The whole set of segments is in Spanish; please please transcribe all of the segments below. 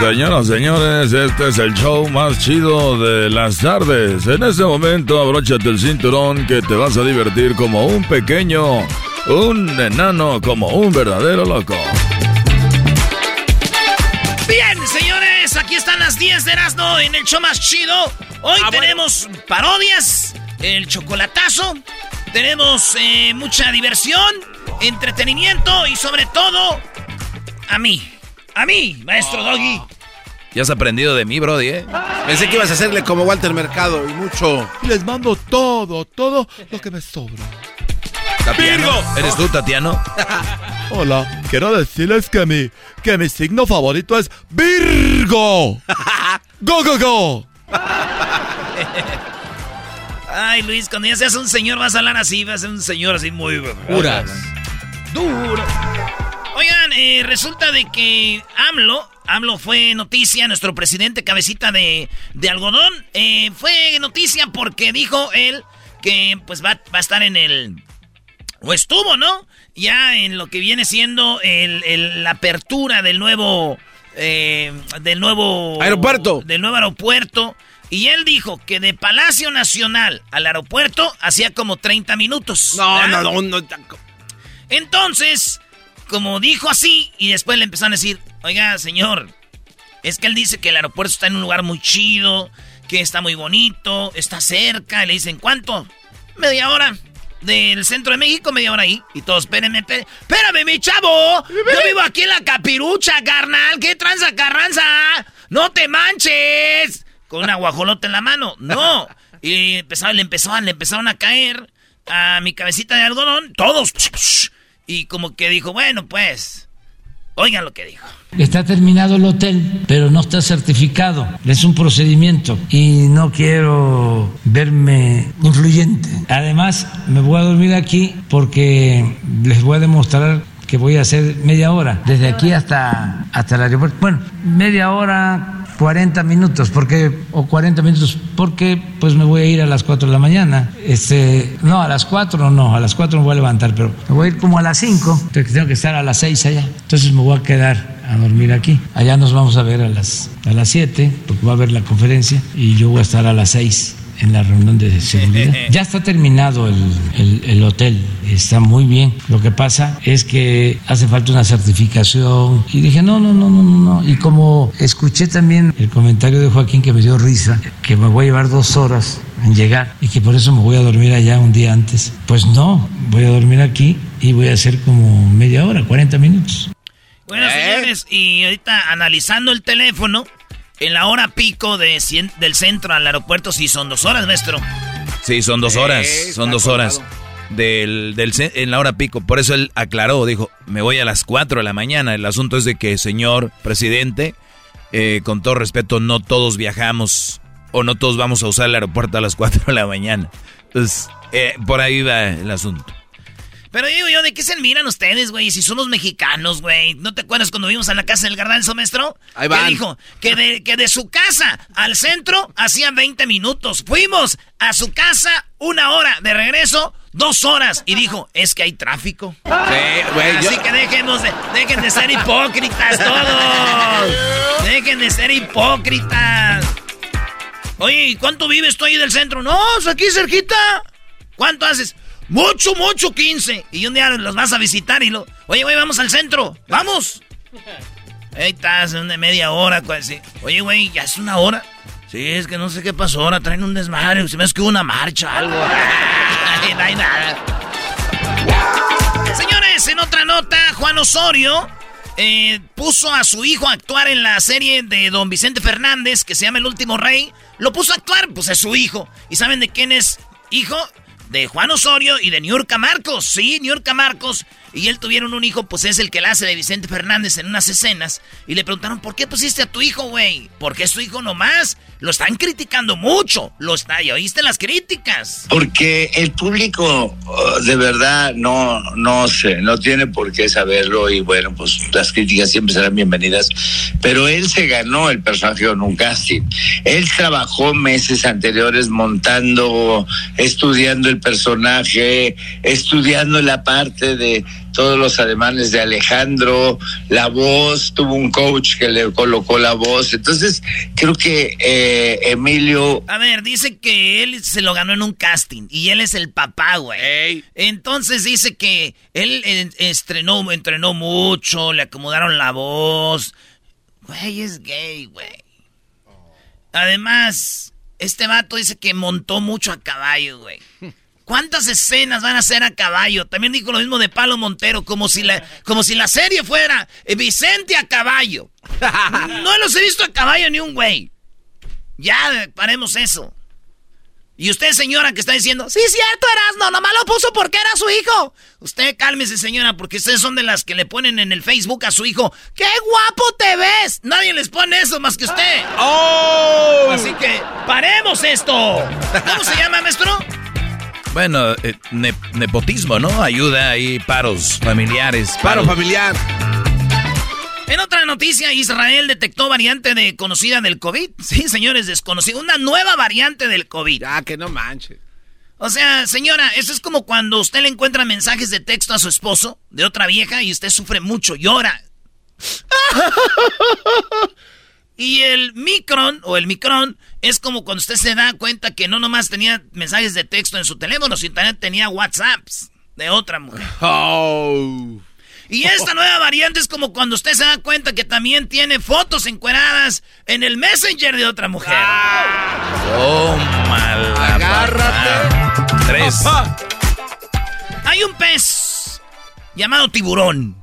Señoras, señores, este es el show más chido de las tardes. En este momento, abróchate el cinturón que te vas a divertir como un pequeño, un enano, como un verdadero loco. Bien, señores, aquí están las 10 de Erasmo en el show más chido. Hoy Ah, tenemos parodias, el chocolatazo, tenemos eh, mucha diversión, entretenimiento y sobre todo, a mí. A mí, maestro Doggy. Ya has aprendido de mí, Brody, ¿eh? Pensé que ibas a hacerle como Walter Mercado y mucho. Les mando todo, todo lo que me sobra. Tatiano. ¿Eres tú, Tatiano? Hola, quiero decirles que mi, que mi signo favorito es Virgo. Go, go, go. Ay, Luis, cuando ya seas un señor vas a hablar así, vas a ser un señor así muy... Puras. Duro. Oigan, eh, resulta de que AMLO, AMLO fue noticia, nuestro presidente cabecita de, de algodón, eh, fue noticia porque dijo él que pues va, va a estar en el... O estuvo, ¿no? Ya en lo que viene siendo el, el- la apertura del nuevo... eh, del nuevo... Aeropuerto. Del nuevo aeropuerto. Y él dijo que de Palacio Nacional al aeropuerto hacía como 30 minutos. No, ¿verdad? no, no, no. Entonces, como dijo así, y después le empezaron a decir, oiga, señor, es que él dice que el aeropuerto está en un lugar muy chido, que está muy bonito, está cerca, y le dicen, ¿cuánto? Media hora. Del centro de México, media hora ahí. Y todos, espérenme. Espérame, mi chavo. Yo vivo aquí en la capirucha, carnal. ¿Qué tranza, carranza? No te manches. Con una guajolota en la mano. No. Y empezaron, le empezaron, le empezaron a caer a mi cabecita de algodón. Todos. Y como que dijo, bueno, pues. Oigan lo que dijo. Está terminado el hotel, pero no está certificado. Es un procedimiento y no quiero verme influyente. Además, me voy a dormir aquí porque les voy a demostrar que voy a hacer media hora, desde aquí hasta, hasta el aeropuerto. Bueno, media hora, 40 minutos, porque, o 40 minutos, porque pues me voy a ir a las 4 de la mañana. Este, no, a las 4 no, a las 4 me voy a levantar, pero me voy a ir como a las 5, porque tengo que estar a las 6 allá. Entonces me voy a quedar a dormir aquí. Allá nos vamos a ver a las, a las 7, porque va a haber la conferencia, y yo voy a estar a las 6 en la reunión de seguridad. Ya está terminado el, el- el hotel, está muy bien. Lo que pasa es que hace falta una certificación. Y dije, no, no, no, no, no. Y como escuché también el comentario de Joaquín que me dio risa, que me voy a llevar dos horas en llegar y que por eso me voy a dormir allá un día antes. Pues no, voy a dormir aquí y voy a hacer como media hora, 40 minutos. Bueno, señores, y ahorita analizando el teléfono, en la hora pico de cien- del centro al aeropuerto, sí son dos horas, maestro. Sí, son dos horas. Eh, son dos horas. Del, del, en la hora pico. Por eso él aclaró, dijo, me voy a las 4 de la mañana. El asunto es de que, señor presidente, eh, con todo respeto, no todos viajamos o no todos vamos a usar el aeropuerto a las 4 de la mañana. Entonces, eh, por ahí va el asunto. Pero digo yo, ¿de qué se miran ustedes, güey? Si somos mexicanos, güey. ¿No te acuerdas cuando vimos a la casa del garbanzo, maestro? Ahí van. Que dijo que de, que de su casa al centro hacían 20 minutos. Fuimos a su casa una hora, de regreso dos horas. Y dijo, es que hay tráfico. Sí, güey, Así yo- que dejemos de, dejen de ser hipócritas todos. Dejen de ser hipócritas. Oye, ¿y cuánto vives tú ahí del centro? No, pues aquí cerquita. ¿Cuánto haces? Mucho, mucho, 15. Y un día los vas a visitar y lo... Oye, güey, vamos al centro. ¡Vamos! Ahí estás, una media hora. sí. Oye, güey, ya es una hora. Sí, es que no sé qué pasó ahora. Traen un desmadre. Se me hace que una marcha o algo. No hay nada. Señores, en otra nota, Juan Osorio eh, puso a su hijo a actuar en la serie de Don Vicente Fernández, que se llama El Último Rey, Lo puso a actuar, pues es su hijo. ¿Y saben de quién es hijo? De Juan Osorio y de Niurka Marcos. Sí, Niurka Marcos y él tuvieron un hijo, pues es el que la hace de Vicente Fernández en unas escenas. Y le preguntaron, ¿por qué pusiste a tu hijo, güey? ¿Por qué es tu hijo nomás? Lo están criticando mucho. Lo está, ¿y oíste las críticas? Porque el público oh, de verdad no, no sé, no tiene por qué saberlo y bueno, pues las críticas siempre serán bienvenidas. Pero él se ganó el personaje en un casting. Él trabajó meses anteriores montando, estudiando el personaje, estudiando la parte de todos los ademanes de Alejandro, la voz, tuvo un coach que le colocó la voz. Entonces, creo que eh, Emilio... A ver, dice que él se lo ganó en un casting y él es el papá, güey. Entonces dice que él estrenó, entrenó mucho, le acomodaron la voz. Güey, es gay, güey. Además, este vato dice que montó mucho a caballo, güey. ¿Cuántas escenas van a hacer a caballo? También dijo lo mismo de Palo Montero, como si la, como si la serie fuera eh, Vicente a caballo. No los he visto a caballo ni un güey. Ya, paremos eso. Y usted, señora, que está diciendo, sí, cierto, Erasno, nomás lo puso porque era su hijo. Usted cálmese, señora, porque ustedes son de las que le ponen en el Facebook a su hijo, ¡qué guapo te ves! Nadie les pone eso más que usted. ¡Oh! Así que, paremos esto. ¿Cómo se llama, maestro? Bueno, eh, nepotismo, ¿no? Ayuda ahí, paros familiares. Paro familiar. En otra noticia, Israel detectó variante de conocida del COVID. Sí, señores, desconocida. Una nueva variante del COVID. Ah, que no manches. O sea, señora, eso es como cuando usted le encuentra mensajes de texto a su esposo de otra vieja y usted sufre mucho, llora. Y el micron o el micron es como cuando usted se da cuenta que no nomás tenía mensajes de texto en su teléfono, sino también tenía WhatsApps de otra mujer. Oh. Y esta nueva variante es como cuando usted se da cuenta que también tiene fotos encueradas en el Messenger de otra mujer. Oh, mal. Agárrate. Tres. Hay un pez llamado tiburón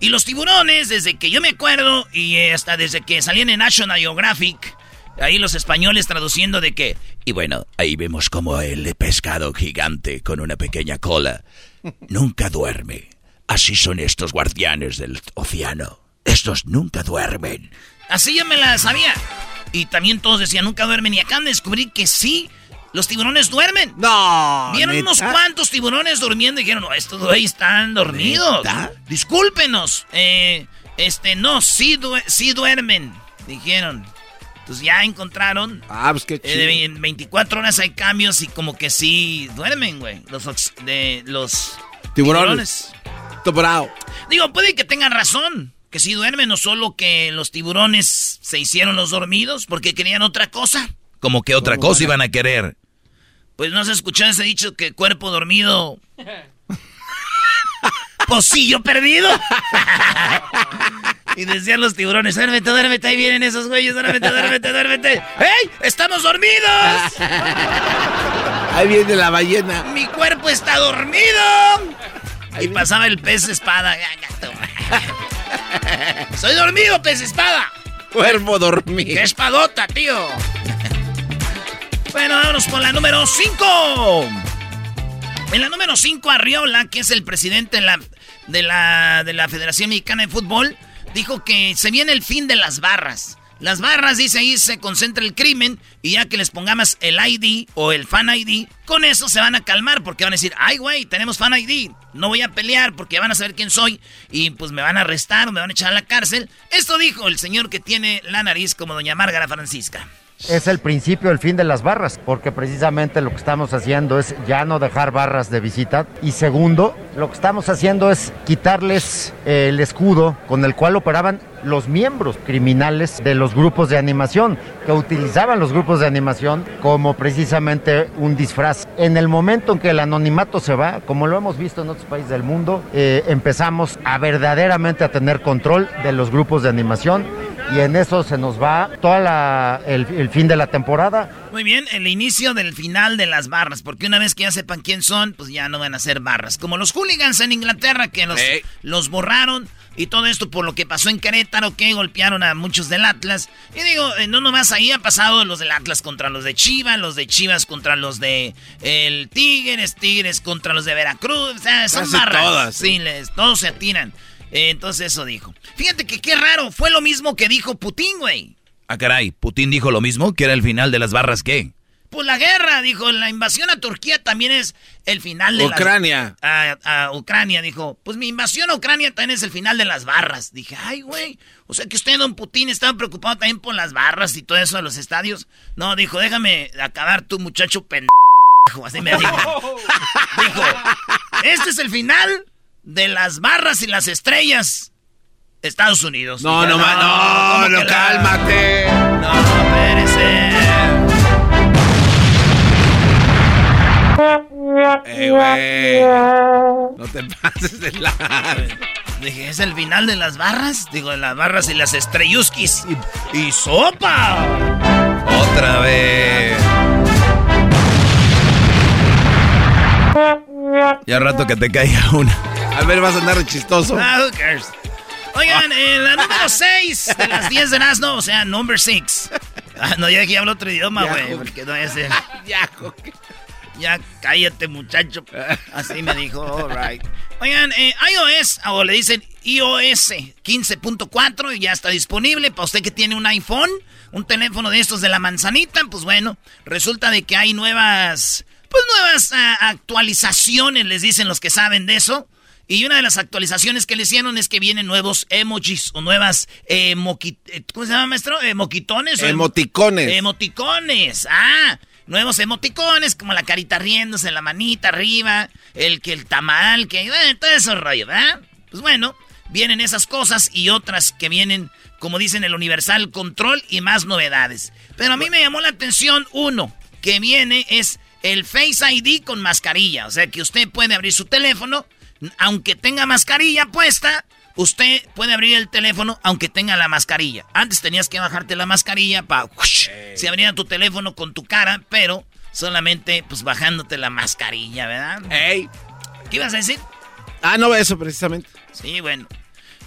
y los tiburones, desde que yo me acuerdo, y hasta desde que salían en National Geographic, ahí los españoles traduciendo de que... Y bueno, ahí vemos como el pescado gigante con una pequeña cola nunca duerme. Así son estos guardianes del océano. Estos nunca duermen. Así yo me la sabía. Y también todos decían nunca duermen. Y acá descubrí que sí, los tiburones duermen. No. Vieron unos cuantos tiburones durmiendo y dijeron, no, estos ahí están dormidos. Discúlpenos. Eh, este, no, sí, sí duermen. Dijeron. Pues ya encontraron. Ah, pues qué chido. Eh, en 24 horas hay cambios y como que sí duermen, güey. Los, de, los tiburones. tiburones. Digo, puede que tengan razón. Que sí duermen, no solo que los tiburones se hicieron los dormidos porque querían otra cosa. Como que otra cosa iban a querer. Pues no se escuchó ese dicho que cuerpo dormido. Pocillo perdido. y decían los tiburones, duérmete, duérmete, ahí vienen esos güeyes, duérmete, duérmete, duérmete. ¡Ey! ¡Estamos dormidos! ahí viene la ballena. Mi cuerpo está dormido. y pasaba el pez espada. Soy dormido, pez espada. Cuerpo dormido. ¡Qué espadota, tío! Bueno, vámonos con la número 5. En la número 5, Arriola, que es el presidente de la, de, la, de la Federación Mexicana de Fútbol, dijo que se viene el fin de las barras. Las barras, dice ahí, se concentra el crimen y ya que les pongamos el ID o el fan ID, con eso se van a calmar porque van a decir, ay, güey, tenemos fan ID, no voy a pelear porque van a saber quién soy y pues me van a arrestar o me van a echar a la cárcel. Esto dijo el señor que tiene la nariz como doña Márgara Francisca es el principio, el fin de las barras, porque precisamente lo que estamos haciendo es ya no dejar barras de visita. Y segundo, lo que estamos haciendo es quitarles el escudo con el cual operaban los miembros criminales de los grupos de animación, que utilizaban los grupos de animación como precisamente un disfraz. En el momento en que el anonimato se va, como lo hemos visto en otros países del mundo, eh, empezamos a verdaderamente a tener control de los grupos de animación y en eso se nos va todo el, el, fin de la temporada. Muy bien, el inicio del final de las barras, porque una vez que ya sepan quién son, pues ya no van a ser barras. Como los hooligans en Inglaterra que los, los borraron y todo esto por lo que pasó en Querétaro, que golpearon a muchos del Atlas. Y digo, eh, no nomás ahí ha pasado los del Atlas contra los de Chivas, los de Chivas contra los de el Tigres, Tigres contra los de Veracruz. O sea, son barras. Todas. Sí, les, todos se atiran. Eh, entonces eso dijo. Fíjate que qué raro, fue lo mismo que dijo Putin, güey. Ah, caray, ¿Putin dijo lo mismo? ¿Que era el final de las barras qué? Pues la guerra, dijo, la invasión a Turquía también es el final de Ucrania. A, a, Ucrania, dijo, pues mi invasión a Ucrania también es el final de las barras. Dije, ay, güey, o sea que usted, don Putin, estaba preocupado también por las barras y todo eso de los estadios. No, dijo, déjame acabar tu muchacho pendejo. Así me dijo. dijo, este es el final de las barras y las estrellas. Estados Unidos. No, no, no, no, cálmate. No, espérese. Ey, güey. No te pases de la. Dije, ¿es el final de las barras? Digo, de las barras y las estrelluskis. Y, y sopa. Otra vez. Ya rato que te caiga una. A ver, vas a andar chistoso. Ah, who cares? Oigan, en la número 6 de las 10 de Nazno, o sea, number 6. Ah, no, ya aquí hablo otro idioma, güey, porque no ya sé. ya, ya cállate, muchacho. Así me dijo, alright. Oigan, eh, iOS, o le dicen iOS 15.4 y ya está disponible para usted que tiene un iPhone, un teléfono de estos de la manzanita. Pues bueno, resulta de que hay nuevas, pues nuevas ah, actualizaciones, les dicen los que saben de eso. Y una de las actualizaciones que le hicieron es que vienen nuevos emojis o nuevas eh, eh ¿cómo se llama, maestro? ¿Emoquitones? Emoticones. Emoticones. Ah, nuevos emoticones como la carita riéndose, la manita arriba, el que el tamal, que todo eso rollo, ¿verdad? Pues bueno, vienen esas cosas y otras que vienen, como dicen el Universal Control y más novedades. Pero a mí me llamó la atención uno que viene es el Face ID con mascarilla, o sea que usted puede abrir su teléfono aunque tenga mascarilla puesta, usted puede abrir el teléfono aunque tenga la mascarilla. Antes tenías que bajarte la mascarilla para... Se abría tu teléfono con tu cara, pero solamente pues bajándote la mascarilla, ¿verdad? Ey. ¿Qué ibas a decir? Ah, no, eso precisamente. Sí, bueno.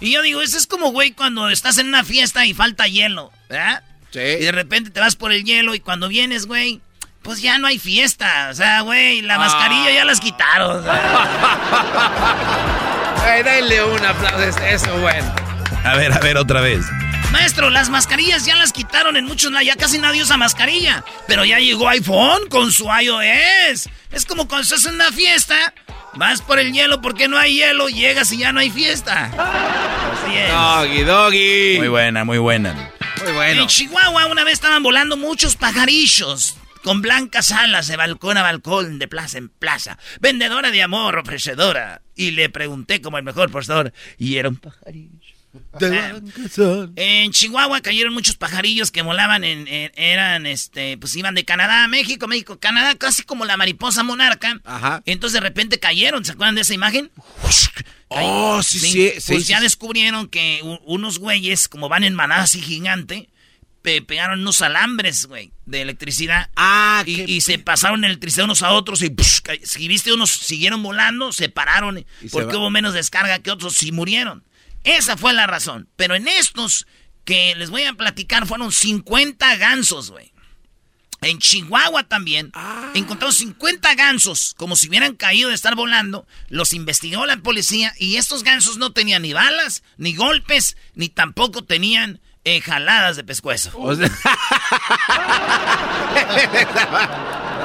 Y yo digo, eso es como, güey, cuando estás en una fiesta y falta hielo, ¿verdad? Sí. Y de repente te vas por el hielo y cuando vienes, güey, pues ya no hay fiesta. O sea, güey, la mascarilla ya las quitaron. Dale un aplauso, eso bueno. A ver, a ver, otra vez. Maestro, las mascarillas ya las quitaron en muchos, ya casi nadie usa mascarilla. Pero ya llegó iPhone con su iOS. Es como cuando estás en una fiesta, vas por el hielo porque no hay hielo, llegas y ya no hay fiesta. Así es. Doggy, doggy. Muy buena, muy buena. Muy bueno. En Chihuahua una vez estaban volando muchos pajarillos con blancas alas de balcón a balcón, de plaza en plaza, vendedora de amor, ofrecedora. Y le pregunté como el mejor postor, y era un pajarillo. en Chihuahua cayeron muchos pajarillos que volaban en, eran este pues iban de Canadá a México, México, Canadá, casi como la mariposa monarca. Ajá. Entonces de repente cayeron, ¿se acuerdan de esa imagen? Oh, sí, sí, sí. Pues ya descubrieron que unos güeyes como van en manada así gigante, pegaron unos alambres, güey, de electricidad. Ah, y, se pasaron electricidad unos a otros y si viste unos siguieron volando, se pararon porque hubo menos descarga que otros y murieron. Esa fue la razón. Pero en estos que les voy a platicar fueron 50 gansos, güey. En Chihuahua también ah. encontraron 50 gansos, como si hubieran caído de estar volando. Los investigó la policía y estos gansos no tenían ni balas, ni golpes, ni tampoco tenían en jaladas de pescuezo.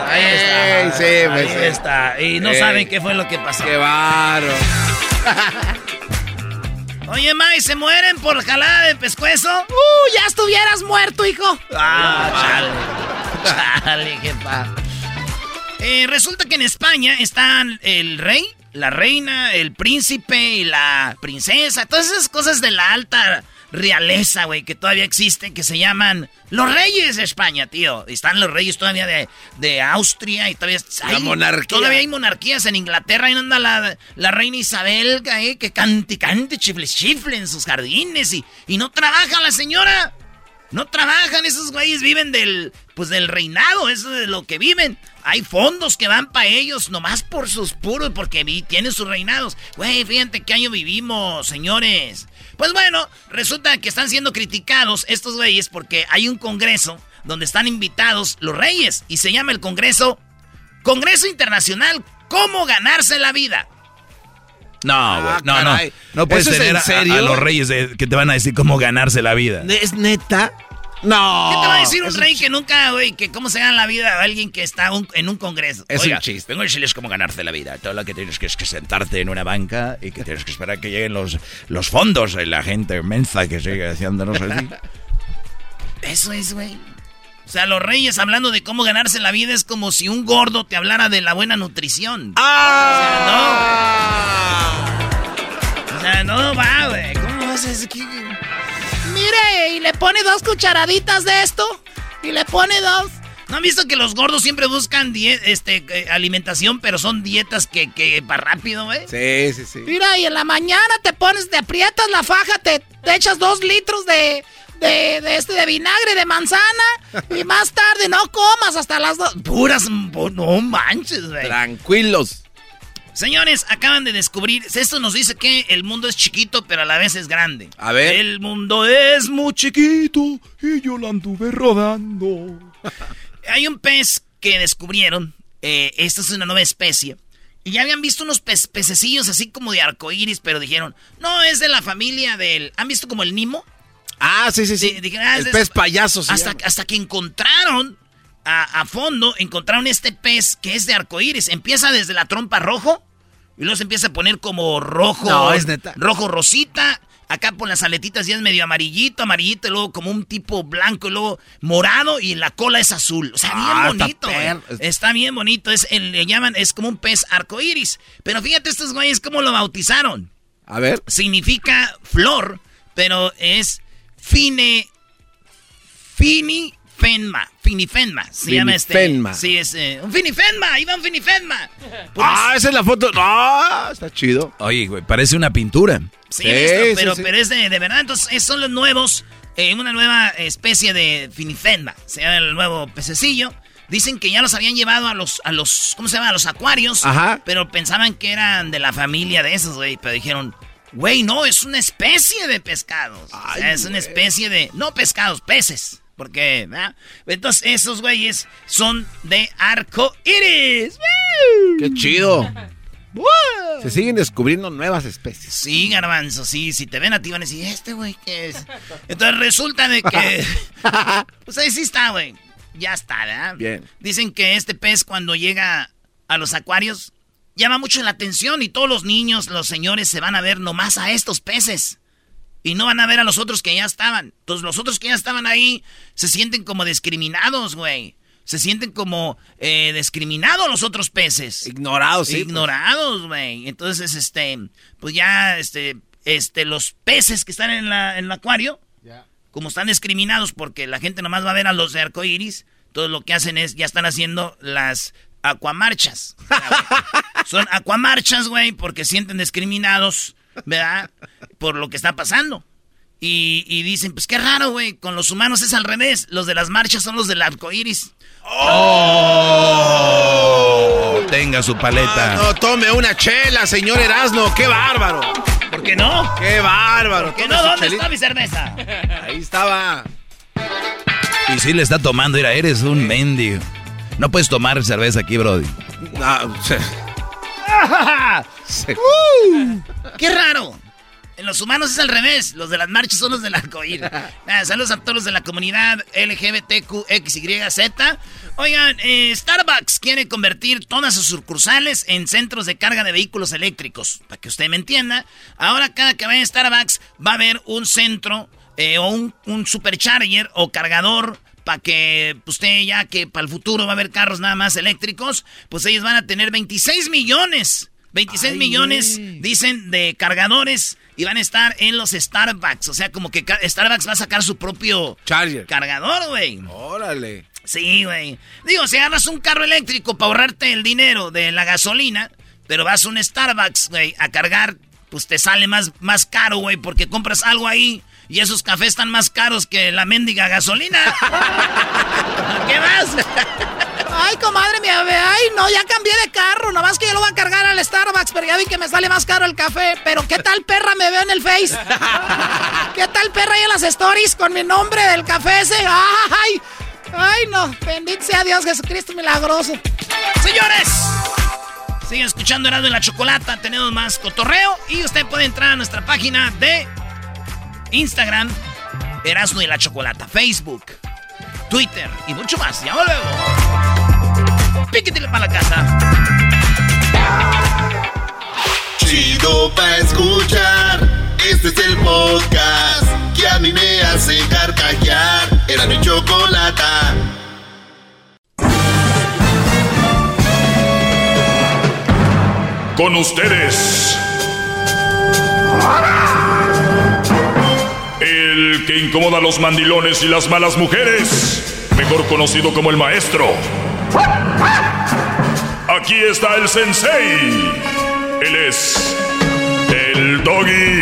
ahí está. ahí está. Y no saben qué fue lo que pasó. Qué baro. Oye, May, ¿se mueren por jalada de pescuezo? ¡Uh! Ya estuvieras muerto, hijo. Ah, chale. chale, qué pa. Eh, resulta que en España están el rey, la reina, el príncipe y la princesa. Todas esas cosas de la alta realeza, güey, que todavía existen, que se llaman los reyes de España, tío. Están los reyes todavía de, de Austria y todavía hay, monarquía. Todavía hay monarquías en Inglaterra y no anda la, la reina Isabel, eh, que cante, cante, chifle, chifle en sus jardines y, y no trabaja la señora. No trabajan, esos güeyes viven del, pues del reinado, eso es lo que viven. Hay fondos que van para ellos, nomás por sus puros, porque tienen sus reinados. Güey, fíjate qué año vivimos, señores. Pues bueno, resulta que están siendo criticados estos güeyes porque hay un congreso donde están invitados los reyes y se llama el congreso Congreso Internacional Cómo ganarse la vida. No, ah, no, no. No puedes tener a, los reyes que te van a decir cómo ganarse la vida. ¿Es neta? No. ¿Qué te va a decir un rey que nunca, güey, que cómo se gana la vida a alguien que está en un congreso? Es un chiste. Vengo a decirles cómo ganarse la vida. Todo lo que tienes que es que sentarte en una banca y que tienes que esperar que lleguen los, los fondos y la gente mensa que sigue haciéndonos así. Eso es, güey. O sea, los reyes hablando de cómo ganarse la vida es como si un gordo te hablara de la buena nutrición. ¡Ah! O sea, no. O sea, no va, güey. ¿Cómo vas a decir. Mire, y le pone dos cucharaditas de esto. Y le pone dos. ¿No han visto que los gordos siempre buscan este, eh, alimentación, pero son dietas que, que para rápido, güey? Sí, sí, sí. Mira, y en la mañana te pones, te aprietas la faja, te, te echas dos litros de, de, de, este de vinagre de manzana y más tarde no comas hasta las dos. Puras, no manches, güey. Tranquilos. Señores, acaban de descubrir, esto nos dice que el mundo es chiquito, pero a la vez es grande. A ver. El mundo es muy chiquito y yo lo anduve rodando. Hay un pez que descubrieron, eh, esta es una nueva especie, y ya habían visto unos pececillos así como de arcoíris, pero dijeron, no, es de la familia del... ¿Han visto como el Nimo? Ah, sí, sí, sí. Ah, el pez payaso. hasta, hasta que encontraron a, fondo, encontraron este pez que es de arcoíris. Empieza desde la trompa rojo y luego se empieza a poner como rojo. No, es neta. Rojo rosita. Acá por las aletitas ya es medio amarillito, amarillito, y luego como un tipo blanco, y luego morado, y la cola es azul. O sea, bien ah, bonito, está, bien bonito. Es, le llaman, es como un pez arcoíris. Pero fíjate estos güeyes cómo lo bautizaron. A ver. Significa flor, pero es Fine. Fini Fenma. Finifenma. Se llama este. Sí, es eh, un Finifenma. Iba un Finifenma. ah, esa es la foto. Ah, está chido. Oye, güey, parece una pintura. Sí, pero, pero es de, verdad. Entonces, son los nuevos. Eh, una nueva especie de Finifenma. Se llama el nuevo pececillo. Dicen que ya los habían llevado a los, a los, ¿cómo se llama? A los acuarios. Ajá. Pero pensaban que eran de la familia de esos, güey. Pero dijeron, Güey, no, es una especie de pescados. es una especie de. No pescados, peces. Porque, Entonces, esos güeyes son de arco iris. ¡Qué chido! Se siguen descubriendo nuevas especies. Sí, garbanzo, sí. Si te ven a ti van a decir, ¿este güey qué es? Entonces resulta de que. pues ahí sí está, güey. Ya está, ¿verdad? Bien. Dicen que este pez cuando llega a los acuarios llama mucho la atención y todos los niños, los señores se van a ver nomás a estos peces. Y no van a ver a los otros que ya estaban. Entonces los otros que ya estaban ahí se sienten como discriminados, güey. Se sienten como eh, discriminados los otros peces. Ignorados, sí. Pues. Ignorados, güey. Entonces, este, pues ya, este, este, los peces que están en, la, en el acuario, como están discriminados porque la gente nomás va a ver a los de arcoíris, todo lo que hacen es, ya están haciendo las Acuamarchas. Son acuamarchas, güey, porque sienten discriminados, ¿verdad? Por lo que está pasando. Y, dicen, pues qué raro, güey, con los humanos es al revés. Los de las marchas son los del arco iris. ¡Oh! Tenga su paleta. no, tome una chela, señor Erasno. ¡Qué bárbaro! ¿Por qué no? ¡Qué bárbaro! ¿Por qué no? ¿Dónde está mi cerveza? Ahí estaba. Y si le está tomando, mira, eres un mendigo. No puedes tomar cerveza aquí, Brody. No, uh, ¡Qué raro! En los humanos es al revés. Los de las marchas son los del arcoíris. saludos a todos los de la comunidad LGBTQXYZ. Oigan, eh, Starbucks quiere convertir todas sus sucursales en centros de carga de vehículos eléctricos. Para que usted me entienda. Ahora cada que vaya a Starbucks va a haber un centro eh, o un, un supercharger o cargador para que pues, usted ya que para el futuro va a haber carros nada más eléctricos, pues ellos van a tener 26 millones 26 millones, dicen, de cargadores y van a estar en los Starbucks. O sea, como que Starbucks va a sacar su propio Charger. cargador, güey. Órale. Sí, güey. Digo, si agarras un carro eléctrico para ahorrarte el dinero de la gasolina, pero vas a un Starbucks, güey, a cargar, pues te sale más, más caro, güey, porque compras algo ahí y esos cafés están más caros que la mendiga gasolina. ¿Qué más? Ay, comadre mía, ay, no, ya cambié de carro. Nada más que yo lo voy a cargar al Starbucks, pero ya vi que me sale más caro el café. Pero ¿qué tal perra me veo en el Face? ¿Qué tal perra ahí en las stories con mi nombre del café ese? Ay, ay, no. Bendito sea Dios Jesucristo milagroso. Señores, siguen escuchando Erasmo y la Chocolata. Tenemos más cotorreo y usted puede entrar a nuestra página de Instagram, Erasmo y la Chocolata, Facebook, Twitter y mucho más. Ya volvemos. Píquetele para la casa. Chido pa' escuchar. Este es el podcast que a mí me hace carcajear. Era mi chocolata. Con ustedes. El que incomoda a los mandilones y las malas mujeres, mejor conocido como el maestro. Aquí está el sensei. Él es el doggy.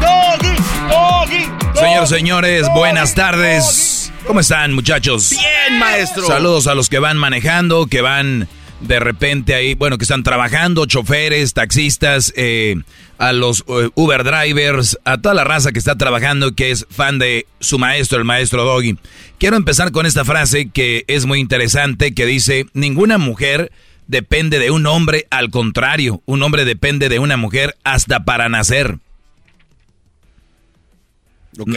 Doggy, doggy, Señores, señores, buenas tardes. ¿Cómo están, muchachos? Bien, maestro. Saludos a los que van manejando, que van de repente ahí, bueno, que están trabajando, choferes, taxistas, eh, a los eh, Uber drivers, a toda la raza que está trabajando, que es fan de su maestro, el maestro Doggy. Quiero empezar con esta frase que es muy interesante, que dice, ninguna mujer depende de un hombre, al contrario, un hombre depende de una mujer hasta para nacer. Ok.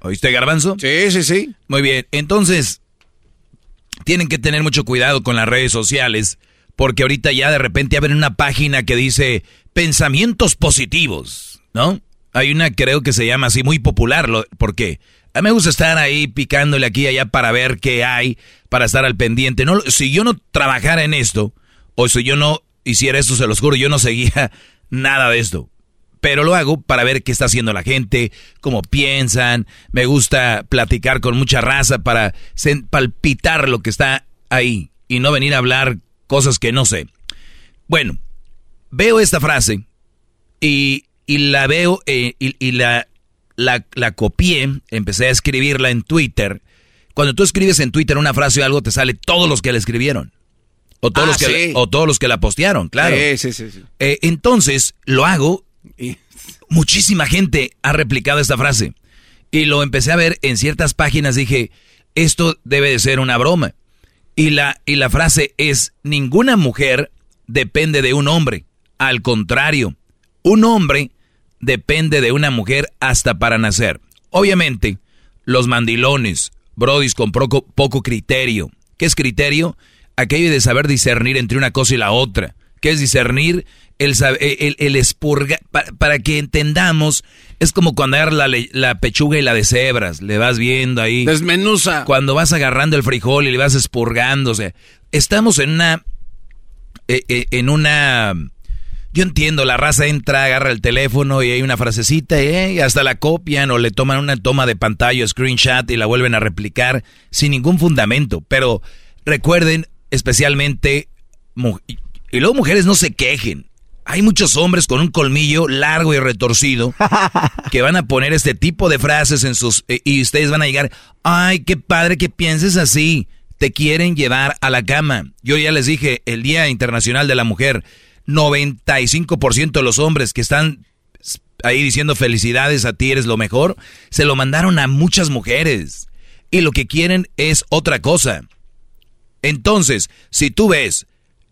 ¿Oíste, Garbanzo? Sí, sí, sí. Muy bien, entonces, tienen que tener mucho cuidado con las redes sociales, porque ahorita ya de repente abren una página que dice pensamientos positivos, ¿no? Hay una creo que se llama así muy popular, porque a mí me gusta estar ahí picándole aquí y allá para ver qué hay, para estar al pendiente. No, si yo no trabajara en esto, o si yo no hiciera esto, se los juro, yo no seguía nada de esto pero lo hago para ver qué está haciendo la gente, cómo piensan, me gusta platicar con mucha raza para palpitar lo que está ahí y no venir a hablar cosas que no sé. Bueno, veo esta frase y, la veo eh, y, la, la, la, copié, empecé a escribirla en Twitter. Cuando tú escribes en Twitter una frase o algo, te sale todos los que la escribieron. O todos, Ah, los, que, sí. o todos los que la postearon, claro. Sí, sí, sí, sí. Eh, entonces, lo hago. Muchísima gente ha replicado esta frase. Y lo empecé a ver en ciertas páginas. Dije, esto debe de ser una broma. Y la, y la frase es, ninguna mujer depende de un hombre. Al contrario, un hombre depende de una mujer hasta para nacer. Obviamente, los mandilones, brodis con poco criterio. ¿Qué es criterio? Aquello de saber discernir entre una cosa y la otra. ¿Qué es discernir? El, sab- el, el expurga, pa- para que entendamos, es como cuando agarras la, la pechuga y la de cebras, le vas viendo ahí. Desmenuza. Cuando vas agarrando el frijol y le vas expurgando, o sea, estamos en una, eh, eh, en una, yo entiendo, la raza entra, agarra el teléfono y hay una frasecita eh, y hasta la copian o le toman una toma de pantalla, screenshot y la vuelven a replicar sin ningún fundamento. Pero recuerden, especialmente, y luego mujeres no se quejen. Hay muchos hombres con un colmillo largo y retorcido que van a poner este tipo de frases en sus... eh, y ustedes van a llegar, ay, qué padre que pienses así. Te quieren llevar a la cama. Yo ya les dije, el Día Internacional de la Mujer, 95% de los hombres que están ahí diciendo felicidades a ti, eres lo mejor, se lo mandaron a muchas mujeres. Y lo que quieren es otra cosa. Entonces, si tú ves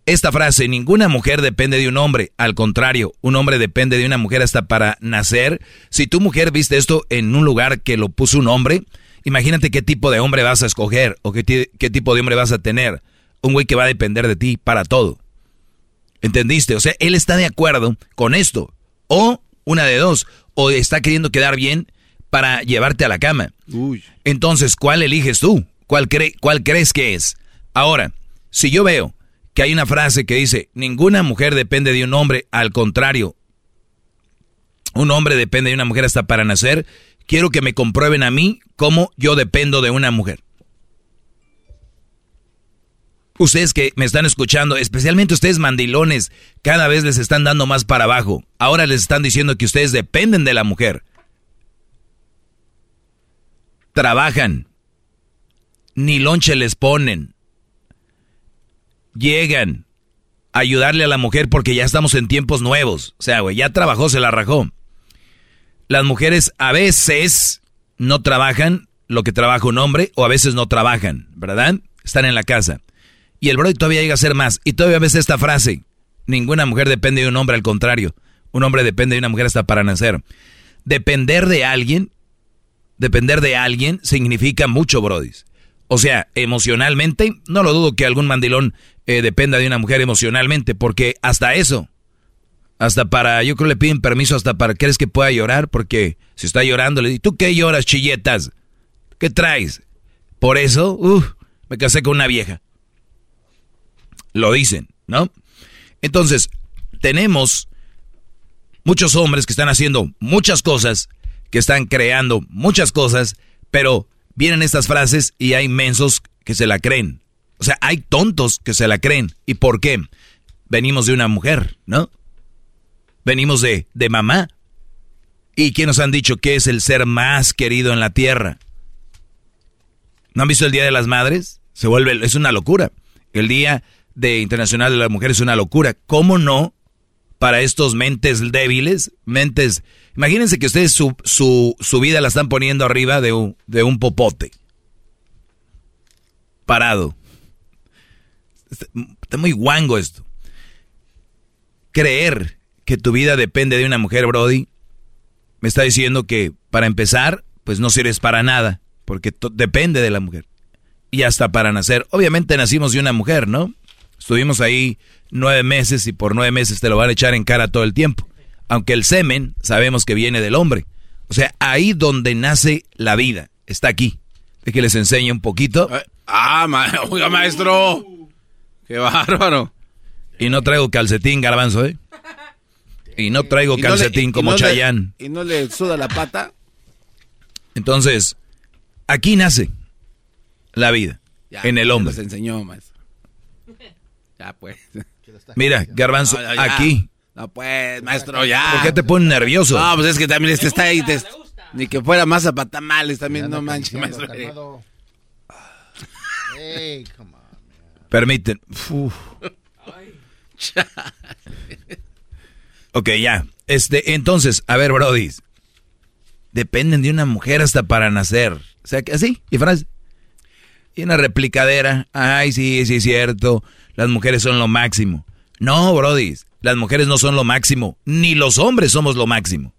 esta frase, ninguna mujer depende de un hombre, al contrario, un hombre depende de una mujer hasta para nacer. Si tu mujer viste esto en un lugar que lo puso un hombre, imagínate qué tipo de hombre vas a escoger o qué, qué tipo de hombre vas a tener. Un güey que va a depender de ti para todo. ¿Entendiste? O sea, él está de acuerdo con esto. O una de dos, o está queriendo quedar bien para llevarte a la cama. Uy. Entonces, ¿cuál eliges tú? ¿Cuál, ¿Cuál crees que es? Ahora, si yo veo que hay una frase que dice, ninguna mujer depende de un hombre, al contrario, un hombre depende de una mujer hasta para nacer, quiero que me comprueben a mí cómo yo dependo de una mujer. Ustedes que me están escuchando, especialmente ustedes mandilones, cada vez les están dando más para abajo. Ahora les están diciendo que ustedes dependen de la mujer. Trabajan. Ni lonche les ponen. Llegan a ayudarle a la mujer porque ya estamos en tiempos nuevos. O sea, güey, ya trabajó, se la rajó. Las mujeres a veces no trabajan lo que trabaja un hombre o a veces no trabajan, ¿verdad? Están en la casa. Y el Brody todavía llega a ser más. Y todavía ves esta frase. Ninguna mujer depende de un hombre, al contrario. Un hombre depende de una mujer hasta para nacer. Depender de alguien, depender de alguien significa mucho, Brody. O sea, emocionalmente, no lo dudo que algún mandilón eh, dependa de una mujer emocionalmente, porque hasta eso, hasta para, yo creo le piden permiso hasta para, ¿crees que pueda llorar? Porque si está llorando, le digo, ¿tú qué lloras, chilletas? ¿Qué traes? Por eso, uff, me casé con una vieja. Lo dicen, ¿no? Entonces, tenemos muchos hombres que están haciendo muchas cosas, que están creando muchas cosas, pero vienen estas frases y hay mensos que se la creen. O sea, hay tontos que se la creen. ¿Y por qué? Venimos de una mujer, ¿no? Venimos de, de mamá. ¿Y quién nos han dicho que es el ser más querido en la tierra? ¿No han visto el Día de las Madres? Se vuelve, es una locura. El Día de Internacional de la Mujer es una locura. ¿Cómo no? Para estos mentes débiles, mentes... Imagínense que ustedes su, su, su vida la están poniendo arriba de un, de un popote. Parado. Está muy guango esto. Creer que tu vida depende de una mujer, Brody, me está diciendo que para empezar, pues no sirves para nada, porque depende de la mujer. Y hasta para nacer. Obviamente nacimos de una mujer, ¿no? Estuvimos ahí nueve meses y por nueve meses te lo van a echar en cara todo el tiempo. Aunque el semen sabemos que viene del hombre. O sea, ahí donde nace la vida. Está aquí. De que les enseñe un poquito. Eh, ah, oiga, maestro. Qué bárbaro. Y no traigo calcetín, garbanzo, ¿eh? Y no traigo calcetín como Chayán. ¿Y no le suda la pata? Entonces, aquí nace la vida. en el hombre. Se enseñó, maestro. Ya pues. Mira, Garbanzo, aquí. No pues, maestro, ya. ¿Por qué te pone nervioso? No, pues es que también este está ahí. ni que fuera masa para tamales también, no manches, maestro. Hey, come on, Permiten. ok, ya. Este, entonces, a ver, Brody. Dependen de una mujer hasta para nacer. O sea, que así, y frase. Y una replicadera. Ay, sí, sí es cierto las mujeres son lo máximo. No, Brody, las mujeres no son lo máximo, ni los hombres somos lo máximo.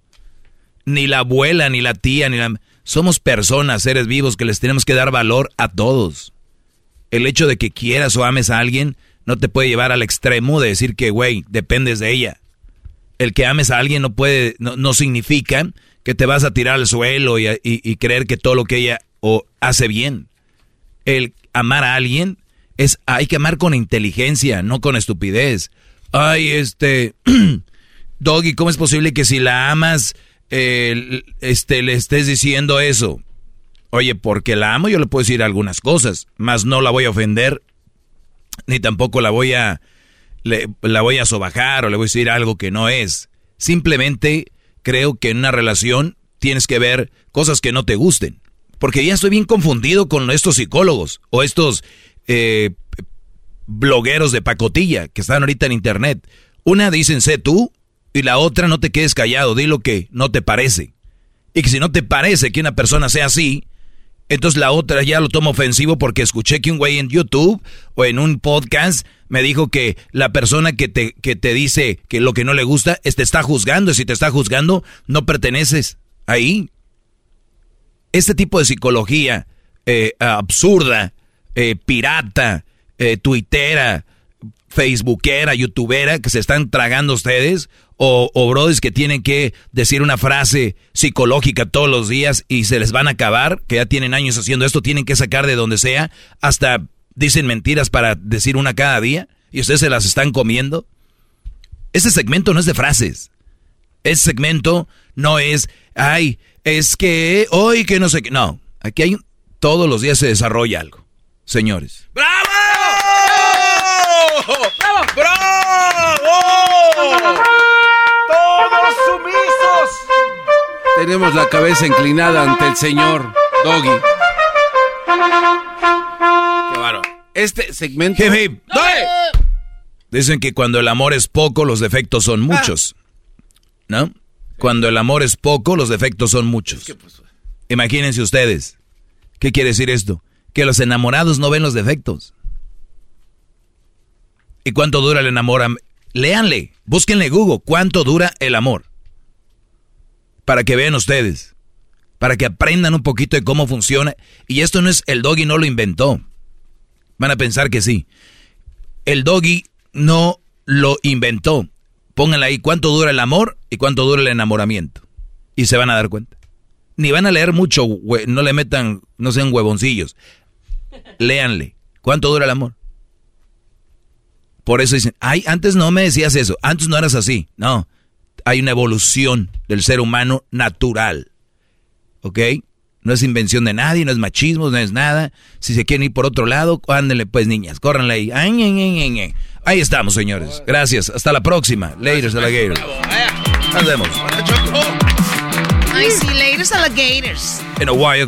Ni la abuela, ni la tía, ni la... Somos personas, seres vivos, que les tenemos que dar valor a todos. El hecho de que quieras o ames a alguien no te puede llevar al extremo de decir que, güey, dependes de ella. El que ames a alguien no puede, no, significa que te vas a tirar al suelo y, y creer que todo lo que ella o hace bien. El amar a alguien es, hay que amar con inteligencia, no con estupidez. Ay, este, Doggy, ¿cómo es posible que si la amas, este, le estés diciendo eso? Oye, porque la amo yo le puedo decir algunas cosas, mas no la voy a ofender, ni tampoco la voy a, la voy a sobajar o le voy a decir algo que no es. Simplemente creo que en una relación tienes que ver cosas que no te gusten. Porque ya estoy bien confundido con estos psicólogos o estos eh, blogueros de pacotilla que están ahorita en internet. Una dicen sé tú y la otra no te quedes callado, di lo que no te parece. Y que si no te parece que una persona sea así, entonces la otra ya lo toma ofensivo porque escuché que un güey en YouTube o en un podcast me dijo que la persona que te, que te dice que lo que no le gusta te está juzgando. Y si te está juzgando, no perteneces ahí. Este tipo de psicología eh, absurda eh, pirata, eh, tuitera, facebookera, youtubera que se están tragando ustedes, O, o que tienen que decir una frase psicológica todos los días y se les van a acabar, que ya tienen años haciendo esto, tienen que sacar de donde sea, hasta dicen mentiras para decir una cada día y ustedes se las están comiendo. Ese segmento no es de frases. Ese segmento no es, ay, es que hoy que no sé qué. No, aquí hay, todos los días se desarrolla algo, señores. ¡Bravo! ¡Bravo! ¡Bravo! ¡Todos sumisos! Tenemos la cabeza inclinada ante el señor Doggy. Qué bárbaro. Este segmento... Hip, hip. Dicen que cuando el amor es poco, los defectos son muchos. ¿No? Cuando el amor es poco, los defectos son muchos. Imagínense ustedes. ¿Qué quiere decir esto? Que los enamorados no ven los defectos. ¿Y cuánto dura el enamoramiento? Léanle, búsquenle Google, ¿cuánto dura el amor? Para que vean ustedes, para que aprendan un poquito de cómo funciona. Y esto no es el doggy no lo inventó. Van a pensar que sí. El doggy no lo inventó. Pónganle ahí cuánto dura el amor y cuánto dura el enamoramiento. Y se van a dar cuenta. Ni van a leer mucho, no le metan, no sean huevoncillos. Léanle. ¿Cuánto dura el amor? Por eso dicen, ay, antes no me decías eso, antes no eras así. No, hay una evolución del ser humano natural. ¿Ok? No es invención de nadie, no es machismo, no es nada. Si se quieren ir por otro lado, ándenle pues niñas, córranle ahí. Ay, ay, ay, Ahí estamos, señores. Gracias. Hasta la próxima. Ladies Alligators. Nos vemos. Ay, sí, Ladies Alligators. En Ohio.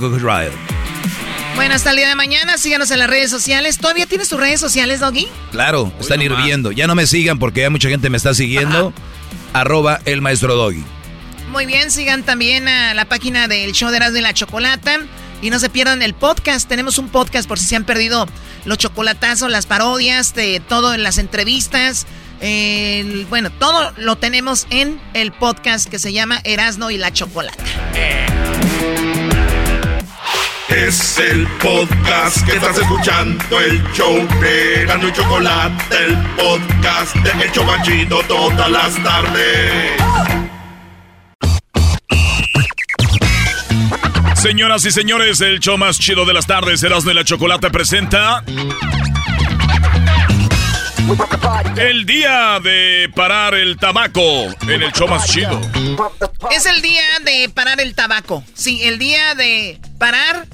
Bueno, hasta el día de mañana, síganos en las redes sociales. ¿Todavía tienes tus redes sociales, Doggy? Claro, están hirviendo. Ya no me sigan porque ya mucha gente me está siguiendo. Arroba el maestro Doggy. Muy bien, sigan también a la página del show de Erasmo y la Chocolata. Y no se pierdan el podcast. Tenemos un podcast por si se han perdido los chocolatazos, las parodias, de todo en las entrevistas. bueno, todo lo tenemos en el podcast que se llama Erasno y la Chocolata. Es el podcast que estás escuchando, el show de y Chocolate, el podcast de El Chocachito todas las tardes. Señoras y señores, el show más chido de las tardes, Erasmo y la Chocolate presenta. El día de parar el tabaco en el show más chido. Es el día de parar el tabaco. Sí, el día de parar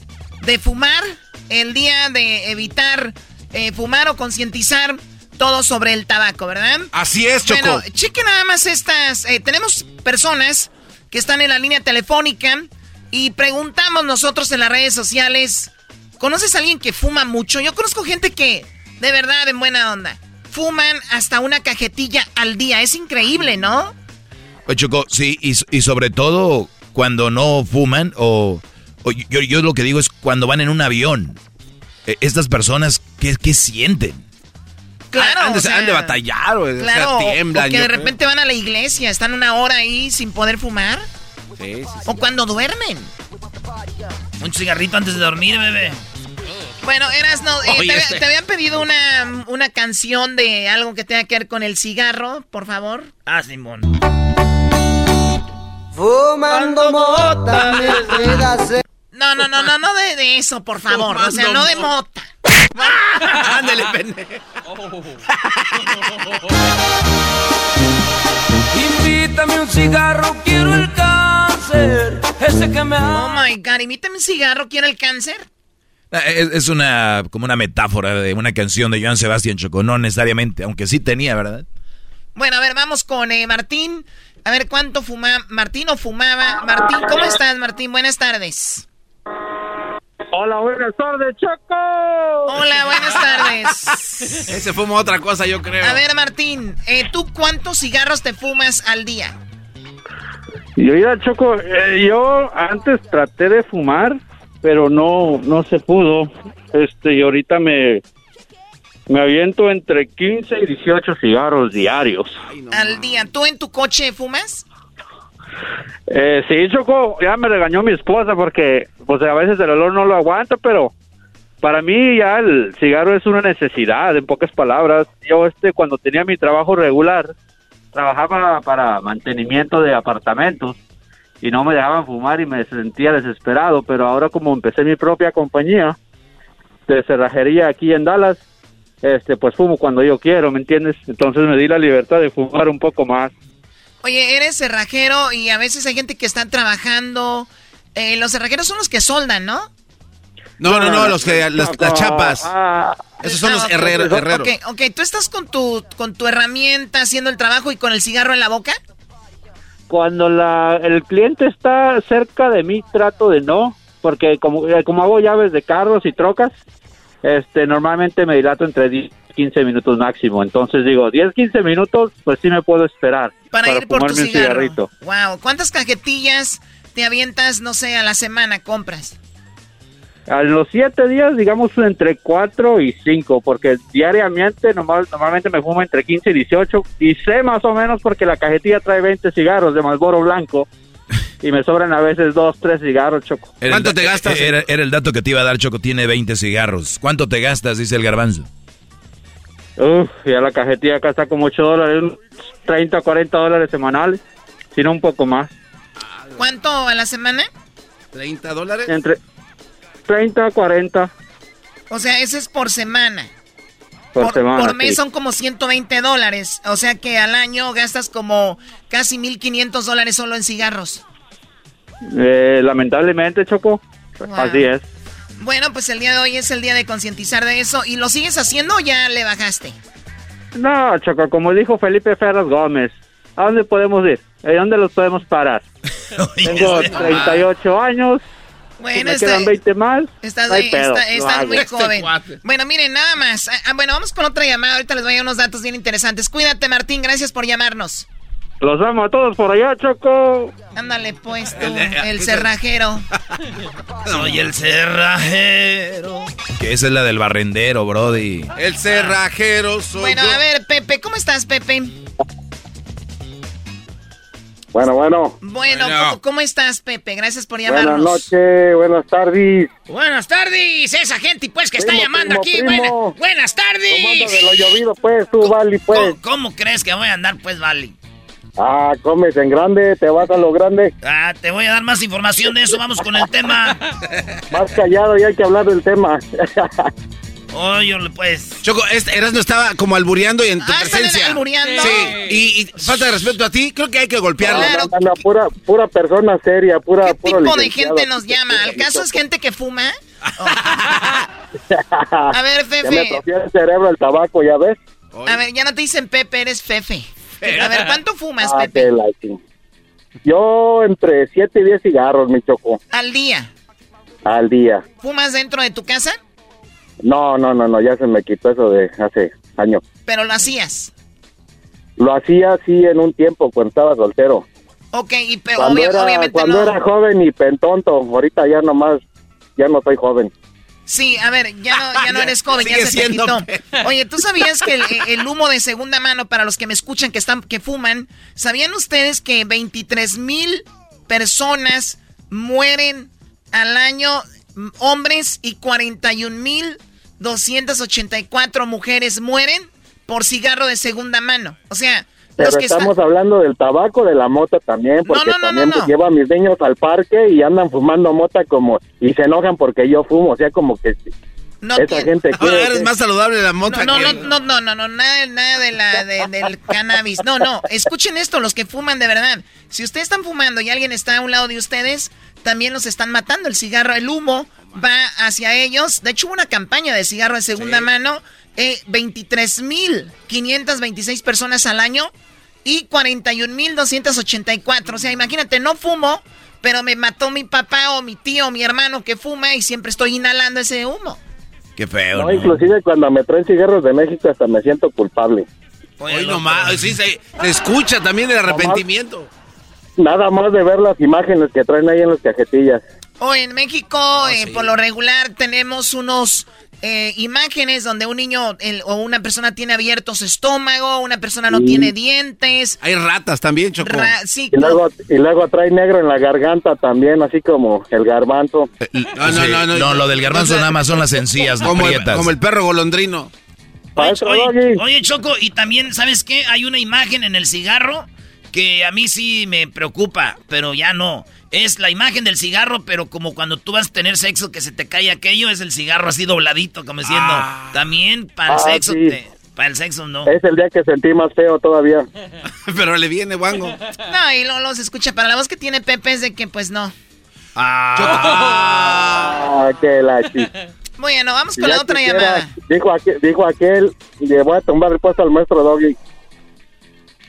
de fumar, el día de evitar eh, fumar o concientizar todo sobre el tabaco, ¿verdad? Así es, Choco. Bueno, cheque nada más estas. Eh, tenemos personas que están en la línea telefónica y preguntamos nosotros en las redes sociales, ¿conoces a alguien que fuma mucho? Yo conozco gente que, de verdad, en buena onda, fuman hasta una cajetilla al día. Es increíble, ¿no? Oye, Choco, sí, y, sobre todo cuando no fuman o... yo, lo que digo es cuando van en un avión. E, estas personas, ¿qué, qué sienten? Claro. Han de, han de batallar, o, claro, tiemblan. O que de repente van a la iglesia, están una hora ahí sin poder fumar. O cuando duermen. Un cigarrito antes de dormir, bebé. Bueno, eras no. Eh, te, habían pedido una, una canción de algo que tenga que ver con el cigarro, por favor. Ah, Simón. Fumando mota, No, no, no, no, no de, eso, por favor. o sea, no de mota. Ándale, pendejo. Invítame un cigarro, quiero el cáncer. Ese que me Oh my god, invítame un cigarro, quiero el cáncer. Ah, es, una como una metáfora de una canción de Joan Sebastián Choco, no necesariamente, aunque sí tenía, ¿verdad? Bueno, a ver, vamos con eh, Martín. A ver cuánto fumaba. Martín o fumaba. Martín, ¿cómo estás, Martín? Buenas tardes. Hola, buenas tardes, Choco. Hola, buenas tardes. Ese fuma otra cosa, yo creo. A ver, Martín, eh, ¿tú cuántos cigarros te fumas al día? Yo, ya, Choco, eh, yo antes traté de fumar, pero no, no se pudo. Este, y ahorita me, me aviento entre 15 y 18 cigarros diarios. Al día. ¿Tú en tu coche fumas? Eh, sí, Choco, ya me regañó mi esposa porque pues a veces el olor no lo aguanta, pero para mí ya el cigarro es una necesidad, en pocas palabras. Yo este cuando tenía mi trabajo regular, trabajaba para mantenimiento de apartamentos y no me dejaban fumar y me sentía desesperado, pero ahora como empecé mi propia compañía de cerrajería aquí en Dallas, este pues fumo cuando yo quiero, ¿me entiendes? Entonces me di la libertad de fumar un poco más. Oye, eres cerrajero y a veces hay gente que está trabajando. Eh, los cerrajeros son los que soldan, ¿no? No, no, no, los que las, las chapas. Ah, Esos son Ah, los ok. herreros. herreros. Ok, ok, tú estás con tu, con tu herramienta haciendo el trabajo y con el cigarro en la boca. Cuando la, el cliente está cerca de mí, trato de no, porque como, eh, como hago llaves de carros y trocas, este, normalmente me dilato entre 10 y 15 minutos máximo. Entonces digo, 10, 15 minutos, pues sí me puedo esperar Para, ir por tu cigarro. cigarrito. Wow, ¿cuántas cajetillas te avientas, no sé, a la semana compras? A los 7 días, digamos, entre 4 y 5, porque diariamente normal, normalmente me fumo entre 15 y 18, y sé más o menos porque la cajetilla trae 20 cigarros de Malboro Blanco, y me sobran a veces 2, 3 cigarros, Choco. Era el da- Era, era el dato que te iba a dar, Choco. Tiene 20 cigarros. ¿Cuánto te gastas? Dice el garbanzo. Uf, ya la cajetilla acá está como 8 dólares, unos 30, 40 dólares semanales, si no un poco más. ¿Cuánto a la semana? ¿30 dólares? Entre 30, 40 O sea, ese es por semana. por, semana. por mes sí. son como 120 dólares. O sea que al año gastas como casi 1.500 dólares solo en cigarros. Eh, lamentablemente, Choco, Wow. así es. Bueno, pues el día de hoy es el día de concientizar de eso. ¿Y lo sigues haciendo o ya le bajaste? No, Choco, como dijo Felipe Ferraz Gómez, ¿a dónde podemos ir? ¿A dónde los podemos parar? Tengo 38 años, si Bueno, me está- quedan 20 más, Estás, no pedo, está- estás muy joven. Bueno, miren, nada más. Ah, ah, bueno, vamos con otra llamada. Ahorita les voy a dar unos datos bien interesantes. Cuídate, Martín. Gracias por llamarnos. Los amo a todos por allá, Choco. Ándale, pues tú, El- el- el cerrajero. Soy el cerrajero. Que esa es la del barrendero, Brody. El cerrajero soy Bueno, yo. a ver, Pepe, ¿cómo estás, Pepe? Bueno, bueno. Bueno, Bueno. ¿cómo, cómo estás, Pepe? Gracias por Buenas llamarnos. noches, buenas tardes. Buenas tardes, esa gente pues que está llamando primo, aquí. primo. Buena- buenas ¿Cómo anda tardes. de lo llovido, pues, tú, Vali, pues? ¿Cómo, cómo crees que voy a andar pues, Vale? Ah, comes en grande, te vas a lo grande. Ah, te voy a dar más información de eso. Vamos con el tema. Más callado y hay que hablar del tema. Oye, pues. Choco, este Erasmo estaba como albureando y en tu Ah, ¿están presencia. albureando? Sí, y, y falta de respeto a ti, creo que hay que golpearlo. Claro. Anda, pura, pura persona seria, pura, ¿Qué puro tipo de gente nos llama? ¿Al caso es gente que fuma? A ver, Ya me Fefe. el cerebro el tabaco, ¿ya ves? A ver, ya no te dicen Pepe, eres Fefe. A ver, ¿cuánto fumas, Ah, Pepe? Yo entre 7 y 10 cigarros, mi choco, Al día. al día. ¿Fumas dentro de tu casa? No, no, no, no, ya se me quitó eso de hace años. Pero lo hacías. Lo hacía así en un tiempo cuando estaba soltero. Ok, y pe- Cuando, obvia- era, obviamente cuando no. era joven y pentonto, ahorita ya nomás, ya no soy joven. Sí, a ver, ya no, ya no eres joven, ya se te quitó. Oye, ¿tú sabías que el, el humo de segunda mano, para los que me escuchan que están, que fuman, ¿sabían ustedes que 23 mil personas mueren al año, mm, hombres, y 41 mil 284 mujeres mueren por cigarro de segunda mano? O sea, Pero los que están... estamos hablando del tabaco, de la mota también, porque no, no, también no, no. llevo a mis niños al parque y andan fumando mota como, y se enojan porque yo fumo, o sea, como que No esa tiene- gente Ahora quiere eres más saludable la mota No, no, que- no, no, no, no, nada, nada de la, de- del cannabis. No, no, escuchen esto, los que fuman de verdad. Si ustedes están fumando y alguien está a un lado de ustedes, también los están matando. El cigarro, el humo va hacia ellos. De hecho, hubo una campaña de cigarro de segunda mano. Eh, 23.526 personas al año y 41.284. O sea, imagínate, no fumo, pero me mató mi papá o mi tío o mi hermano que fuma y siempre estoy inhalando ese humo. Qué feo. No, ¿no? inclusive cuando me traen cigarros de México hasta me siento culpable. Hoy nomás, sí, se, se escucha también el arrepentimiento. Nada más de ver las imágenes que traen ahí en las cajetillas. O en México, Oh, eh, por lo regular, tenemos unos eh, imágenes donde un niño el- o una persona tiene abierto su estómago, una persona no Sí. tiene dientes. Hay ratas también, Choco. Ra- sí, Y luego, y luego trae negro en la garganta también, así como el garbanzo. No, no, Sí, no, no. no, lo del garbanzo O sea, nada más son las encías, no como el, prietas. como el perro golondrino. Oye, oye, Choco, y también, ¿sabes qué? Hay una imagen en el cigarro que a mí sí me preocupa, pero ya no. Es la imagen del cigarro, pero como cuando tú vas a tener sexo que se te cae aquello, es el cigarro así dobladito, como diciendo, Ah. también para el Ah, sexo, sí. te- para el sexo no. Es el día que sentí más feo todavía. Pero le viene, Wango. No, y luego se escucha, para la voz que tiene Pepe es de que pues no. Ah, que la chi- Bueno, vamos con Ya la otra quisiera, llamada. Dijo aquel, dijo aquel, le voy a tumbar el puesto al maestro Doggy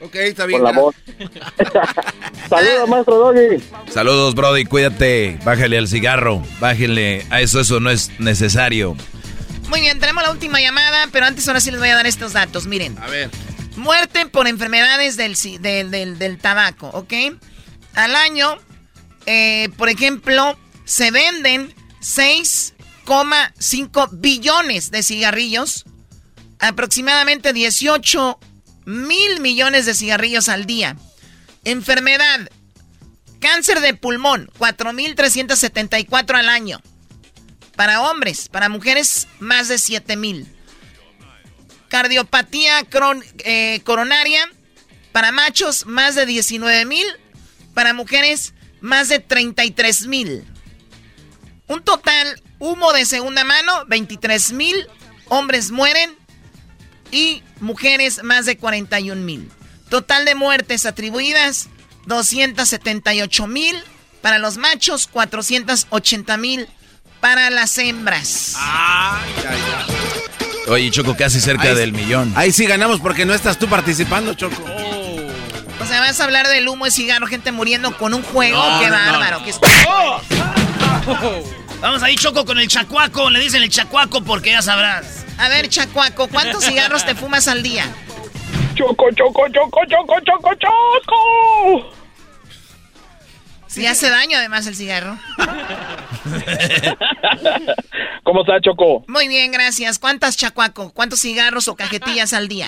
Ok, está bien. por la voz. Saludos, maestro Doggy. Saludos, Brody, cuídate. Bájale al cigarro. Bájale a eso, eso no es necesario. Muy bien, tenemos la última llamada, pero antes ahora sí les voy a dar estos datos. Miren. A ver. Muerte por enfermedades del, del- del tabaco, ¿ok? Al año, eh, por ejemplo, se venden 6,5 billones de cigarrillos, aproximadamente 18 mil millones de cigarrillos al día. Enfermedad, cáncer de pulmón, 4.374 al año. Para hombres, para mujeres, más de 7 mil. Cardiopatía cron- eh, coronaria, para machos, más de 19 mil. Para mujeres, más de 33 mil. Un total, humo de segunda mano, 23 mil. Hombres mueren y mujeres, más de 41 mil. Total de muertes atribuidas, 278 mil. Para los machos, 480 mil. Para las hembras. Oye, Choco, casi cerca Ahí- del millón. Ahí sí ganamos porque no estás tú participando, Choco. O sea, vas a hablar del humo de cigarro, gente muriendo con un juego. No, ¡Qué no, no. bárbaro! qué- Vamos ahí, Choco, con el chacuaco. Le dicen el chacuaco porque ya sabrás. A ver, Chacuaco, ¿cuántos cigarros te fumas al día? Choco, choco, choco, choco, choco, choco. Si hace daño además el cigarro. ¿Cómo está, Choco? Muy bien, gracias. ¿Cuántas Chacuaco? ¿Cuántos cigarros o cajetillas al día?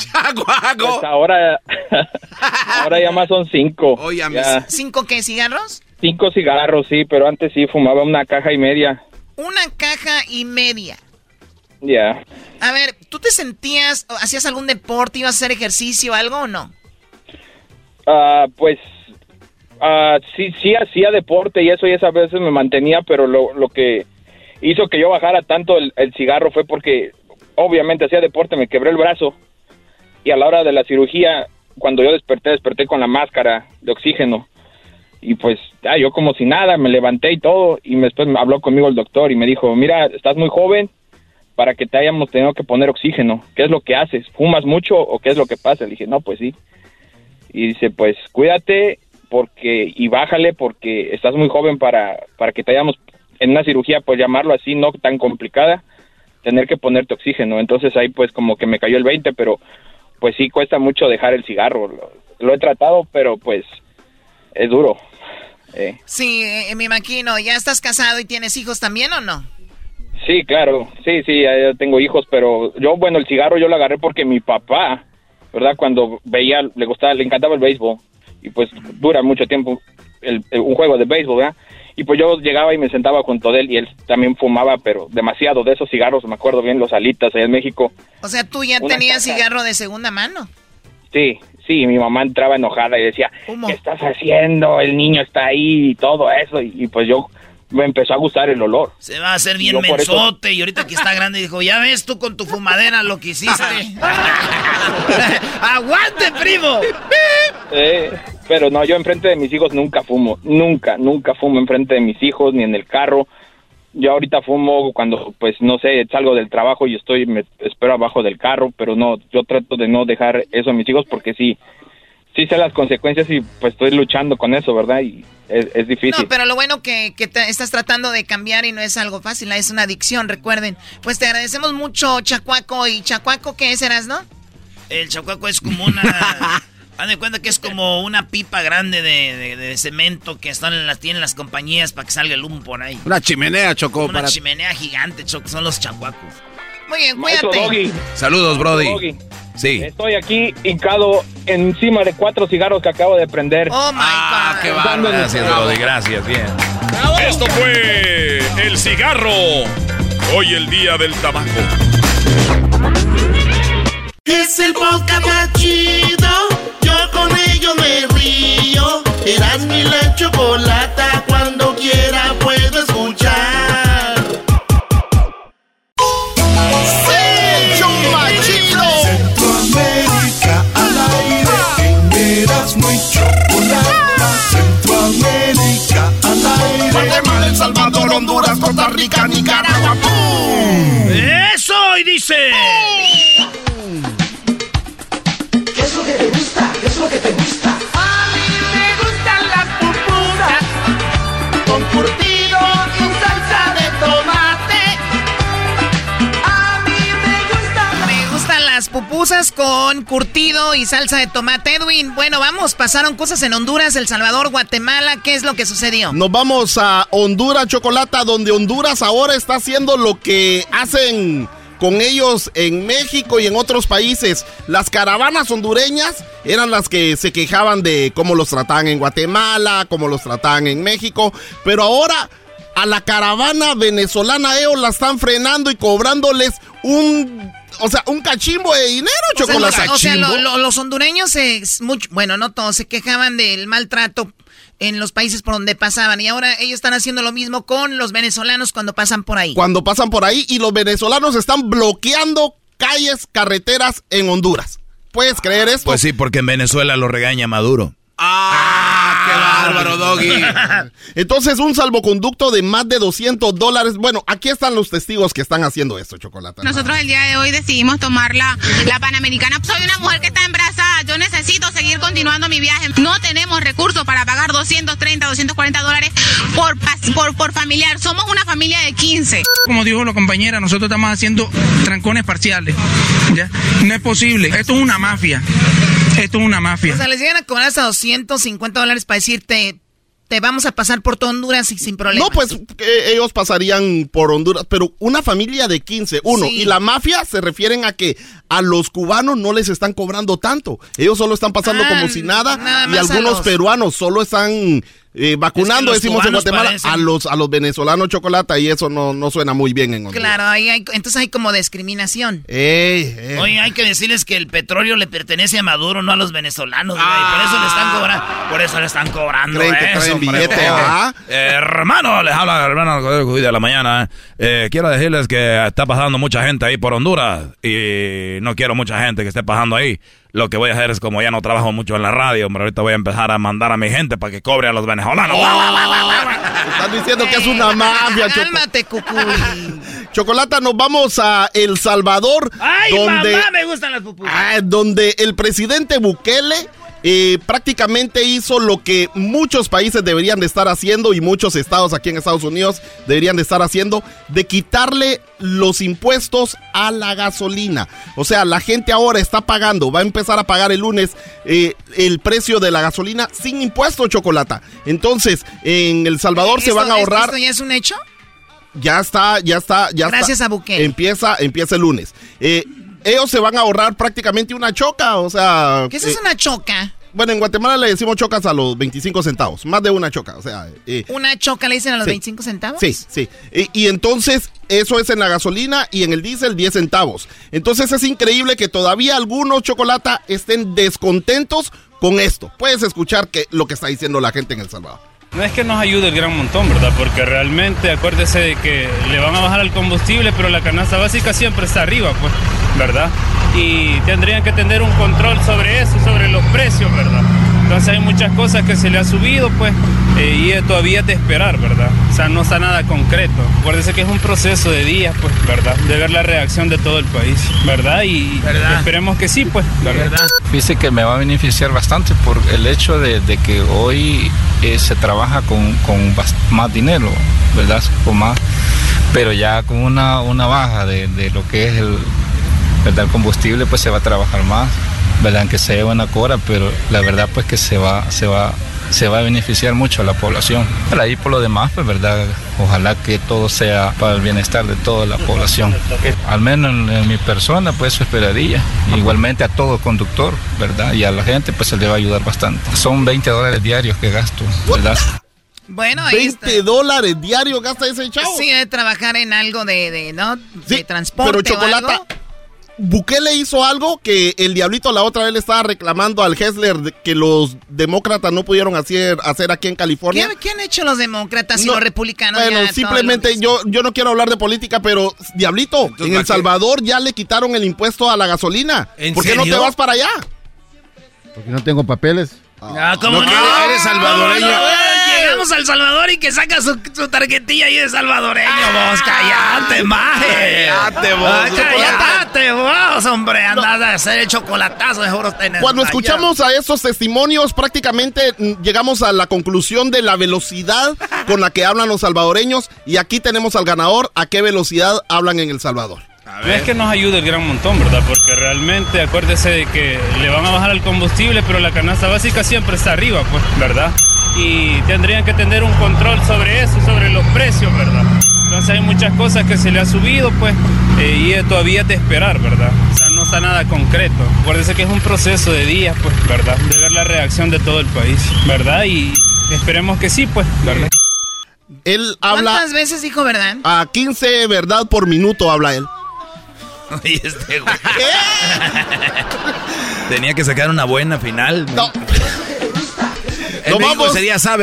Pues ahora, ahora ya más son cinco. Ya, ¿Cinco qué cigarros? cinco cigarros, sí, pero antes sí fumaba una caja y media. Una caja y media. Ya. A ver, ¿tú te sentías, hacías algún deporte, ibas a hacer ejercicio o algo o no? Ah, pues ah, sí, sí hacía deporte y eso y esa veces me mantenía, pero lo, lo que hizo que yo bajara tanto el, el cigarro fue porque obviamente hacía deporte, me quebré el brazo y a la hora de la cirugía, cuando yo desperté, desperté con la máscara de oxígeno y pues ah, yo como si nada, me levanté y todo y después me habló conmigo el doctor y me dijo, mira, estás muy joven para que te hayamos tenido que poner oxígeno, ¿qué es lo que haces? ¿Fumas mucho o qué es lo que pasa? Le dije, no, pues sí. Y dice, pues cuídate porque y bájale porque estás muy joven para, para que te hayamos en una cirugía, pues llamarlo así, no tan complicada, tener que ponerte oxígeno. Entonces ahí pues como que me cayó el 20, pero pues sí cuesta mucho dejar el cigarro. Lo, he tratado, pero pues es duro. Eh, Sí, eh, me imagino. ¿Ya estás casado y tienes hijos también o no? Sí, claro, sí, sí, tengo hijos, pero yo, bueno, el cigarro yo lo agarré porque mi papá, ¿verdad? Cuando veía, le gustaba, le encantaba el béisbol y pues dura mucho tiempo el- el- un juego de béisbol, ¿verdad? Y pues yo llegaba y me sentaba junto de él y él también fumaba, pero demasiado de esos cigarros, me acuerdo bien, los alitas allá en México. O sea, tú ya tenías cigarro de segunda mano. Sí, sí, mi mamá entraba enojada y decía, ¿qué estás haciendo? El niño está ahí y todo eso. Y, y pues yo me empezó a gustar el olor. Se va a hacer bien por eso- mensote y ahorita que está grande dijo, ya ves tú con tu fumadera lo que hiciste. ¡Aguante, primo! Eh, pero no, yo enfrente de mis hijos nunca fumo, nunca, nunca fumo enfrente de mis hijos ni en el carro. Yo ahorita fumo cuando, pues, no sé, salgo del trabajo y estoy, me espero abajo del carro, pero no, yo trato de no dejar eso a mis hijos porque sí, sí sé las consecuencias y pues estoy luchando con eso, ¿verdad? Y es, es difícil. No, pero lo bueno que, que te estás tratando de cambiar y no es algo fácil, es una adicción, recuerden. Pues te agradecemos mucho, Chacuaco. ¿Y Chacuaco qué serás, no? El chacuaco es como una... Haz de cuenta que es como una pipa grande de, de- de cemento que están en las, tienen las compañías para que salga el humo por ahí. Una chimenea, Choco. Una para... chimenea gigante, Choco, son los chacuacos. Muy bien, cuídate. Doggy. Saludos, Brody. Doggy. Sí. Estoy aquí hincado encima de cuatro cigarros que acabo de prender. Oh my Ah, qué bárbaro. Gracias, Brody. Gracias, bien. Esto fue el cigarro. Hoy el día del tabaco. Es el podcast más chido. Yo con ello me río. Eras mi la chocolata. Cuando quiera curtido y salsa de tomate. Edwin, bueno, vamos, pasaron cosas en Honduras, El Salvador, Guatemala. ¿Qué es lo que sucedió? Nos vamos a Honduras, Chocolata, donde Honduras ahora está haciendo lo que hacen con ellos en México y en otros países. Las caravanas hondureñas eran las que se quejaban de cómo los trataban en Guatemala, cómo los trataban en México, pero ahora a la caravana venezolana ellos la están frenando y cobrándoles un, o sea, un cachimbo de dinero, O sea, los, o sea, lo- lo- los hondureños, se, mucho, bueno, no todos, se quejaban del maltrato en los países por donde pasaban. Y ahora ellos están haciendo lo mismo con los venezolanos cuando pasan por ahí. cuando pasan por ahí y los venezolanos están bloqueando calles, carreteras en Honduras. ¿Puedes creer esto? Pues sí, porque en Venezuela lo regaña Maduro. ¡Ah! ¡Qué bárbaro, Doggy! Entonces, un salvoconducto de más de 200 dólares. Bueno, aquí están los testigos que están haciendo esto, Chocolata. Nosotros el día de hoy decidimos tomar la, la Panamericana. Soy una mujer que está embarazada. Yo necesito seguir continuando mi viaje. No tenemos recursos para pagar 230, 240 dólares por, por, por familiar. Somos una familia de 15. Como dijo la compañera, nosotros estamos haciendo trancones parciales. ¿ya? No es posible. Esto es una mafia. Esto es una mafia. O sea, les llegan a cobrar hasta 250 dólares para decirte, te vamos a pasar por todo Honduras y sin problema. No, pues eh, ellos pasarían por Honduras, pero una familia de 15, uno. Sí. Y la mafia se refieren a que a los cubanos no les están cobrando tanto. Ellos solo están pasando Ah, como si nada. nada y algunos los- peruanos solo están eh, vacunando, Es que los decimos en Guatemala, parecen- a los, a los venezolanos chocolate y eso no, no suena muy bien en Honduras. Claro, ahí hay, entonces hay como discriminación. Ey, ey. Oye, hay que decirles que el petróleo le pertenece a Maduro, no a los venezolanos, güey. Por eso le están cobrando. Por eso le están cobrando. Creen que traen billete, ¿ah? Eh, hermano, les habla hermano de la mañana. Eh, quiero decirles que está pasando mucha gente ahí por Honduras y no quiero mucha gente que esté pasando ahí. Lo que voy a hacer es como ya no trabajo mucho en la radio, hombre, ahorita voy a empezar a mandar a mi gente para que cobre a los venezolanos. Están diciendo que es una mafia, Cálmate, cucuy. Chocolata, nos vamos a El Salvador, ¡Ay, donde, mamá! Me gustan las pupusas. ah, donde el presidente Bukele eh, prácticamente hizo lo que muchos países deberían de estar haciendo y muchos estados aquí en Estados Unidos deberían de estar haciendo, de quitarle los impuestos a la gasolina. O sea, la gente ahora está pagando, va a empezar a pagar el lunes eh, el precio de la gasolina sin impuestos, Chocolata. Entonces, en El Salvador se ¿Esto- van a ahorrar ¿Esto ya es un hecho? ya está, ya está, ya Gracias está. a Bukele. Empieza, empieza el lunes. Eh, ellos se van a ahorrar prácticamente una choca, o sea. ¿Qué es eh, una choca? Bueno, en Guatemala le decimos chocas a los 25 centavos, más de una choca, o sea. eh, ¿Una choca le dicen a los Sí. 25 centavos? Sí, sí. Y, y entonces, eso es en la gasolina y en el diésel 10 centavos. Entonces es increíble que todavía algunos chocolata estén descontentos con esto. Puedes escuchar que, lo que está diciendo la gente en El Salvador. No es que nos ayude el gran montón, ¿verdad? Porque realmente acuérdese de que le van a bajar el combustible, pero la canasta básica siempre está arriba, pues, ¿verdad? Y tendrían que tener un control sobre eso, sobre los precios, ¿verdad? Entonces hay muchas cosas que se le ha subido, pues, eh, y es todavía de esperar, ¿verdad? O sea, no está nada concreto. Acuérdese que es un proceso de días, pues, ¿verdad? De ver la reacción de todo el país, ¿verdad? Y esperemos que sí, pues, ¿verdad? Dice que me va a beneficiar bastante por el hecho de, de que hoy eh, se trabaja con, con más dinero, ¿verdad? Con más, pero ya con una, una baja de, de lo que es el, ¿verdad? el combustible, pues se va a trabajar más, ¿verdad? Que se lleva una cora, pero la verdad pues que se va, se va, se va a beneficiar mucho a la población. Pero ahí por lo demás, pues verdad, ojalá que todo sea para el bienestar de toda la población. Al menos en, en mi persona, pues eso esperaría. Igualmente a todo conductor, ¿verdad? Y a la gente, pues se le va a ayudar bastante. Son 20 dólares diarios que gasto, ¿verdad? Bueno, ahí está. 20 dólares diario gasta ese chavo. Sí, debe trabajar en algo de, de ¿no? de transporte pero o algo. Bukele hizo algo que el diablito la otra vez le estaba reclamando al Hessler de que los demócratas no pudieron hacer, hacer aquí en California. ¿Qué, qué han hecho los demócratas y No, los republicanos? Bueno, Ya, simplemente yo, yo no quiero hablar de política, pero Diablito, en ¿para El Salvador ya le quitaron el impuesto a la gasolina. ¿En ¿Por qué no te vas para allá? Porque no tengo papeles. Ah, ¿cómo ¿No eres salvadoreño? ¿Cómo no? Al Salvador y que saca su, su tarjetilla ahí de salvadoreño, vos. Cállate, maje. Cállate, vos. Ah, vos, hombre. Andas a hacer el chocolatazo de oro tener. Cuando escuchamos a esos testimonios, prácticamente mm, llegamos a la conclusión de la velocidad con la que hablan los salvadoreños. Y aquí tenemos al ganador, a qué velocidad hablan en El Salvador. No es que nos ayude el gran montón, ¿verdad? Porque realmente acuérdese de que le van a bajar el combustible, pero la canasta básica siempre está arriba, pues, ¿verdad? Y tendrían que tener un control sobre eso, sobre los precios, ¿verdad? Entonces hay muchas cosas que se le ha subido, pues, eh, y todavía es de esperar, ¿verdad? O sea, no está nada concreto. Acuérdese que es un proceso de días, pues, ¿verdad? De ver la reacción de todo el país, ¿verdad? Y esperemos que sí, pues, ¿verdad? Él habla ¿Cuántas veces dijo verdad? a 15 verdad por minuto, habla él. Y este güey. Tenía que sacar una buena final. No.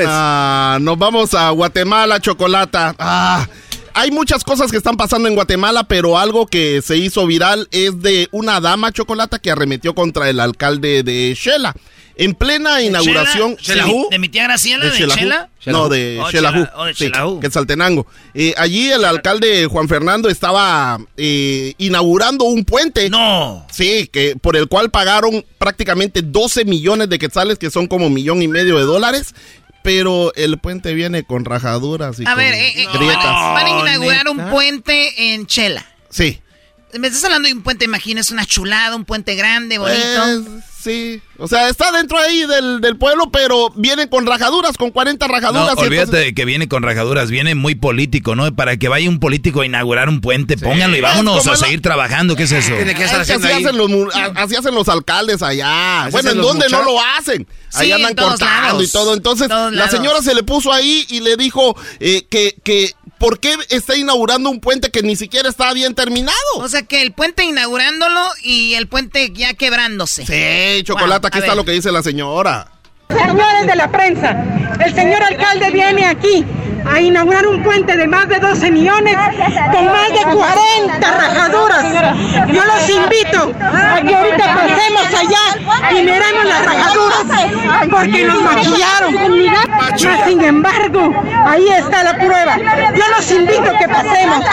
Ah, nos vamos a Guatemala, Chocolata. Ah, hay muchas cosas que están pasando en Guatemala, pero algo que se hizo viral es de una dama, Chocolata, que arremetió contra el alcalde de Shela. En plena inauguración... ¿Chela? ¿De mi- ¿De mi tía Graciela? ¿De. Chela? No, de Oh, Xelajú. Chela- oh, de Sí, Xelajú. que es Saltenango. Eh, allí el alcalde Juan Fernando estaba eh, inaugurando un puente. No. Sí, que por el cual pagaron prácticamente 12 millones de quetzales, que son como millón y medio de dólares. Pero el puente viene con rajaduras y A con ver, eh, eh, grietas. van a inaugurar un puente en Chela. Sí. Me estás hablando de un puente, imagínese, una chulada, un puente grande, bonito. Eh, sí. O sea, está dentro ahí del, del pueblo, pero viene con rajaduras, con 40 No, rajaduras. y olvídate entonces- de que viene con rajaduras, viene muy político, ¿no? Para que vaya un político a inaugurar un puente, pónganlo y vámonos ¿Cómo a es la- seguir trabajando. ¿Qué es eso? Tiene que Es estar que haciendo así, hacen los, así hacen los alcaldes allá. Así bueno, ¿en dónde no lo hacen? Ahí Sí, andan cortando lados. y todo. Entonces, Todos la lados. señora se le puso ahí y le dijo eh, que, que ¿por qué está inaugurando un puente que ni siquiera está bien terminado? O sea que el puente inaugurándolo y el puente ya quebrándose. Sí, Chocolata, Wow, aquí está ver. lo que dice la señora. Señores de la prensa, el señor alcalde viene aquí a inaugurar un puente de más de 12 millones con más de 40 rajaduras. Yo los invito a que ahorita pasemos allá y miremos las rajaduras porque nos maquillaron. Mas, sin embargo, ahí está la prueba. Yo los invito a que pasemos,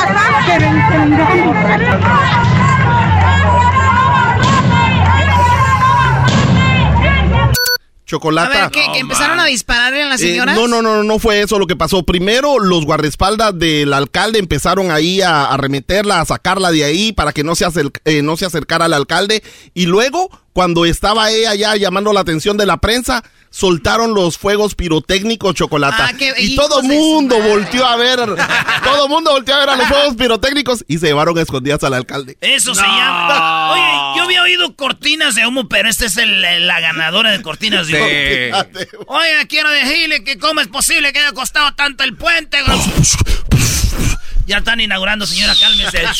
Chocolata. ver, ¿qué? ¿Que empezaron a dispararle a las Eh, señoras? no, no, no, no fue eso lo que pasó. Primero, los guardaespaldas del alcalde empezaron ahí a, a remeterla, a sacarla de ahí para que no se, acer- eh, no se acercara al alcalde. Y luego, cuando estaba ella ya llamando la atención de la prensa, soltaron los fuegos pirotécnicos chocolata. Ah, qué y todo mundo volteó a ver, todo mundo volteó a ver a los fuegos pirotécnicos y se llevaron a escondidas al alcalde. Eso se llama. Oye, yo había oído cortinas de humo, pero esta es el- la ganadora de cortinas de humo. Oiga, quiero decirle que cómo es posible que haya costado tanto el puente. Ya están inaugurando, señora, cálmese.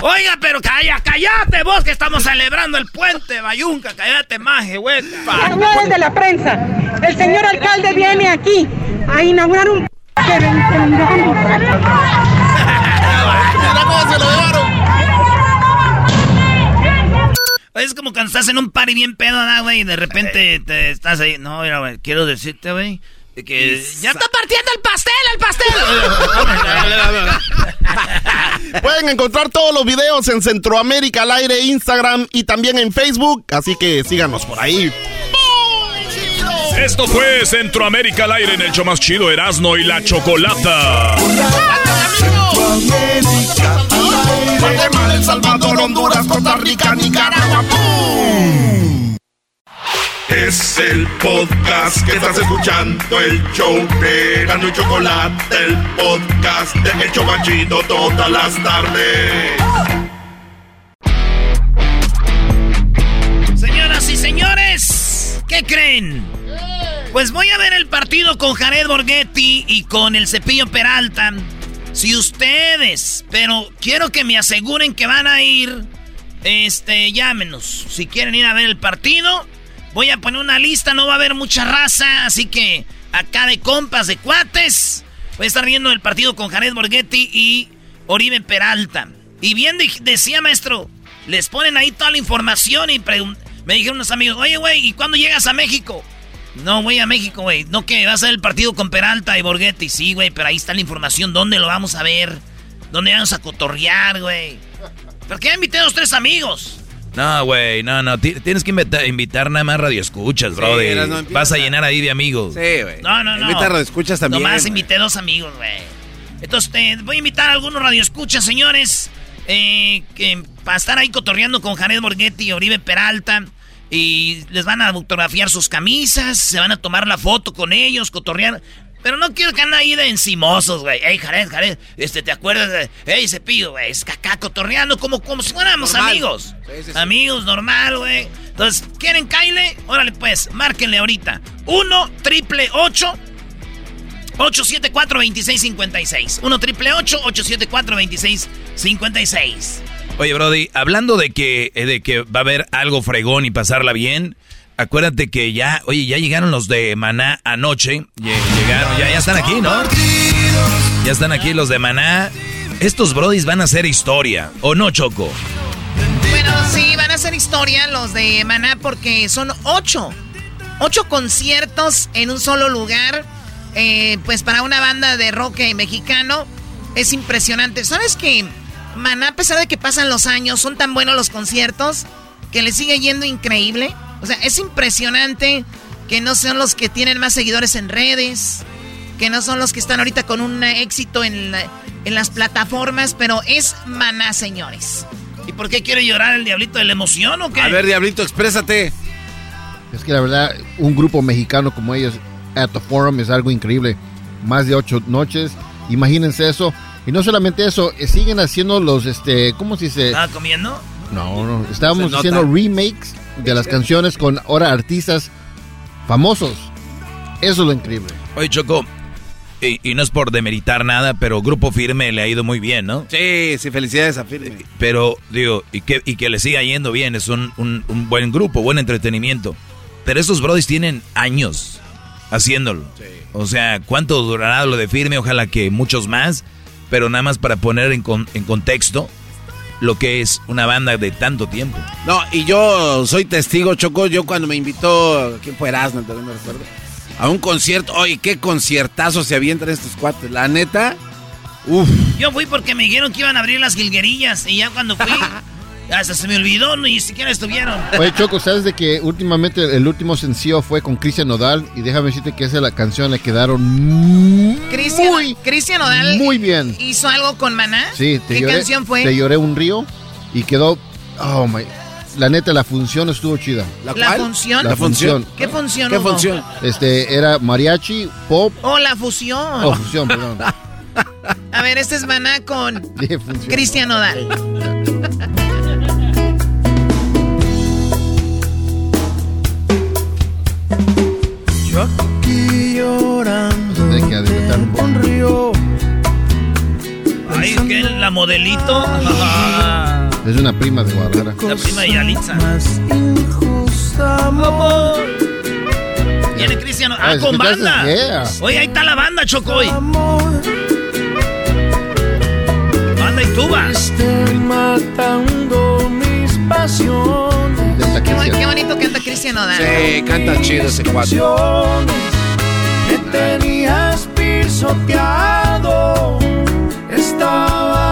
Oiga, pero calla, cállate vos que estamos celebrando el puente, Bayunca, cállate maje, güey. Señores de la prensa, el señor alcalde viene aquí a inaugurar un que ven- que vengamos. Mira cómo se lo llevaron. Es como cuando estás en un party bien pedo, ¿no, güey? Y de repente te estás ahí. No, mira, güey, quiero decirte, güey, que ya está partiendo el pastel, el pastel. Pueden encontrar todos los videos en Centroamérica al aire, Instagram y también en Facebook. Así que síganos por ahí. Esto fue Centroamérica al aire en el show más chido Erasno y la Chocolata. Guatemala, El Salvador, Honduras, Costa Rica, Nicaragua. ¡Pum! Es el podcast que estás escuchando, el show de Gano y Chocolate, el podcast de El Chobachito todas las tardes. Señoras y señores, ¿qué creen? Pues voy a ver el partido con Jared Borghetti y con el Cepillo Peralta. Si ustedes, pero quiero que me aseguren que van a ir, este, llámenos. Si quieren ir a ver el partido, voy a poner una lista, no va a haber mucha raza, así que acá de compas, de cuates, voy a estar viendo el partido con Jared Borghetti y Oribe Peralta. Y bien decía maestro, les ponen ahí toda la información y me dijeron unos amigos, oye güey, ¿y cuándo llegas a México? No, voy a México, güey. No que va a ser el partido con Peralta y Borghetti. Sí, güey, pero ahí está la información. ¿Dónde lo vamos a ver? ¿Dónde vamos a cotorrear, güey? ¿Por qué invité a los tres amigos? No, güey, no, no. Tienes que invitar, nada más radioescuchas, bro. Vas a llenar ahí de amigos. Sí, güey. No, no, no. Invita radioescuchas también. Nomás invité dos amigos, güey. Entonces, voy a invitar a algunos radioescuchas, señores. Eh, que, para estar ahí cotorreando con Jared Borghetti y Oribe Peralta. Y les van a fotografiar sus camisas, se van a tomar la foto con ellos, cotorrear. Pero no quiero que anden ahí de encimosos, güey. Ey, Jared, Jared, este, ¿te acuerdas de...? Ey, Cepillo, güey, es caca cotorreando como, como si fuéramos amigos. Amigos, normal, güey. Entonces, ¿quieren Kyle? Órale, pues, márquenle ahorita. 1 triple 8 874 2656 1 triple 874 2656 Oye, Brody, hablando de que, eh, de que va a haber algo fregón y pasarla bien, acuérdate que ya, oye, ya llegaron los de Maná anoche. Llegaron, ya, están aquí, ¿no? Ya están aquí los de Maná. Estos Brodis van a hacer historia, ¿o no, Choco? Bueno, sí, van a hacer historia los de Maná porque son ocho. Ocho conciertos en un solo lugar. Eh, pues para una banda de rock mexicano es impresionante. ¿Sabes qué? Maná, a pesar de que pasan los años, son tan buenos los conciertos que le sigue yendo increíble. O sea, es impresionante que no son los que tienen más seguidores en redes, que no son los que están ahorita con un éxito en, en las plataformas, pero es Maná, señores. ¿Y por qué quiere llorar el diablito de la emoción o qué? A ver, diablito, exprésate. Es que la verdad, un grupo mexicano como ellos, At the Forum, es algo increíble. Más de ocho noches, imagínense eso. Y no solamente eso, eh, siguen haciendo los, este, ¿cómo se dice? ¿Estaba comiendo? No, no, estábamos haciendo remakes de las canciones con ahora artistas famosos. Eso es lo increíble. Oye, Choco, y, no es por demeritar nada, pero Grupo Firme le ha ido muy bien, ¿no? Sí, sí, felicidades a Firme. Pero, digo, y que, y que le siga yendo bien, es un, un, buen grupo, buen entretenimiento. Pero estos brodis tienen años haciéndolo. O sea, ¿cuánto durará lo de Firme? Ojalá que muchos más pero nada más para poner en, en contexto lo que es una banda de tanto tiempo. No, y yo soy testigo, Choco, yo cuando me invitó, ¿quién fue Erasmo? También me recuerdo. A un concierto, oye, qué conciertazo se avientan estos cuates, la neta. Uf. Yo fui porque me dijeron que iban a abrir las jilguerillas y ya cuando fui Hasta se me olvidó, ni siquiera estuvieron. Oye, Choco, ¿sabes de que últimamente el último sencillo fue con Cristian Nodal? Y déjame decirte que esa la canción le quedaron muy, Cristian Nodal muy bien. ¿Hizo algo con Maná? Sí, te ¿Qué canción fue? Te lloré un río y quedó... Oh, my... La neta, la función estuvo chida. ¿La, función? La, función. ¿Qué función? ¿Qué función? Este, era mariachi, pop. Oh, la fusión. Oh, fusión, perdón. A ver, este es Maná con Cristian Nodal. modelito? Es una prima de Guadalajara. La prima de Yalitza. Más injusta, amor. Viene Cristiano. Ah, con banda. Oye, ahí está la banda, Chocoy. Banda y tuba. Estén matando mis pasiones. Qué, bonito canta Cristian Nodal. Sí, canta chido ese cuadro. Me tenías pisoteado, estaba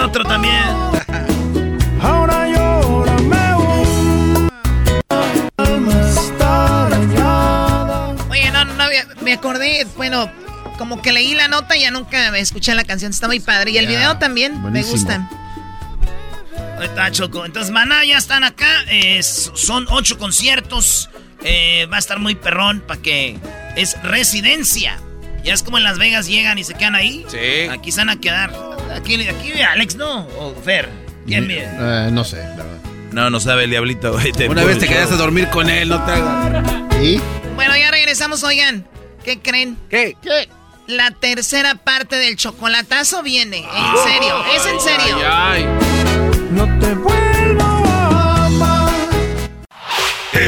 otro también. Ahora llora, me Oye, no, no, me acordé, bueno, como que leí la nota y ya nunca escuché la canción, está muy padre. Y el video también, me gustan. Ahí está Choco. Entonces, maná, ya están acá. Eh, son ocho conciertos. Eh, va a estar muy perrón para que es residencia. Ya es como en Las Vegas llegan y se quedan ahí. Sí. Aquí se van a quedar. Aquí, aquí Alex, ¿no? O Fer. ¿Quién viene? Eh, no sé, la verdad. No, no sabe el diablito. Una vez te quedaste a dormir con él, no te hagas. ¿Sí? Bueno, ya regresamos, oigan. ¿Qué creen? ¿Qué? ¿Qué? La tercera parte del chocolatazo viene. En serio, es en serio. Ay, No te vuelvo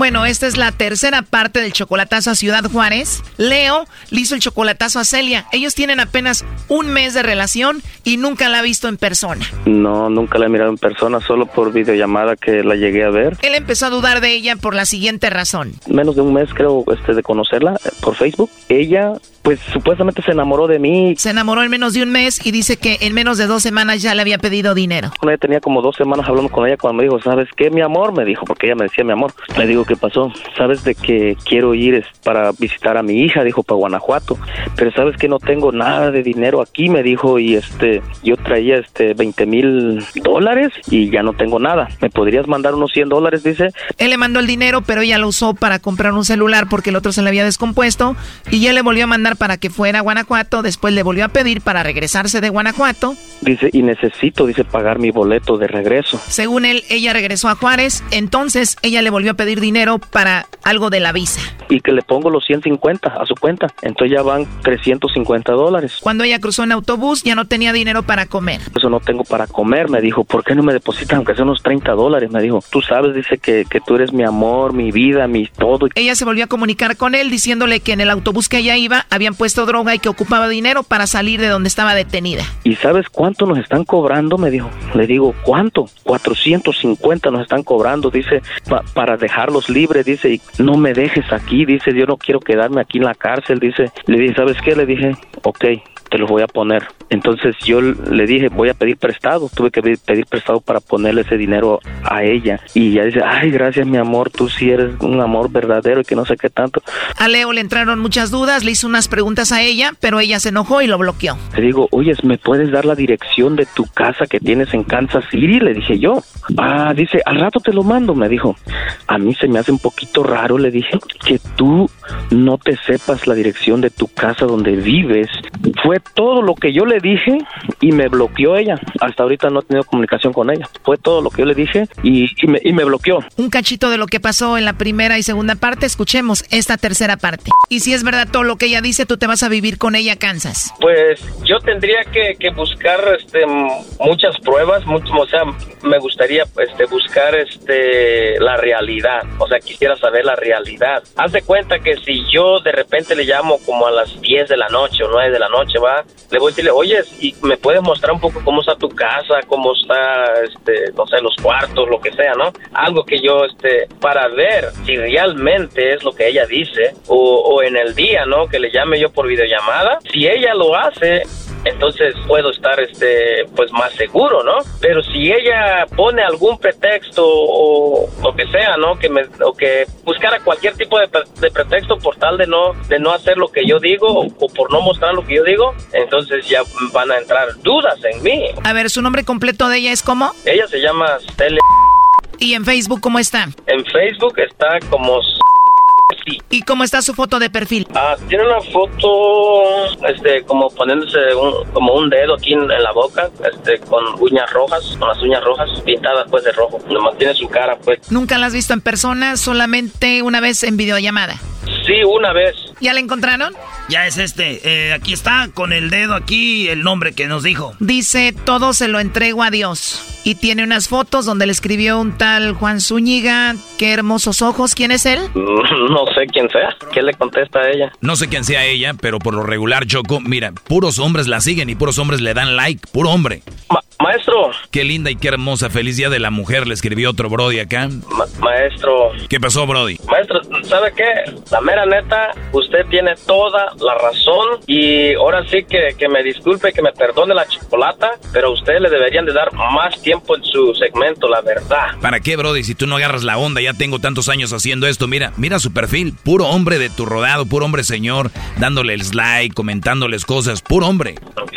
Bueno, esta es la tercera parte del chocolatazo a Ciudad Juárez. Leo le hizo el chocolatazo a Celia. Ellos tienen apenas un mes de relación y nunca la ha visto en persona. No, nunca la he mirado en persona, solo por videollamada que la llegué a ver. Él empezó a dudar de ella por la siguiente razón. Menos de un mes creo este de conocerla eh, por Facebook. Ella pues supuestamente se enamoró de mí. Se enamoró en menos de un mes y dice que en menos de dos semanas ya le había pedido dinero. Ella tenía como dos semanas hablando con ella cuando me dijo, ¿sabes qué, mi amor? Me dijo, porque ella me decía mi amor. Le digo, ¿qué pasó? ¿Sabes de que quiero ir para visitar a mi hija? Dijo, para Guanajuato. Pero ¿sabes que no tengo nada de dinero aquí? Me dijo, y este, yo traía este 20 mil dólares y ya no tengo nada. ¿Me podrías mandar unos 100 dólares? Dice. Él le mandó el dinero, pero ella lo usó para comprar un celular porque el otro se le había descompuesto y ya le volvió a mandar para que fuera a Guanajuato, después le volvió a pedir para regresarse de Guanajuato. Dice, y necesito, dice, pagar mi boleto de regreso. Según él, ella regresó a Juárez, entonces ella le volvió a pedir dinero para algo de la visa. Y que le pongo los 150 a su cuenta. Entonces ya van 350 dólares. Cuando ella cruzó en autobús, ya no tenía dinero para comer. Eso no tengo para comer, me dijo. ¿Por qué no me depositan aunque sea unos 30 dólares? Me dijo. Tú sabes, dice que, que tú eres mi amor, mi vida, mi todo. Ella se volvió a comunicar con él diciéndole que en el autobús que ella iba habían puesto droga y que ocupaba dinero para salir de donde estaba detenida. ¿Y sabes cuánto nos están cobrando? Me dijo. Le digo, ¿cuánto? 450 nos están cobrando, dice, pa- para dejarlos libres, dice, y no me dejes aquí, dice, yo no quiero quedarme aquí en la cárcel, dice. Le dije, ¿sabes qué? Le dije, ok, te los voy a poner. Entonces yo le dije, voy a pedir prestado. Tuve que pedir, prestado para ponerle ese dinero a ella. Y ella dice, ay, gracias mi amor, tú sí eres un amor verdadero y que no sé qué tanto. A Leo le entraron muchas dudas, le hizo unas preguntas a ella, pero ella se enojó y lo bloqueó. Le digo, oye, ¿me puedes dar la dirección de tu casa que tienes en Kansas City? Le dije yo. Ah, dice, al rato te lo mando, me dijo. A mí se me hace un poquito raro, le dije, que tú no te sepas la dirección de tu casa donde vives. Fue todo lo que yo le dije y me bloqueó ella. Hasta ahorita no he tenido comunicación con ella. Fue todo lo que yo le dije y, y me, y me bloqueó. Un cachito de lo que pasó en la primera y segunda parte, escuchemos esta tercera parte. Y si es verdad todo lo que ella dice, tú te vas a vivir con ella a Kansas. Pues yo tendría que, que buscar este, muchas pruebas, mucho, o sea, me gustaría este, buscar este, la realidad, o sea, quisiera saber la realidad. Haz de cuenta que si yo de repente le llamo como a las 10 de la noche o 9 de la noche, va, le voy a decirle, oye, ¿y me puedes mostrar un poco cómo está tu casa, cómo está, este, no sé, los cuartos, lo que sea, ¿no? Algo que yo, este, para ver si realmente es lo que ella dice, o, o en el día, ¿no? Que le llame yo por videollamada. Si ella lo hace, entonces puedo estar este pues más seguro, ¿no? Pero si ella pone algún pretexto o lo que sea, ¿no? Que me o que buscara cualquier tipo de, de pretexto por tal de no de no hacer lo que yo digo o, o por no mostrar lo que yo digo, entonces ya van a entrar dudas en mí. A ver, su nombre completo de ella es cómo? Ella se llama Celia. Y en Facebook, ¿cómo está? En Facebook está como ¿Y cómo está su foto de perfil? Ah, tiene una foto, este, como poniéndose un, como un dedo aquí en, en la boca, este, con uñas rojas, con las uñas rojas pintadas pues de rojo. Nomás tiene su cara pues. ¿Nunca la has visto en persona? Solamente una vez en videollamada. Sí, una vez, ¿Ya la encontraron? Ya es este. Eh, aquí está, con el dedo aquí, el nombre que nos dijo. Dice, todo se lo entrego a Dios. Y tiene unas fotos donde le escribió un tal Juan Zúñiga. Qué hermosos ojos. ¿Quién es él? No sé quién sea. ¿Qué le contesta a ella? No sé quién sea ella, pero por lo regular, Choco, mira, puros hombres la siguen y puros hombres le dan like. Puro hombre. Maestro. Qué linda y qué hermosa. Feliz día de la mujer, le escribió otro Brody acá. maestro. ¿Qué pasó, Brody? Maestro, ¿sabe qué? La mera neta, usted tiene toda la razón y ahora sí que, que me disculpe, que me perdone la chocolata, pero a usted le deberían de dar más tiempo en su segmento, la verdad. ¿Para qué, Brody? Si tú no agarras la onda, ya tengo tantos años haciendo esto. Mira, mira su perfil. Puro hombre de tu rodado, puro hombre señor, dándole el like, comentándoles cosas. Puro hombre. Ok.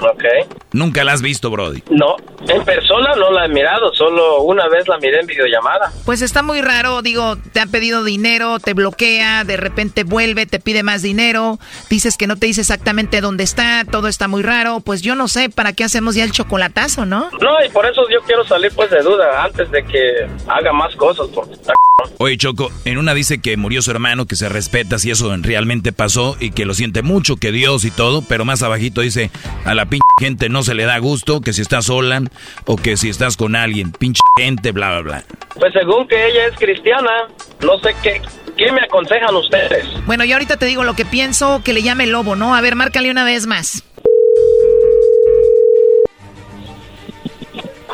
Ok. Nunca la has visto, Brody. No, en persona no la he mirado, solo una vez la miré en videollamada. Pues está muy raro, digo, te han pedido dinero, te bloquea, de repente vuelve, te pide más dinero, dices que no te dice exactamente dónde está, todo está muy raro, pues yo no sé, ¿para qué hacemos ya el chocolatazo, no? No, y por eso yo quiero salir pues de duda antes de que haga más cosas, porque está Oye, Choco, en una dice que murió su hermano, que se respeta si eso realmente pasó y que lo siente mucho, que Dios y todo, pero más abajito dice, a la pinche gente no se le da gusto, que si estás sola o que si estás con alguien, pinche gente, bla, bla, bla. Pues según que ella es cristiana, no sé qué, qué me aconsejan ustedes. Bueno, yo ahorita te digo lo que pienso, que le llame el lobo, ¿no? A ver, márcale una vez más.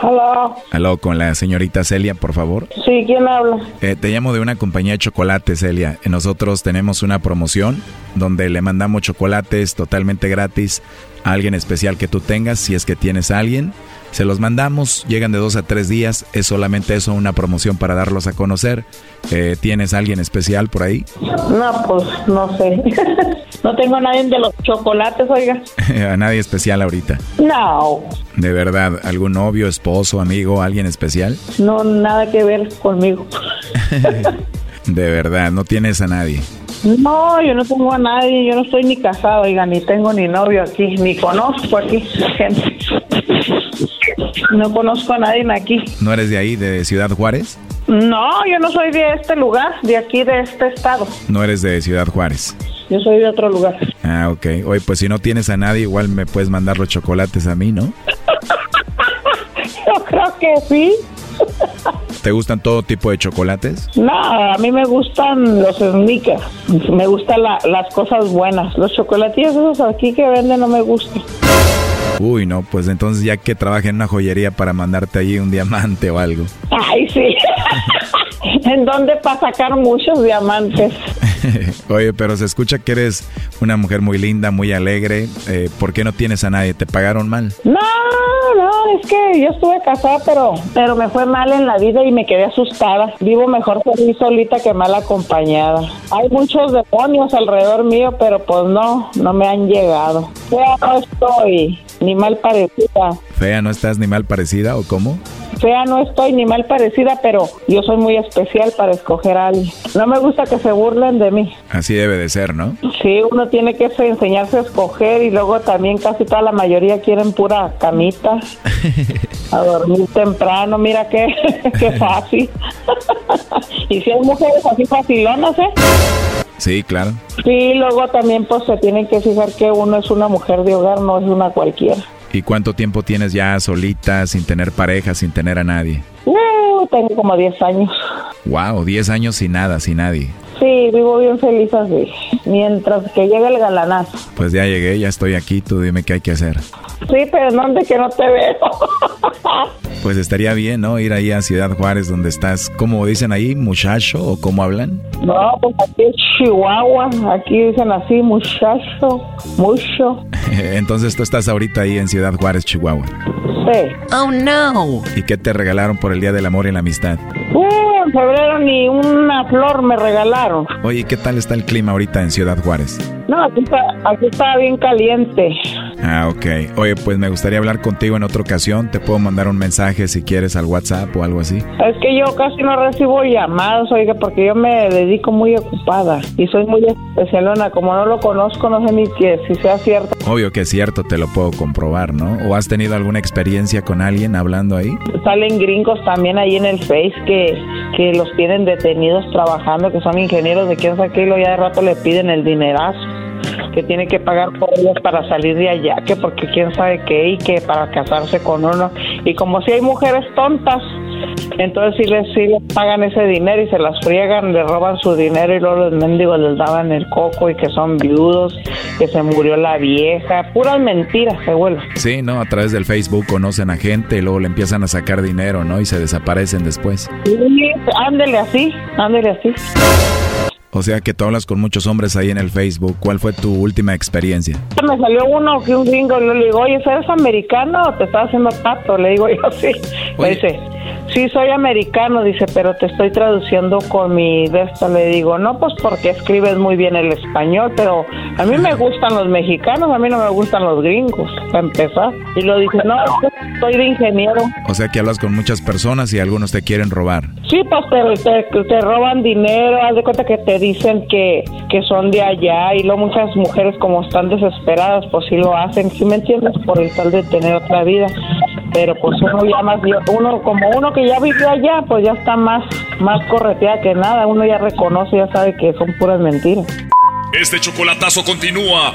Hola. Aló, con la señorita Celia, por favor. Sí, ¿quién habla? Eh, te llamo de una compañía de chocolate, Celia. Eh, Nosotros tenemos una promoción donde le mandamos chocolates totalmente gratis a alguien especial que tú tengas, si es que tienes a alguien. Se los mandamos, llegan de dos a tres días, es solamente eso, una promoción para darlos a conocer. Eh, ¿Tienes a alguien especial por ahí? No, pues no sé. no tengo a nadie de los chocolates, oiga. a nadie especial ahorita. No, De verdad, ¿algún novio, esposo, amigo, alguien especial? no, nada que ver conmigo. De verdad, no tienes a nadie. No, yo no tengo a nadie, yo no estoy ni casado, oiga, ni tengo ni novio aquí, ni conozco aquí gente. No conozco a nadie aquí. ¿No eres de ahí, de Ciudad Juárez? No, yo no soy de este lugar, de aquí, de este estado. No eres de Ciudad Juárez. Yo soy de otro lugar. Ah, ok. Oye, pues si no tienes a nadie, igual me puedes mandar los chocolates a mí, ¿no? Yo creo que sí. ¿Te gustan todo tipo de chocolates? No, a mí me gustan los sneakers. Me gustan la- las cosas buenas. Los chocolatillos esos aquí que venden no me gustan. Uy, no, pues entonces ya que trabaje en una joyería para mandarte allí un diamante o algo. Ay, sí. ¿En dónde para sacar muchos diamantes? Oye, pero se escucha que eres una mujer muy linda, muy alegre. Eh, ¿Por qué no tienes a nadie? ¿Te pagaron mal? No, no, es que yo estuve casada, pero, pero me fue mal en la vida y me quedé asustada. Vivo mejor feliz solita que mal acompañada. Hay muchos demonios alrededor mío, pero pues no, no me han llegado. Fea no estoy, ni mal parecida. ¿Fea no estás ni mal parecida o cómo? Fea no estoy, ni mal parecida, pero yo soy muy especial para escoger a alguien. No me gusta que se burlen de mí. Así debe de ser, ¿no? Sí, uno tiene que enseñarse a escoger y luego también casi toda la mayoría quieren pura camita, a dormir temprano, mira qué, qué fácil. y si hay mujeres así facilonas, ¿eh? Sí, claro. Sí, luego también pues se tienen que fijar que uno es una mujer de hogar, no es una cualquiera. ¿Y cuánto tiempo tienes ya solita, sin tener pareja, sin tener a nadie? Uh, tengo como 10 años. Wow, 10 años sin nada, sin nadie. Sí, vivo bien feliz así, mientras que llegue el galanazo. Pues ya llegué, ya estoy aquí, tú dime qué hay que hacer. Sí, pero ¿en dónde que no te veo? Pues estaría bien, ¿no? Ir ahí a Ciudad Juárez, donde estás, como dicen ahí, muchacho, o cómo hablan. No, pues aquí es Chihuahua, aquí dicen así, muchacho, mucho. Entonces tú estás ahorita ahí en Ciudad Juárez, Chihuahua. Sí. Oh, no. ¿Y qué te regalaron por el Día del Amor y la Amistad? Uh, en febrero ni una flor me regalaron. Oye, ¿qué tal está el clima ahorita en Ciudad Juárez? No, aquí está, aquí está bien caliente. Ah, ok. Oye, pues me gustaría hablar contigo en otra ocasión. Te puedo mandar un mensaje si quieres al WhatsApp o algo así. Es que yo casi no recibo llamadas, oiga, porque yo me dedico muy ocupada y soy muy especialona. Como no lo conozco, no sé ni que si sea cierto. Obvio que es cierto, te lo puedo comprobar, ¿no? ¿O has tenido alguna experiencia con alguien hablando ahí? Salen gringos también ahí en el Face que, que los tienen detenidos trabajando, que son ingenieros de quién sabe qué, y luego ya de rato le piden el dinerazo que tiene que pagar por ellos para salir de allá, que porque quién sabe qué y que para casarse con uno. Y como si hay mujeres tontas, entonces sí les, sí les pagan ese dinero y se las friegan, le roban su dinero y luego los mendigos les daban el coco y que son viudos, que se murió la vieja, puras mentiras, se vuelve. Sí, ¿no? A través del Facebook conocen a gente y luego le empiezan a sacar dinero, ¿no? Y se desaparecen después. Sí, ándele así, ándele así. O sea que tú hablas con muchos hombres ahí en el Facebook. ¿Cuál fue tu última experiencia? Me salió uno que un gringo, le digo, oye, ¿eres americano o te estás haciendo pato? Le digo yo, sí. Me dice, sí, soy americano, dice, pero te estoy traduciendo con mi de esto. Le digo, no, pues porque escribes muy bien el español, pero a mí me gustan los mexicanos, a mí no me gustan los gringos, para empezar. Y lo dice, no, soy de ingeniero. O sea que hablas con muchas personas y algunos te quieren robar. Sí, pues te, te, te roban dinero, haz de cuenta que te dicen que, que son de allá y luego muchas mujeres como están desesperadas, pues sí lo hacen, ¿sí me entiendes? Por el tal de tener otra vida. Pero pues uno ya más, uno como uno que ya vivió allá, pues ya está más, más correteada que nada, uno ya reconoce, ya sabe que son puras mentiras. Este chocolatazo continúa.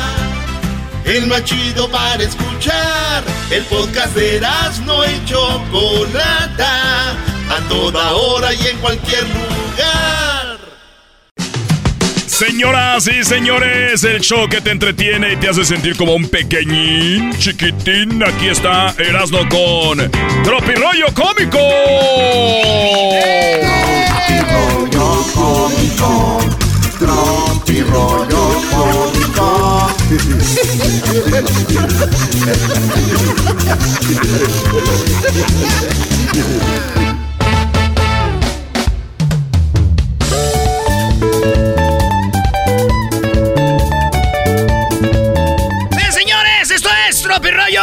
el más chido para escuchar. El podcast de Erasmo y Chocolata, a toda hora y en cualquier lugar. Señoras y señores, el show que te entretiene y te hace sentir como un pequeñín, chiquitín. Aquí está Erasmo con Tropirollo Cómico. Tropirollo Cómico. Tropirollo Cómico. ¡Sí, señores! ¡Esto es Tropirollo!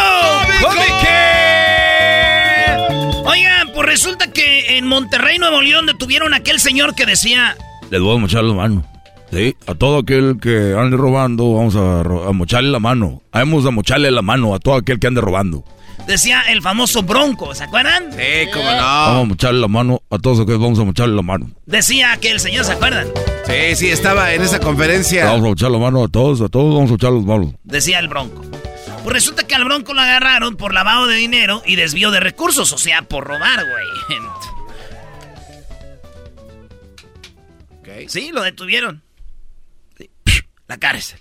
Oigan, pues resulta que en Monterrey, Nuevo León, detuvieron a aquel señor que decía... Les voy a mochar la mano. Sí, a todo aquel que ande robando, vamos a, mocharle la mano. Vamos a mocharle la mano a todo aquel que ande robando. Decía el famoso Bronco, ¿se acuerdan? Sí, cómo Vamos a mocharle la mano a todos aquellos, vamos a mocharle la mano. Decía aquel señor, ¿se acuerdan? Sí, sí, estaba en esa conferencia. Vamos a mochar la mano a todos, a todos vamos a mochar las manos. Decía el Bronco. Pues resulta que al Bronco lo agarraron por lavado de dinero y desvío de recursos, o sea, por robar, güey. Sí, lo detuvieron. La cárcel.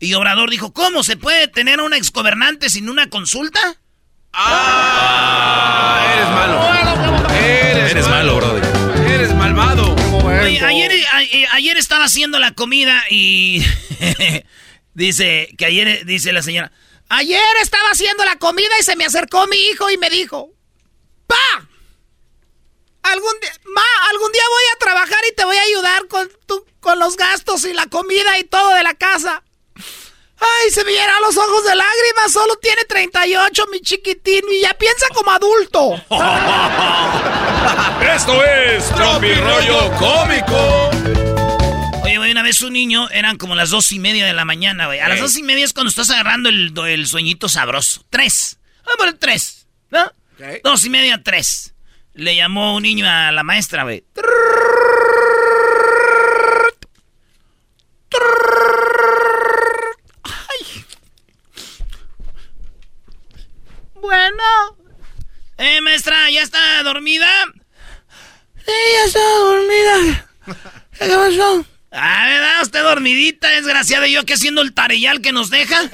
Y Obrador dijo, ¿cómo se puede tener a un exgobernante sin una consulta? Ah, eres malo. Eres, Eres malo, brother. Eres malvado. Oye, ayer, a- ayer estaba haciendo la comida y dice que ayer dice la señora, Ayer estaba haciendo la comida y se me acercó mi hijo y me dijo, ¡Pa! Algún día, ma, algún día voy a trabajar y te voy a ayudar con, tu- con los gastos y la comida y todo de la casa. Ay, se me llenan los ojos de lágrimas, solo tiene 38, mi chiquitín, y ya piensa como adulto. Esto es Tropirollo Cómico. Oye, güey, una vez un niño, eran como las dos y media de la mañana, güey. A las dos y media es cuando estás agarrando el, el sueñito sabroso. Tres. Vamos a poner tres, ¿no? Dos y media, tres. Le llamó un niño a la maestra, güey. Bueno. Eh, maestra, ¿ya está dormida? Sí, ya está dormida. ¿Qué pasó? Ah, ¿verdad? Usted dormidita, desgraciada. ¿Y yo que haciendo el tareyal que nos deja?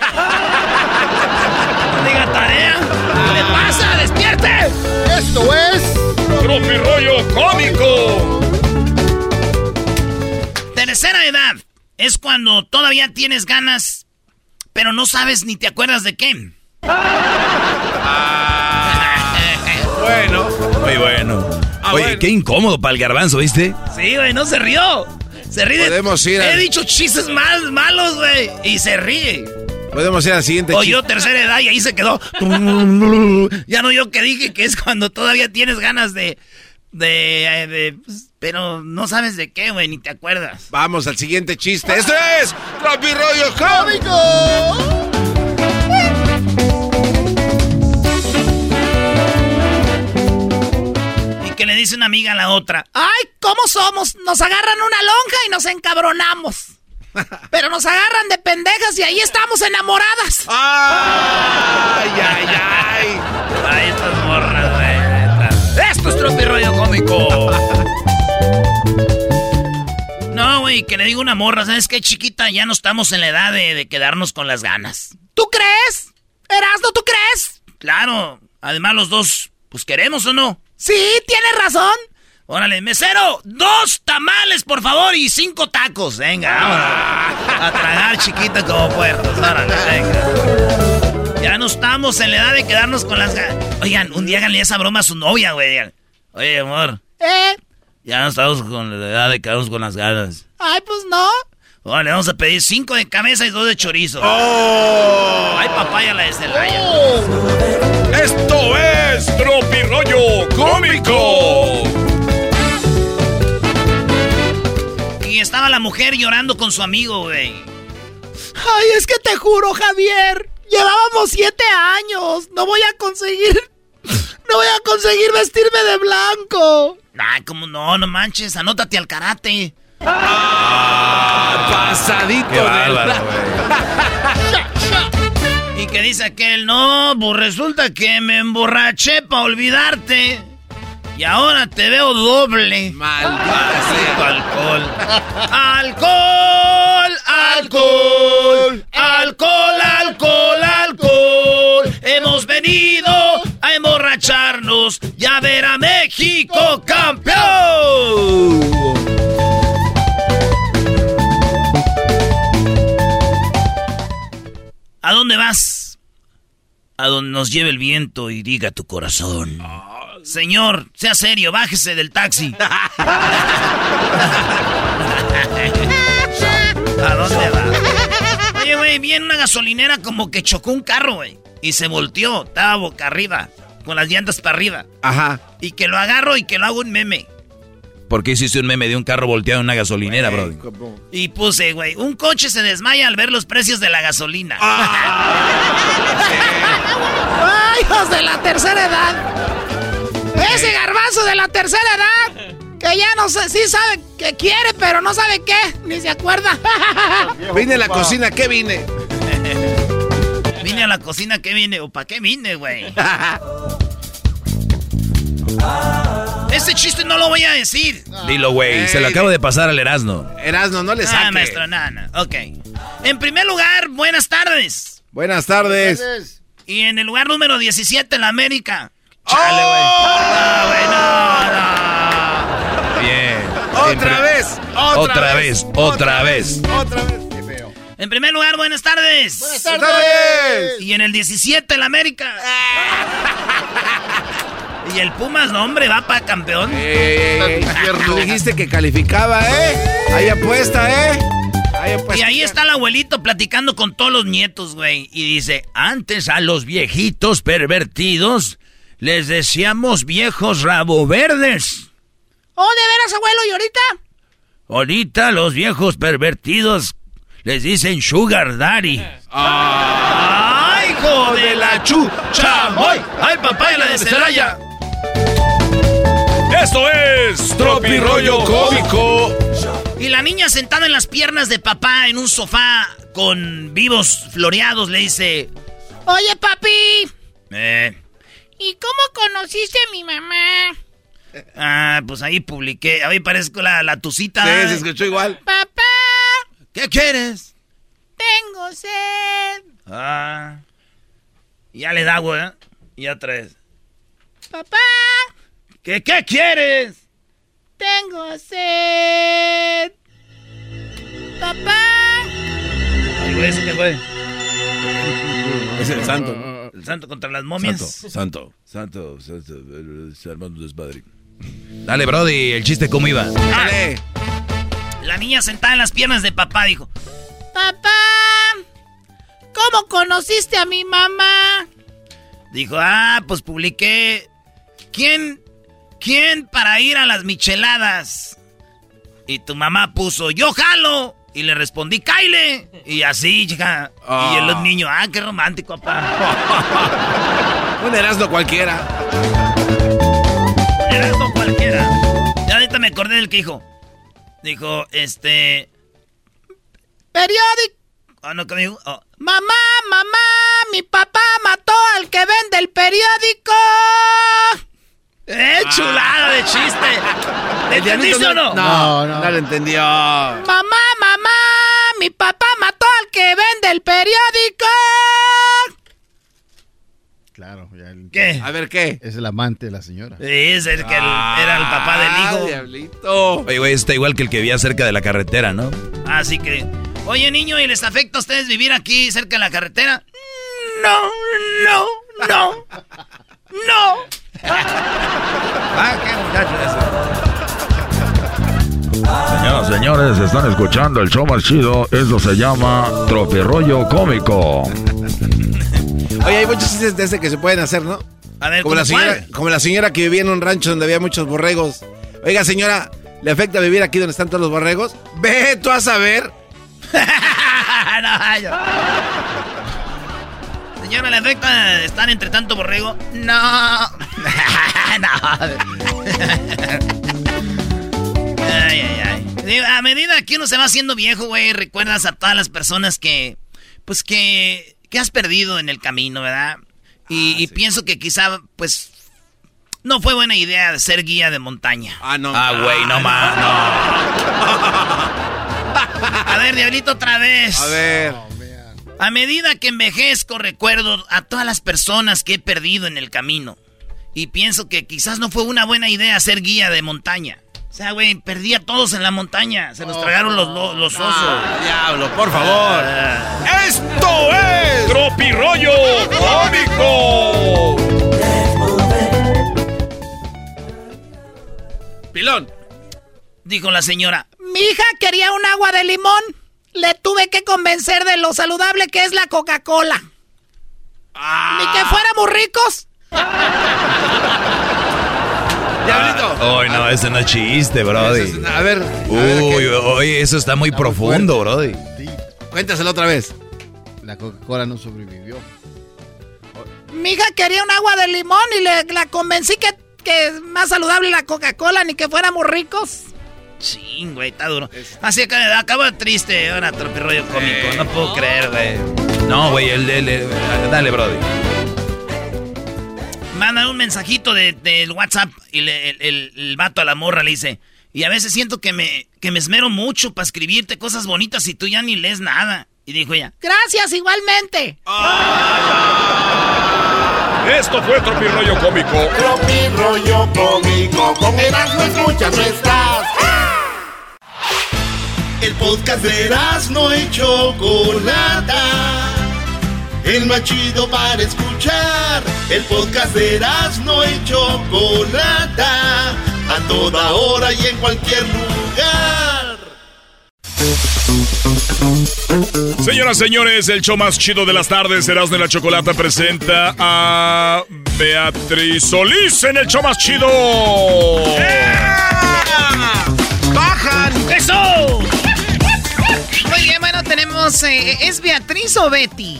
diga tarea. ¿Qué le pasa? ¡Despierte! Esto es... Tropi rollo cómico. Tercera edad. Es cuando todavía tienes ganas, pero no sabes ni te acuerdas de qué. Bueno. Muy bueno. Oye, qué incómodo para el garbanzo, ¿viste? Sí, güey, no se rió. Se ríe. Podemos ir a- He dicho chistes más malos, güey. Y se ríe. Podemos ir al siguiente Oyó chiste. tercera edad y ahí se quedó. ya no yo que dije que es cuando todavía tienes ganas de. de. eh, de- pues, pero no sabes de qué, güey, ni te acuerdas. Vamos al siguiente chiste. Esto es Tropi Rollo Cómico. Y que le dice una amiga a la otra. Ay, ¿cómo somos? Nos agarran una lonja y nos encabronamos. Pero nos agarran de pendejas y ahí estamos enamoradas. ¡Ay, ay, ay! Ay, estas morras, güey. Esto es Tropi Rollo Cómico. No, güey, que le digo una morra, ¿sabes qué, chiquita? Ya no estamos en la edad de, de quedarnos con las ganas. ¿Tú crees? Erasno, ¿tú crees? Claro, además los dos, pues queremos o no. Sí, tienes razón. Órale, mesero, dos tamales, por favor, y cinco tacos. Venga, vámonos. A tragar chiquita como puertos. Órale, venga. Ya no estamos en la edad de quedarnos con las. Oigan, un día háganle esa broma a su novia, güey. Digan, Oye, amor, ¿Eh? ya no estamos con la edad de quedarnos con las ganas. Ay, pues no. Órale, vamos a pedir cinco de cabeza y dos de chorizo. ¡Oh! Ay, papaya la de Celaya. Esto es Tropi rollo cómico. Mujer llorando con su amigo, güey. Ay, es que te juro, Javier. Llevábamos siete años. No voy a conseguir. No voy a conseguir vestirme de blanco. Ay, cómo no, no manches, anótate al karate. Pasadito Qué bárbaro. Y que dice aquel, no, pues resulta que me emborraché para olvidarte. Y ahora te veo doble. Maldito alcohol. Alcohol, alcohol, alcohol, alcohol, alcohol. Hemos venido a emborracharnos y a ver a México campeón. ¿A dónde vas? A donde nos lleve el viento y diga tu corazón. Señor, sea serio, bájese del taxi. ¿A dónde va? Oye, güey, vi en una gasolinera como que chocó un carro, güey. Y se volteó, estaba boca arriba, con las llantas para arriba. Ajá. Y que lo agarro y que lo hago un meme. ¿Por qué hiciste un meme de un carro volteado en una gasolinera, bro? Y puse, güey, un coche se desmaya al ver los precios de la gasolina. ¡Ay, hijos de la tercera edad! Ese garbanzo de la tercera edad. Que ya no sé, sí sabe que quiere, pero no sabe qué. Ni se acuerda. Vine a la cocina, ¿qué vine? Vine a la cocina, ¿qué vine? ¿O para qué vine, güey? Este chiste no lo voy a decir. Dilo, güey. Se lo acabo de pasar al Erasmo. Erasno, no le Ah, saque. maestro, nada, nada. Ok. En primer lugar, buenas tardes. Buenas tardes. Y en el lugar número 17, la América. Chale, güey. No, güey, no, no. Bien. Otra vez, otra, Otra vez, otra vez. Otra vez. En primer lugar, buenas tardes. Buenas tardes. Y en el 17, la América. y el Pumas, no, hombre, va para campeón. Ey, tú dijiste que calificaba, ¿eh? Hay apuesta, ¿eh? Hay apuesta. Y ahí está el abuelito platicando con todos los nietos, güey. Y dice, antes a los viejitos pervertidos les decíamos viejos rabo verdes. Oh, de veras, abuelo, ¿y ahorita? Ahorita los viejos pervertidos les dicen sugar daddy. ¡Ay, hijo de la chucha! ¡Ay, ay papá, la de Celaya! Esto es Tropi rollo cómico. Y la niña sentada en las piernas de papá en un sofá con vivos floreados le dice... Oye, papi. Eh, ¿Y cómo conociste a mi mamá? Ah, pues ahí publiqué. Ahí parezco la, la tucita. Sí, se escuchó igual. Papá, ¿Qué quieres? tengo sed. Ah. Ya le da agua, ¿eh? Ya traes. Papá, ¿Qué, qué quieres? tengo sed. Papá, Ay, güey, ¿eso qué fue? Es el santo. El santo contra las momias. Santo, santo, santo, se armando desmadre. Dale, Brody, el chiste cómo iba. Dale. La niña sentada en las piernas de papá dijo, papá, ¿cómo conociste a mi mamá? dijo, ah, pues publiqué, ¿quién, quién para ir a las micheladas? Y tu mamá puso, yo jalo. Y le respondí, Kyle. Y así, chica. Y el Ah. niño, ah, qué romántico, papá. Un Erasmo cualquiera. Erasmo cualquiera. Y ahorita me acordé del que dijo. Dijo, este. Periódico. Ah, no, ¿qué me dijo? Oh, Mamá, mamá, mi papá mató al que vende el periódico. ¡Eh, chulada de chiste! ¿Le entendiste o no? No, no, no lo entendió. Mamá, mamá, mi papá mató al que vende el periódico. Claro, ya el- ¿Qué? A ver, ¿qué? es el amante de la señora. Sí, es el que el- era el papá del Ah, hijo. diablito. Oye, güey, está igual que el que vivía cerca de la carretera, ¿no? Así que. Oye, niño, ¿y les afecta a ustedes vivir aquí cerca de la carretera? No, no, no. No. Ah, qué muchacho Señoras, señores, están escuchando el show más chido. Eso se llama Tropirollo Cómico. Oye, hay muchos chistes de ese que se pueden hacer, ¿no? A ver, Como la, ¿cómo señora, como la señora que vivía en un rancho donde había muchos borregos. Oiga, señora, ¿le afecta vivir aquí donde están todos los borregos? Ve tú a saber. no, yo- Señora, ¿le afecta estar entre tanto borrego? No. no. ay, ay, ay. A medida que uno se va haciendo viejo, güey, recuerdas a todas las personas que, pues que, que has perdido en el camino, ¿verdad? Y, y pienso que quizá, pues, no fue buena idea ser guía de montaña. Ah, no. Ah, güey, no más, A ver, Diablito, otra vez. A ver. A medida que envejezco, recuerdo a todas las personas que he perdido en el camino. Y pienso que quizás no fue una buina idea ser guía de montaña. O sea, güey, perdí a todos en la montaña. Se los tragaron los, lo- los osos. Ah, diablo, por favor. ¡Esto es Tropirollo Cómico! Pilón. Dijo la señora. Mi hija quería un agua de limón. Le tuve que convencer de lo saludable que es la Coca-Cola. Ni que fuéramos ricos. Diablito. Ay, no, ese no es chiste, Brody. A ver. a ver, Uy, oye, eso está muy profundo, Brody. Cuéntaselo otra vez. La Coca-Cola no sobrevivió. Mi hija quería un agua de limón y le, la convencí que, que es más saludable la Coca-Cola, ni que fuéramos ricos. Ching, güey, está duro. Así que acabo triste ahora, tropirroyo cómico. No puedo creer, güey. No, güey, el, el- el- dale, Brody. Mandan un mensajito de- del WhatsApp y le- el, el- el vato a la morra le dice. Y a veces siento que me, que me esmero mucho para escribirte cosas bonitas y tú ya ni lees nada. Y dijo ella, Gracias, igualmente. Esto fue Tropirollo Cómico. Tropi rollo cómico, con Erasmo escuchas no estás. El podcast de Erasmo y Chocolata. El más chido para escuchar. El podcast de Erasmo y Chocolata. A toda hora y en cualquier lugar. Señoras, señores, el show más chido de las tardes, Erasmo de la Chocolata, presenta a Beatriz Solís en el show más chido. ¡Bajan! ¡Eso! Tenemos. eh, ¿Es Beatriz o Betty?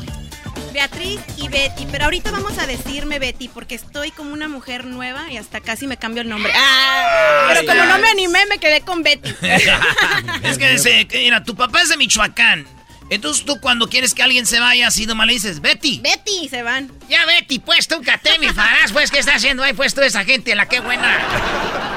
Beatriz y Betty, pero ahorita vamos a decirme Betty porque estoy como una mujer nueva y hasta casi me cambio el nombre. Ah, pero como no me animé me quedé con Betty. es que dice, mira, tu papá es de Michoacán. Entonces tú cuando quieres que alguien se vaya, así nomás le dices, Betty. Betty, se van. Ya Betty, pues tú, mi farás, pues, ¿qué está haciendo ahí? Pues tú esa gente, la que buena.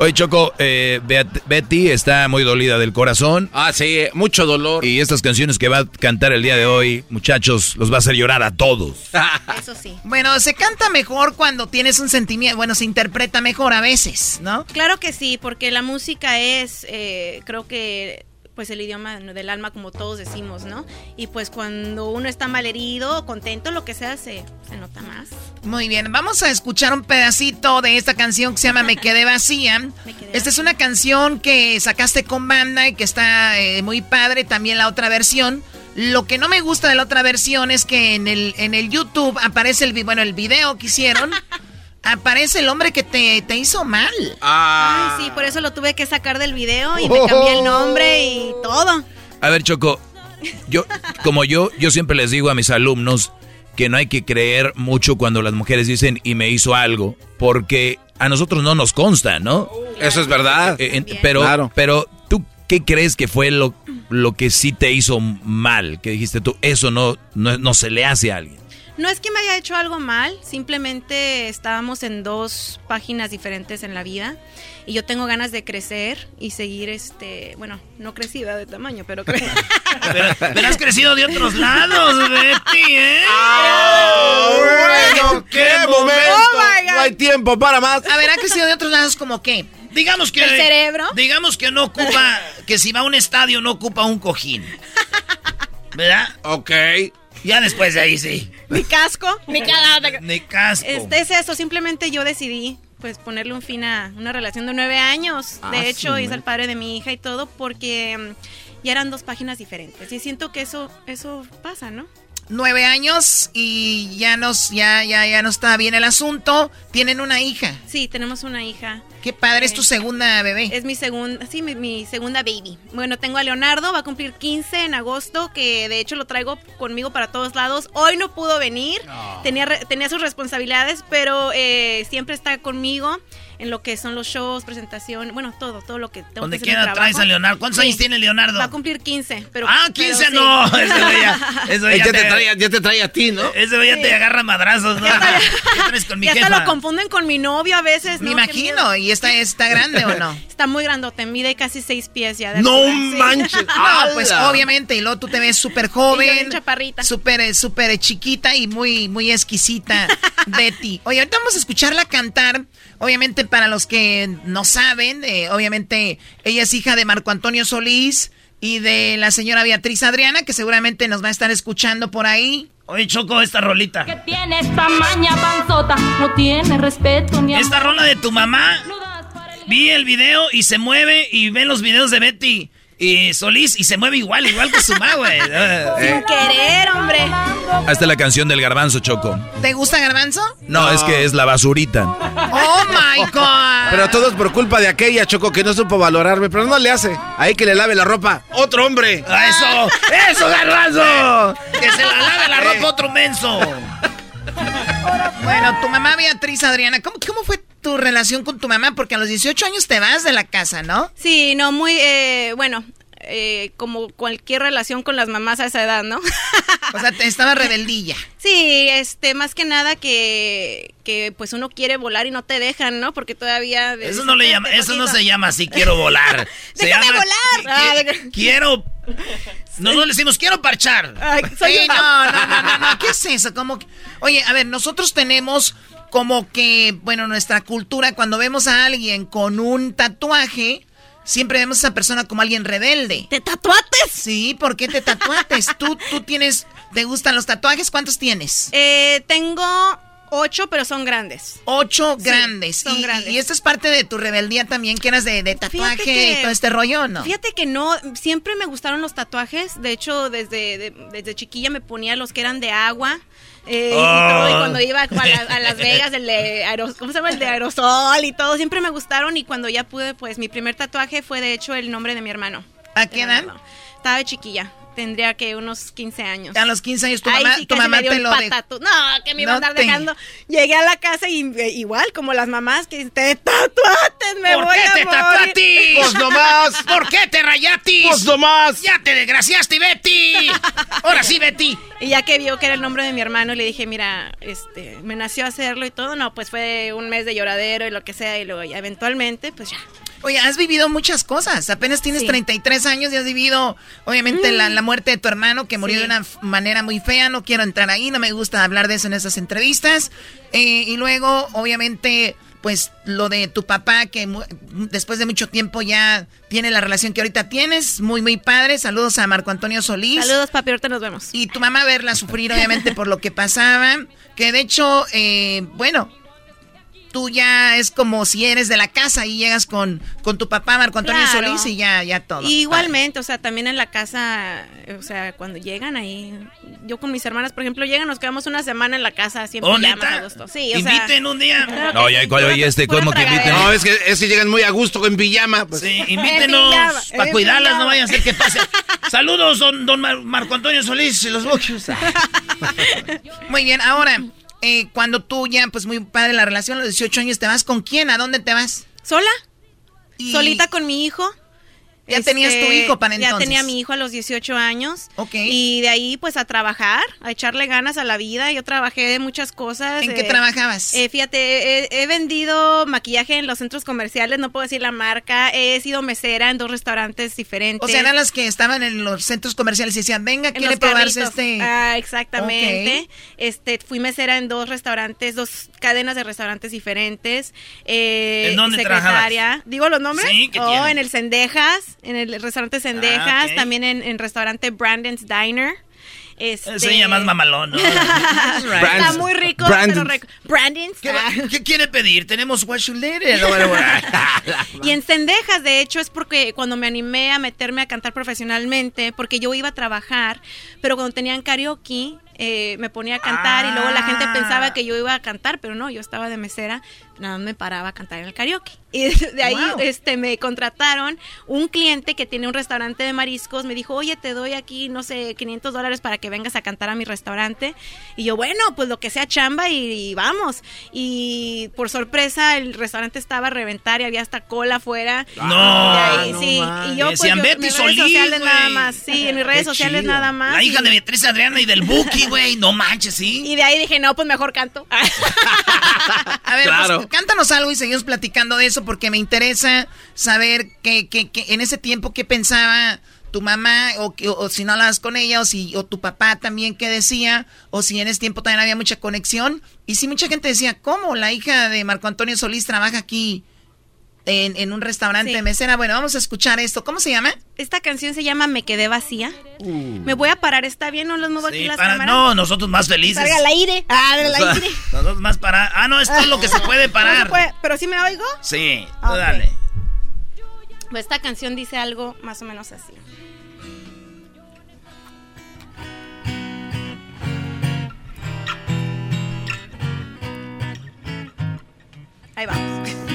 Oye, Choco, eh, Betty está muy dolida del corazón. Ah, sí, mucho dolor. Y estas canciones que va a cantar el día de hoy, muchachos, los va a hacer llorar a todos. Eso sí. Bueno, se canta mejor cuando tienes un sentimiento, bueno, se interpreta mejor a veces, ¿no? Claro que sí, porque la música es, eh, creo que pues el idioma del alma como todos decimos, ¿no? Y pues cuando uno está mal herido, contento, lo que sea, se, se nota más. Muy bien, vamos a escuchar un pedacito de esta canción que se llama Me quedé vacía. esta es una canción que sacaste con banda y que está eh, muy padre, también la otra versión. Lo que no me gusta de la otra versión es que en el, en el YouTube aparece el, bueno, el video que hicieron. aparece el hombre que te, hizo mal. Ah. Ay, sí, por eso lo tuve que sacar del video y me cambié el nombre y todo. A ver, Choco, yo, como yo, yo siempre les digo a mis alumnos que no hay que creer mucho cuando las mujeres dicen y me hizo algo, porque a nosotros no nos consta, ¿no? Eso es verdad. Eh, pero, pero tú, ¿qué crees que fue lo, lo que sí te hizo mal? Que dijiste tú, eso no, no, no se le hace a alguien. No es que me haya hecho algo mal, simplemente estábamos en dos páginas diferentes en la vida y yo tengo ganas de crecer y seguir este, bueno, no crecida de tamaño, pero pero, pero, has crecido de otros lados, Betty, ¿eh? Ah, bueno, qué, momento. Oh no hay tiempo para más. A ver, ha crecido de otros lados como qué? Digamos que el cerebro. Digamos que no ocupa que si va a un estadio no ocupa un cojín. ¿Verdad? Ok. Ya después de ahí sí. Ni casco, ni casco. Este es eso, simplemente yo decidí pues ponerle un fin a una relación de nueve años. de ah, hecho, hice el padre de mi hija y todo porque mm, ya eran dos páginas diferentes. Y siento que eso, eso pasa, ¿no? Nueve años y ya nos, ya, ya, ya no está bien el asunto. Tienen una hija. Sí, tenemos una hija. Qué padre, es tu segunda bebé. Es mi segunda, sí, mi, segunda baby. Bueno, tengo a Leonardo, va a cumplir 15 en agosto, que de hecho lo traigo conmigo para todos lados. Hoy no pudo venir, tenía, tenía sus responsabilidades, pero eh, siempre está conmigo en lo que son los shows, presentación, bueno, todo, todo lo que tengo Donde quiera traes a Leonardo. ¿Cuántos años tiene Leonardo? Va a cumplir 15, pero... Ah, 15 no. Ese ya, ya, te, trae, ya te trae a ti, ¿no? Ese ya te agarra madrazos, ¿no? Ya, con mi ya lo confunden con mi novio a veces, Me imagino, ¿y esta está grande o no? Está muy grandote, mide casi 6 pies ya. no manches. no, pues obviamente, y luego tú te ves súper joven. chaparrita. Súper, súper chiquita y muy, muy exquisita, Betty. Oye, ahorita vamos a escucharla cantar Obviamente, para los que no saben, eh, obviamente ella es hija de Marco Antonio Solís y de la señora Beatriz Adriana, que seguramente nos va a estar escuchando por ahí. Oye, Choco, esta rolita. Que tiene esta maña panzota, no tiene respeto ni Esta rola de tu mamá. Vi el video y se mueve y ve los videos de Betty y Solís y se mueve igual, igual que su mamá, güey. Sin querer, hombre. Hasta la canción del garbanzo, Choco. ¿Te gusta garbanzo? No, es que es la basurita. Oh my God. Pero todo es por culpa de aquella, Choco, que no supo valorarme, pero no le hace. Ahí que le lave la ropa. Otro hombre. Ah, eso, eso, garbanzo. Que se la lave la ropa otro menso. Bueno, tu mamá Beatriz Adriana, ¿cómo, ¿cómo fue tu relación con tu mamá? Porque a los 18 años te vas de la casa, ¿no? Sí, no, muy, eh, bueno, eh, como cualquier relación con las mamás a esa edad, ¿no? o sea, te estaba rebeldilla. Sí, este, más que nada que, que pues uno quiere volar y no te dejan, ¿no? Porque todavía... Eso no le llama, eso no se llama así, quiero volar. Se Déjame volar. Ah, quiero... Nosotros le decimos, quiero parchar. Ay, no, no, no, no, ¿qué es eso? Como Oye, a ver, nosotros tenemos como que, bueno, nuestra cultura, cuando vemos a alguien con un tatuaje, siempre vemos a esa persona como alguien rebelde. ¿Te tatuates? Sí, ¿por qué te tatuates? ¿Tú, tú tienes, te gustan los tatuajes? ¿Cuántos tienes? Eh, tengo ocho, pero son grandes. Ocho grandes. Son y, grandes. Y esto es parte de tu rebeldía también, que eras de, tatuaje y todo este rollo, ¿no? Fíjate que no, siempre me gustaron los tatuajes. De hecho, desde, desde chiquilla me ponía los que eran de agua. Eh, y, todo, y, cuando iba a, Las Vegas, el de, ¿cómo se llama? el de aerosol y todo, siempre me gustaron y cuando ya pude, pues mi primer tatuaje fue de hecho el nombre de mi hermano. ¿A qué edad? Estaba de chiquilla. Tendría que unos 15 años. A los 15 años tu Ahí mamá, sí tu mamá me dio te lo de... patatu- No, que me iba a andar te- dejando. Llegué a la casa y eh, igual, como las mamás que te tatuates, me ¿Por voy qué a te morir. tatuatis? Pues nomás. ¿Por qué te rayatis? Pues nomás. Ya te desgraciaste, Betty. Ahora sí, Betty. Y ya que vio que era el nombre de mi hermano, le dije, mira, este, me nació hacerlo y todo. No, pues fue un mes de lloradero y lo que sea. Y luego ya eventualmente, pues ya. Oye, has vivido muchas cosas. Apenas tienes Sí. 33 años y has vivido, obviamente, la, Mm. la muerte de tu hermano que murió Sí. de una manera muy fea. No quiero entrar ahí, no me gusta hablar de eso en esas entrevistas. Eh, y luego, obviamente, pues lo de tu papá que después de mucho tiempo ya tiene la relación que ahorita tienes. Muy, muy padre. Saludos a Marco Antonio Solís. Saludos, papi, ahorita nos vemos. Y tu mamá verla sufrir, obviamente, por lo que pasaba. Que de hecho, eh, bueno, tú ya es como si eres de la casa y llegas con, con tu papá, Marco Antonio Claro. Solís, y ya, ya todo. Igualmente, o sea, también en la casa, eh, o sea, cuando llegan ahí, yo con mis hermanas, por ejemplo, llegan, nos quedamos una semana en la casa, siempre ¿Oh, neta? a gusto. Sí, o Inviten sea, un día. Claro No, ya, cuál- oye, este, ¿cómo que inviten? No, es que, es que llegan muy a gusto en pijama. Pues. Sí, En invítenos para cuidarlas, no vayan a ser que pase. Saludos, don, don Mar- Marco Antonio Solís y los Buchos. Muy bien, ahora, eh, cuando tú ya, pues muy padre la relación, a los 18 años, ¿te vas con quién? ¿A dónde te vas? ¿Sola? Y- Solita con mi hijo. Ya tenías tu hijo para Ya entonces. tenía mi hijo a los 18 años. Ok. Y de ahí, pues, a trabajar, a echarle ganas a la vida. Yo trabajé de muchas cosas. ¿En qué eh, trabajabas? eh, fíjate, he, he vendido maquillaje en los centros comerciales, no puedo decir la marca. He sido mesera en dos restaurantes diferentes. O sea, eran las que estaban en los centros comerciales y decían, venga, En quiere probarse carritos. este. Ah, exactamente. Este, fui mesera en dos restaurantes, dos cadenas de restaurantes diferentes. Eh, ¿En dónde secretaria. ¿Digo los nombres? Sí, ¿qué Oh, tiene? en el Cendejas, en el restaurante Cendejas, Ah, ok. también en, en restaurante Brandon's Diner. Este... Se llama más mamalón, ¿no? Está muy rico, pero rico. Brandon's. ¿Qué. ¿Qué quiere pedir? Tenemos what you. Y en Cendejas, de hecho, es porque cuando me animé a meterme a cantar profesionalmente, porque yo iba a trabajar, pero cuando tenían karaoke, eh, me ponía a cantar y luego la gente Ah. pensaba que yo iba a cantar, pero no, yo estaba de mesera, nada más me paraba a cantar en el karaoke. Y de ahí Wow. este, me contrataron un cliente que tiene un restaurante de mariscos, me dijo, oye, te doy aquí, no sé, 500 dólares para que vengas a cantar a mi restaurante. Y yo, bueno, pues lo que sea chamba y, y vamos. Y por sorpresa, el restaurante estaba a reventar y había hasta cola afuera. No, Y ahí, no sí. Y yo, pues, yo, en mis Solís, redes sociales nada más. Sí, en mis redes Qué sociales chido. nada más. La hija de Beatriz Adriana y del Buki, güey. No manches, ¿sí? Y de ahí dije, no, pues mejor canto. A ver, Claro. pues, cántanos algo y seguimos platicando de eso porque me interesa saber que, que, que en ese tiempo qué pensaba tu mamá o, que- o si no hablabas con ella o si o tu papá también qué decía o si en ese tiempo también había mucha conexión y si mucha gente decía cómo la hija de Marco Antonio Solís trabaja aquí en, en un restaurante Sí. de mesera bueno vamos a escuchar esto cómo se llama Esta canción se llama Me quedé vacía. Me voy a parar, ¿está bien? ¿No les muevo aquí las para- cámaras? no nosotros más felices Salga al aire. Ah, al aire. nosotros más para ah no esto es lo que se puede No parar se puede, ¿Pero sí me oigo? sí Ah, dale Pues esta canción dice algo más o menos así. Ahí vamos.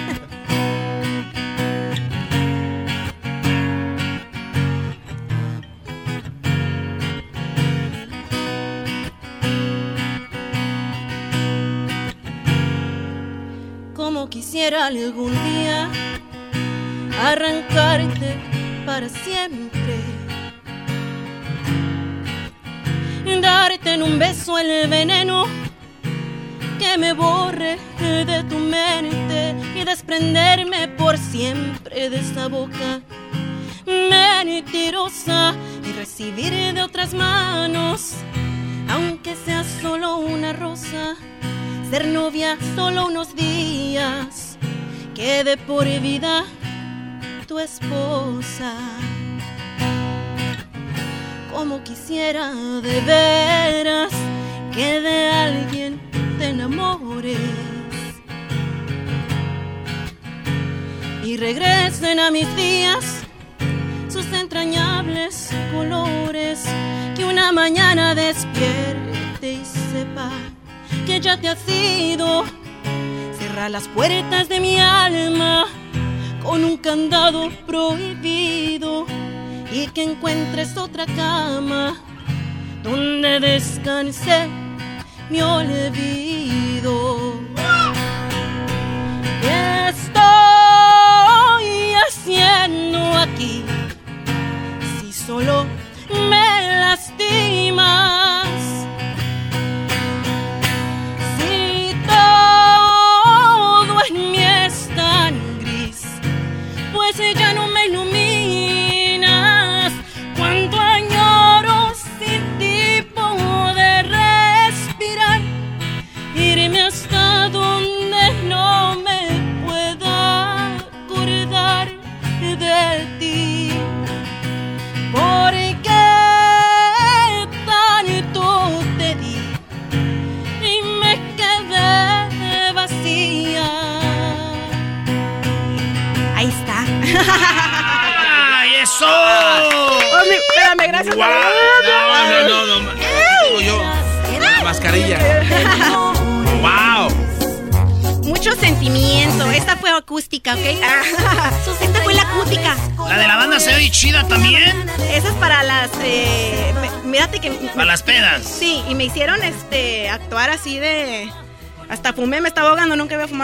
Quisiera algún día arrancarte para siempre. Darte en un beso el veneno que me borre de tu mente y desprenderme por siempre de esa boca mentirosa y recibir de otras manos, aunque sea solo una rosa, ser novia solo unos días, quede por vida tu esposa. Como quisiera de veras que de alguien te enamores y regresen a mis días sus entrañables colores, que una mañana despierte y sepa que ya te has ido, cierra las puertas de mi alma con un candado prohibido y que encuentres otra cama donde descanse mi olvido.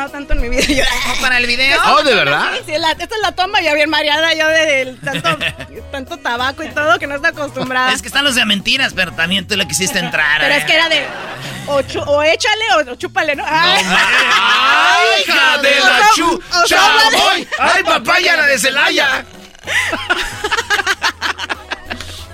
Tanto en mi vida. Yo- ¿Para el video? Oh, ¿de verdad? Sí, sí, la- esta es la toma, ya bien mareada yo de tanto, tanto tabaco y todo que no estoy acostumbrada. Es que están los de mentiras, pero también tú le quisiste entrar. Pero ¿eh? es que era de. O, chu- o échale o, chúpale, ¿no? Ay, ¡Ay, hija de la chu! o. ¡Chamoy! ¡Ay, papaya, la de Celaya!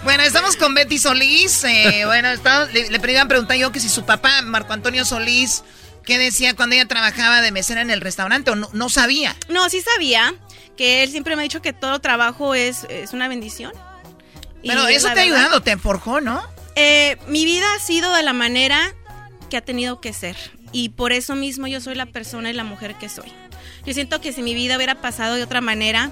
Bueno, estamos con Betty Solís. eh, bueno, le, le iban a preguntar yo que si su papá, Marco Antonio Solís, ¿qué decía cuando ella trabajaba de mesera en el restaurante? ¿O no, no sabía? No, sí sabía que él siempre me ha dicho que todo trabajo es, es una bendición. Pero es eso te ha ayudado, te forjó, ¿no? Eh, mi vida ha sido de la manera que ha tenido que ser. Y por eso mismo yo soy la persona y la mujer que soy. Yo siento que si mi vida hubiera pasado de otra manera,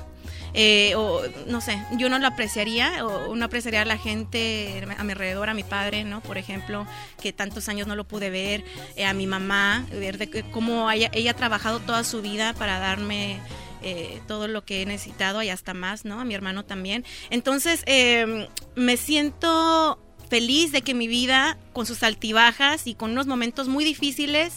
eh, o no sé, yo no lo apreciaría, o no apreciaría a la gente a mi alrededor, a mi padre, ¿no? Por ejemplo, que tantos años no lo pude ver, eh, a mi mamá, ver de cómo ella, ella ha trabajado toda su vida para darme eh, todo lo que he necesitado y hasta más, ¿no? A mi hermano también. Entonces, eh, me siento feliz de que mi vida, con sus altibajas y con unos momentos muy difíciles,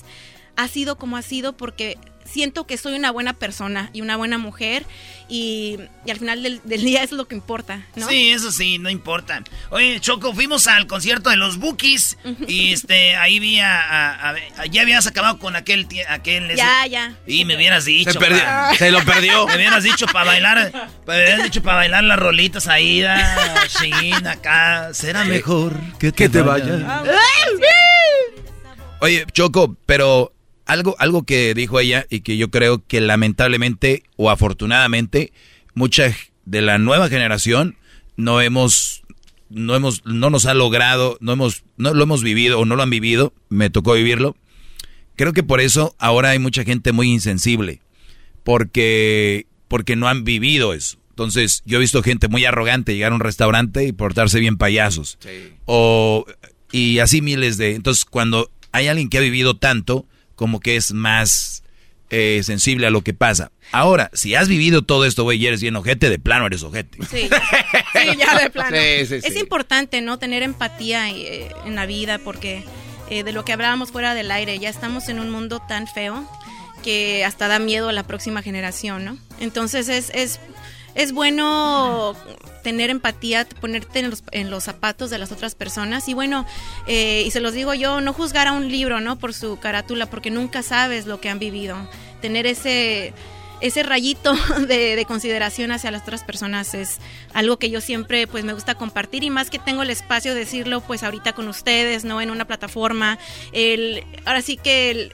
ha sido como ha sido porque siento que soy una buena persona y una buena mujer y, y al final del, del día es lo que importa, ¿no? Sí, eso sí, no importa. Oye, Choco, fuimos al concierto de los Bookies y este ahí vi a, a- a- ya habías acabado con aquel aquel ese- Ya, ya. Y me hubieras dicho. Se perdió- pa. se lo perdió. Me hubieras dicho para bailar, me hubieras dicho para bailar las rolitas ahí, da, chin, acá. Será mejor que te, vayas. Oye, Choco, pero algo, algo que dijo ella y que yo creo que lamentablemente o afortunadamente mucha de la nueva generación no hemos, no hemos, no nos ha logrado, no hemos, no lo hemos vivido o no lo han vivido. Me tocó vivirlo. Creo que por eso ahora hay mucha gente muy insensible, porque, porque no han vivido eso. Entonces, yo he visto gente muy arrogante llegar a un restaurante y portarse bien payasos. O, y así miles de... Entonces, cuando hay alguien que ha vivido tanto, como que es más eh, sensible a lo que pasa. Ahora, si has vivido todo esto, güey, y eres bien ojete, de plano eres ojete. Sí, sí, ya de plano. Sí, sí, Es importante, ¿no? Tener empatía eh, en la vida porque eh, de lo que hablábamos fuera del aire, ya estamos en un mundo tan feo que hasta da miedo a la próxima generación, ¿no? Entonces es, es, es bueno tener empatía, ponerte en los, en los zapatos de las otras personas y bueno, eh, y se los digo yo, no juzgar a un libro, ¿no? Por su carátula, porque nunca sabes lo que han vivido. Tener ese ese rayito de, de consideración hacia las otras personas es algo que yo siempre pues me gusta compartir y más que tengo el espacio de decirlo pues ahorita con ustedes, ¿no? En una plataforma, el, ahora sí que el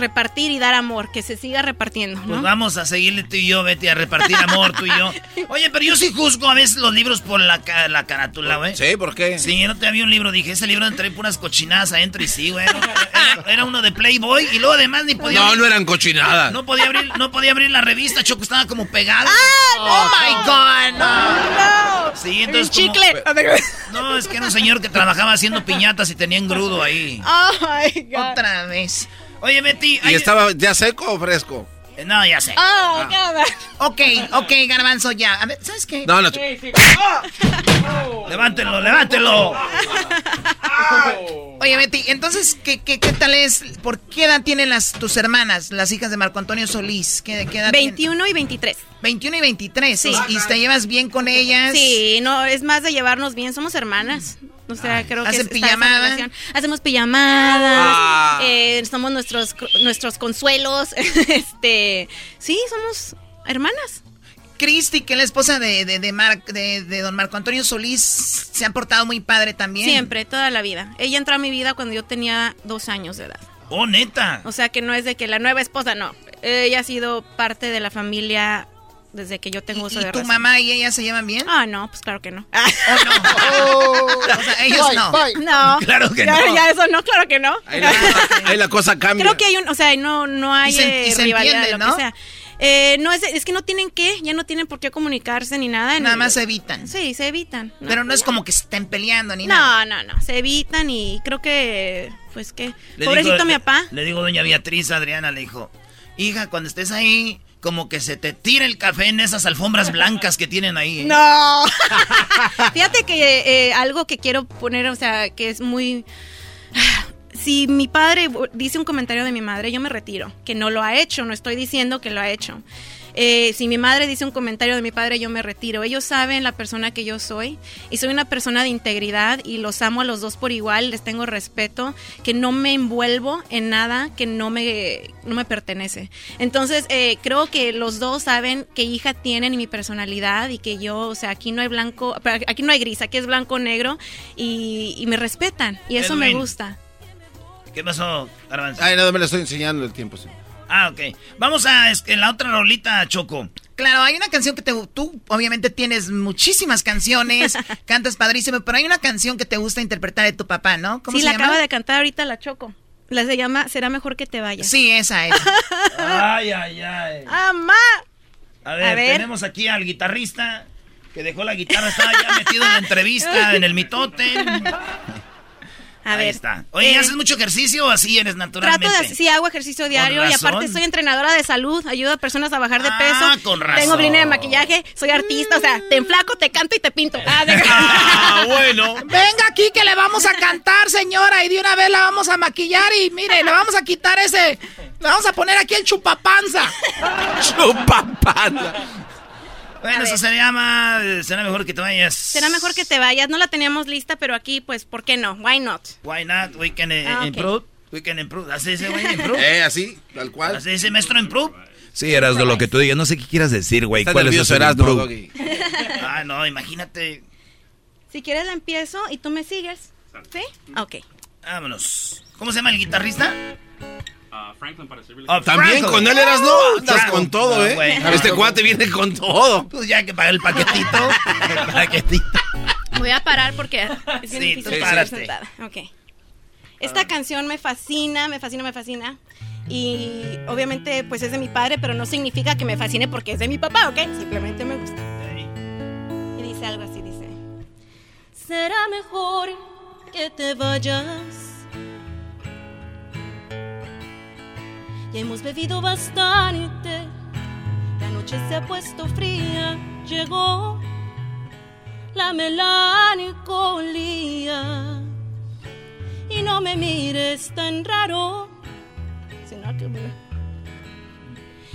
repartir y dar amor, que se siga repartiendo, Pues ¿no? vamos a seguirle tú y yo, Betty, a repartir amor tú y yo. Oye, pero yo sí juzgo a veces los libros por la, la carátula, güey. Sí, ¿por qué? Sí, no te había un libro, dije, ese libro trae puras cochinadas adentro y sí, güey. Era, era uno de Playboy y luego además ni podía... No, abrir- no eran cochinadas. No podía abrir, no podía abrir la revista, Choco, estaba como pegado. ¡Oh, my God! No. Sí, entonces como- chicle. No, es que era un señor que trabajaba haciendo piñatas y tenía engrudo ahí. Oh my God. Otra vez. Oye, Betty, ¿Y estaba ya seco o fresco? No, ya sé. Oh, Ok, ok, garbanzo, ya. A ver, ¿sabes qué? No, no. Levántelo, levántelo. Oye, Betty, entonces, ¿qué, qué, qué tal es? ¿Por qué edad tienen las, tus hermanas, las hijas de Marco Antonio Solís? ¿Qué, qué edad 21 y 23. 21 y 23. Sí. ¿Y te llevas bien con ellas? Sí, no, es más de llevarnos bien, somos hermanas. O sea, creo que ¿Hacen pijamada? Hacemos pijamadas, Ah. eh, somos nuestros, nuestros consuelos. este, sí, somos hermanas. Cristi, que es la esposa de, de, de, Mar- de, de don Marco Antonio Solís, se ha portado muy padre también. Siempre, toda la vida. Ella entró a mi vida cuando yo tenía dos años de edad. Oh, neta. O sea que no es de que la nueva esposa, no. Ella ha sido parte de la familia desde que yo tengo uso ¿Y de tu razón. mamá y ella se llevan bien? Ah, no, pues claro que no. O sea, ellos Bye, no. bye. No. Claro que ya, no. Ya eso no, claro que no. Ahí la, ahí la cosa cambia. Creo que hay un, o sea, no, no hay Y se- y eh, se rivalidad, entienden, lo ¿no? que sea. Eh, no es, es que no tienen que, ya no tienen por qué comunicarse ni nada. Nada más se evitan. Sí, se evitan. Pero no es como que se estén peleando ni nada. No, no, no, se evitan y creo que, pues que, Le pobrecito mi papá. Le digo, doña Beatriz, Adriana, le dijo, hija, cuando estés ahí, como que se te tira el café en esas alfombras blancas que tienen ahí. ¿eh?". No. Fíjate que eh, algo que quiero poner, o sea, que es muy... Si mi padre dice un comentario de mi madre, yo me retiro. Que no lo ha hecho, no estoy diciendo que lo ha hecho. Eh, si mi madre dice un comentario de mi padre, yo me retiro. Ellos saben la persona que yo soy y soy una persona de integridad y los amo a los dos por igual, les tengo respeto, que no me envuelvo en nada que no me, no me pertenece. Entonces, eh, creo que los dos saben qué hija tienen y mi personalidad y que yo, o sea, aquí no hay blanco, aquí no hay gris, aquí es blanco negro y, y me respetan y eso me gusta. ¿Qué pasó, Garbanzo? Ay, no, me lo estoy enseñando el tiempo, sí. Ah, ok. Vamos a es que la otra rolita, Choco. Claro, hay una canción que te tú obviamente tienes muchísimas canciones, cantas padrísimo, pero hay una canción que te gusta interpretar de tu papá, ¿no? ¿Cómo sí, se la llama? acaba de cantar ahorita la Choco. La se llama Será mejor que te vayas. Sí, esa es. Ay, ay, ay. ¡Amá! A ver, A ver. tenemos aquí al guitarrista que dejó la guitarra, estaba ya metido en la entrevista, en el mitote. A Ahí ver. está. Oye, Eh, ¿haces mucho ejercicio o así eres naturalmente? Trato de, sí, hago ejercicio diario y aparte soy entrenadora de salud, ayudo a personas a bajar de Ah, peso. con razón. Tengo línea de maquillaje, soy artista, o sea, te enflaco, te canto y te pinto. Ah, de- Ah, bueno. Venga aquí que le vamos a cantar, señora, y de una vez la vamos a maquillar y mire, le vamos a quitar ese, le vamos a poner aquí el chupapanza. Chupapanza. Bueno, eso se llama. Será mejor que te vayas. Será mejor que te vayas. No la teníamos lista, pero aquí, pues, ¿por qué no? Why not? Why not? We can eh, Ah, improve. We can improve. Así dice, güey, improve. Eh, así, tal cual. Así dice, maestro, improve. Sí, Erasno, lo que tú digas. No sé qué quieras decir, güey. ¿Cuál es eso? Erasmo. Ah, no, imagínate. Si quieres la empiezo y tú me sigues. ¿Sí? Ok. Vámonos. ¿Cómo se llama el guitarrista? Franklin para servirle. Oh, También con él eras no, andas Franco. con todo, Ah, ¿eh? Este cuate viene con todo. Pues ya que pagué el paquetito. el paquetito. Voy a parar porque es bien Sí, difícil tú estar párate. sentada. Ok. Esta canción me fascina, me fascina, me fascina. Y obviamente, pues es de mi padre, pero no significa que me fascine porque es de mi papá, ¿ok? Simplemente me gusta. Y dice algo así, dice. Será mejor que te vayas. Ya hemos bebido bastante. La noche se ha puesto fría. Llegó la melancolía. Y no me mires tan raro. Sino que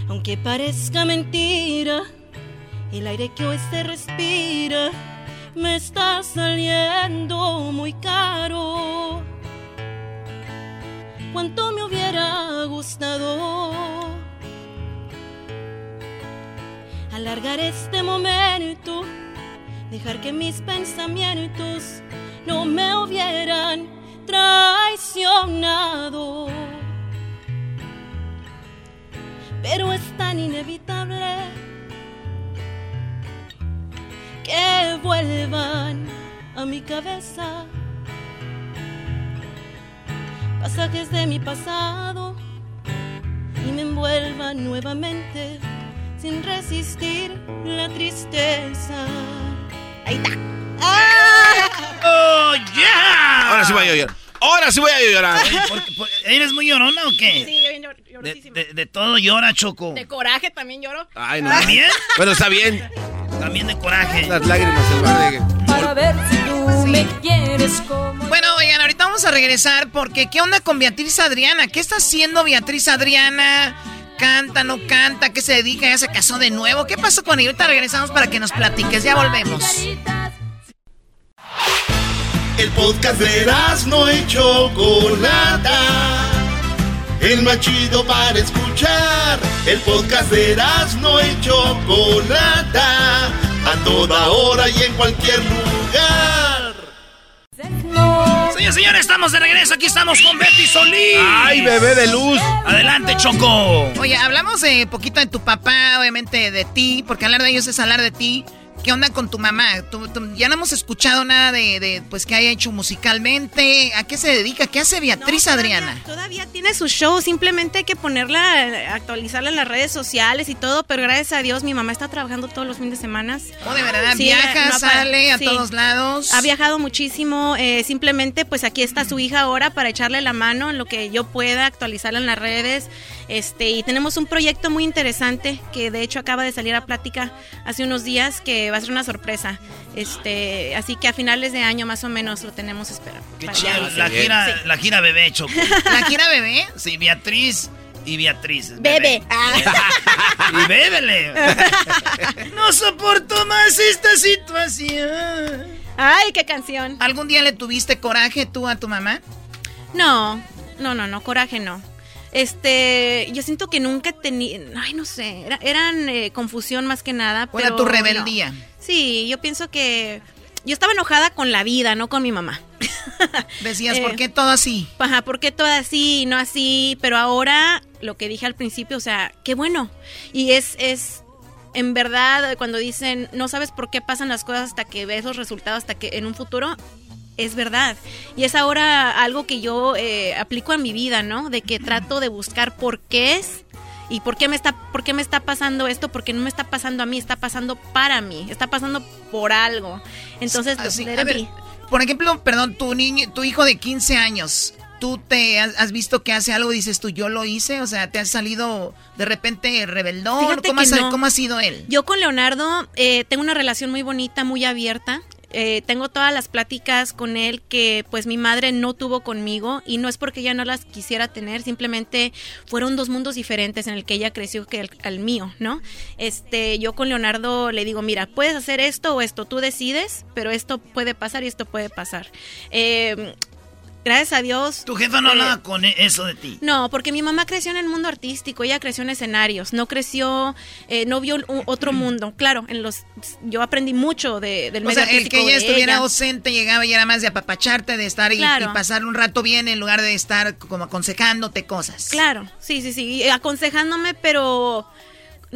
Aunque parezca mentira, el aire que hoy se respira me está saliendo muy caro. Cuánto me hubiera alargar este momento, dejar que mis pensamientos no me hubieran traicionado. Pero es tan inevitable que vuelvan a mi cabeza pasajes de mi pasado me envuelvan nuevamente sin resistir la tristeza. Ahí está. ¡Ah! ¡Oh, yeah! Ahora sí va a llorar. Ahora sí voy a llorar. ¿Eres muy llorona o qué? Sí, yo lloro, de, de, de, todo llora, Choco. De coraje también lloro. Ay, no. ¿También? Pero está bien. También de coraje. Las lágrimas, el bar de... Para ver si me quieres como... Bueno, oigan, ahorita vamos a regresar porque ¿qué onda con Beatriz Adriana? ¿Qué está haciendo Beatriz Adriana? ¿Canta, no canta? ¿Qué se dedica? ¿Ya se casó de nuevo? ¿Qué pasó con ella? Ahorita regresamos para que nos platiques. Ya volvemos. El podcast de no y Chocolata. El más chido para escuchar. El podcast de no y Chocolata. A toda hora y en cualquier lugar. Señores, señores, estamos de regreso. Aquí estamos con Betty Solís. ¡Ay, bebé de luz! Adelante, Choco. Oye, hablamos de poquito de tu papá, obviamente de ti, porque hablar de ellos es hablar de ti. ¿Qué onda con tu mamá? ya no hemos escuchado nada de, de, pues que haya hecho musicalmente. ¿A qué se dedica? ¿Qué hace Beatriz no, Adriana? Todavía tiene su show, simplemente hay que ponerla, actualizarla en las redes sociales y todo, pero gracias a Dios mi mamá está trabajando todos los fines de semana. Oh, de verdad, sí, viaja, no, sale a sí. todos lados. Ha viajado muchísimo, eh, simplemente pues aquí está su hija ahora para echarle la mano en lo que yo pueda actualizarla en las redes. Este, y tenemos un proyecto muy interesante que de hecho acaba de salir a plática hace unos días que va a ser una sorpresa. Este, así que a finales de año más o menos lo tenemos esperando. Qué chido. La gira, sí. la gira bebé, Choco. ¿La gira bebé? Sí, Beatriz y Beatriz. Bebe. bebé. Ah. y bébele. no soporto más esta situación. Ay, qué canción. ¿Algún día le tuviste coraje tú a tu mamá? No, no, no, no, coraje no. Este, yo siento que nunca tenía, ay, no sé, era, eran eh, confusión más que nada. Era pero tu rebeldía. No. Sí, yo pienso que yo estaba enojada con la vida, no con mi mamá. Decías, eh, ¿por qué todo así? Ajá, ¿por qué todo así y no así? Pero ahora, lo que dije al principio, o sea, qué bueno. Y es, es, en verdad, cuando dicen, no sabes por qué pasan las cosas hasta que ves los resultados, hasta que en un futuro, es verdad. Y es ahora algo que yo eh, aplico en mi vida, ¿no? De que trato de buscar por qué es y por qué me está por qué me está pasando esto, porque no me está pasando a mí, está pasando para mí, está pasando por algo. Entonces, Así, a ver, por ejemplo, perdón, tu niño, tu hijo de 15 años, tú te has, has, visto que hace algo y dices tú, yo lo hice, o sea, te has salido de repente rebeldón, ¿Cómo, no. ¿cómo ha sido él? Yo con Leonardo eh, tengo una relación muy bonita, muy abierta. Eh, tengo todas las pláticas con él que pues mi madre no tuvo conmigo y no es porque ella no las quisiera tener, simplemente fueron dos mundos diferentes en el que ella creció que el, al mío, ¿no? Este, yo con Leonardo le digo, mira, puedes hacer esto o esto, tú decides, pero esto puede pasar y esto puede pasar. Eh, gracias a Dios. ¿Tu jefa no eh, hablaba con eso de ti? No, porque mi mamá creció en el mundo artístico, ella creció en escenarios, no creció, eh, no vio otro mundo. Claro, en los yo aprendí mucho de, del o medio sea, el que ella estuviera ella. ausente llegaba y era más de apapacharte, de estar claro. y, y, pasar un rato bien en lugar de estar como aconsejándote cosas. Claro, sí, sí, sí, aconsejándome, pero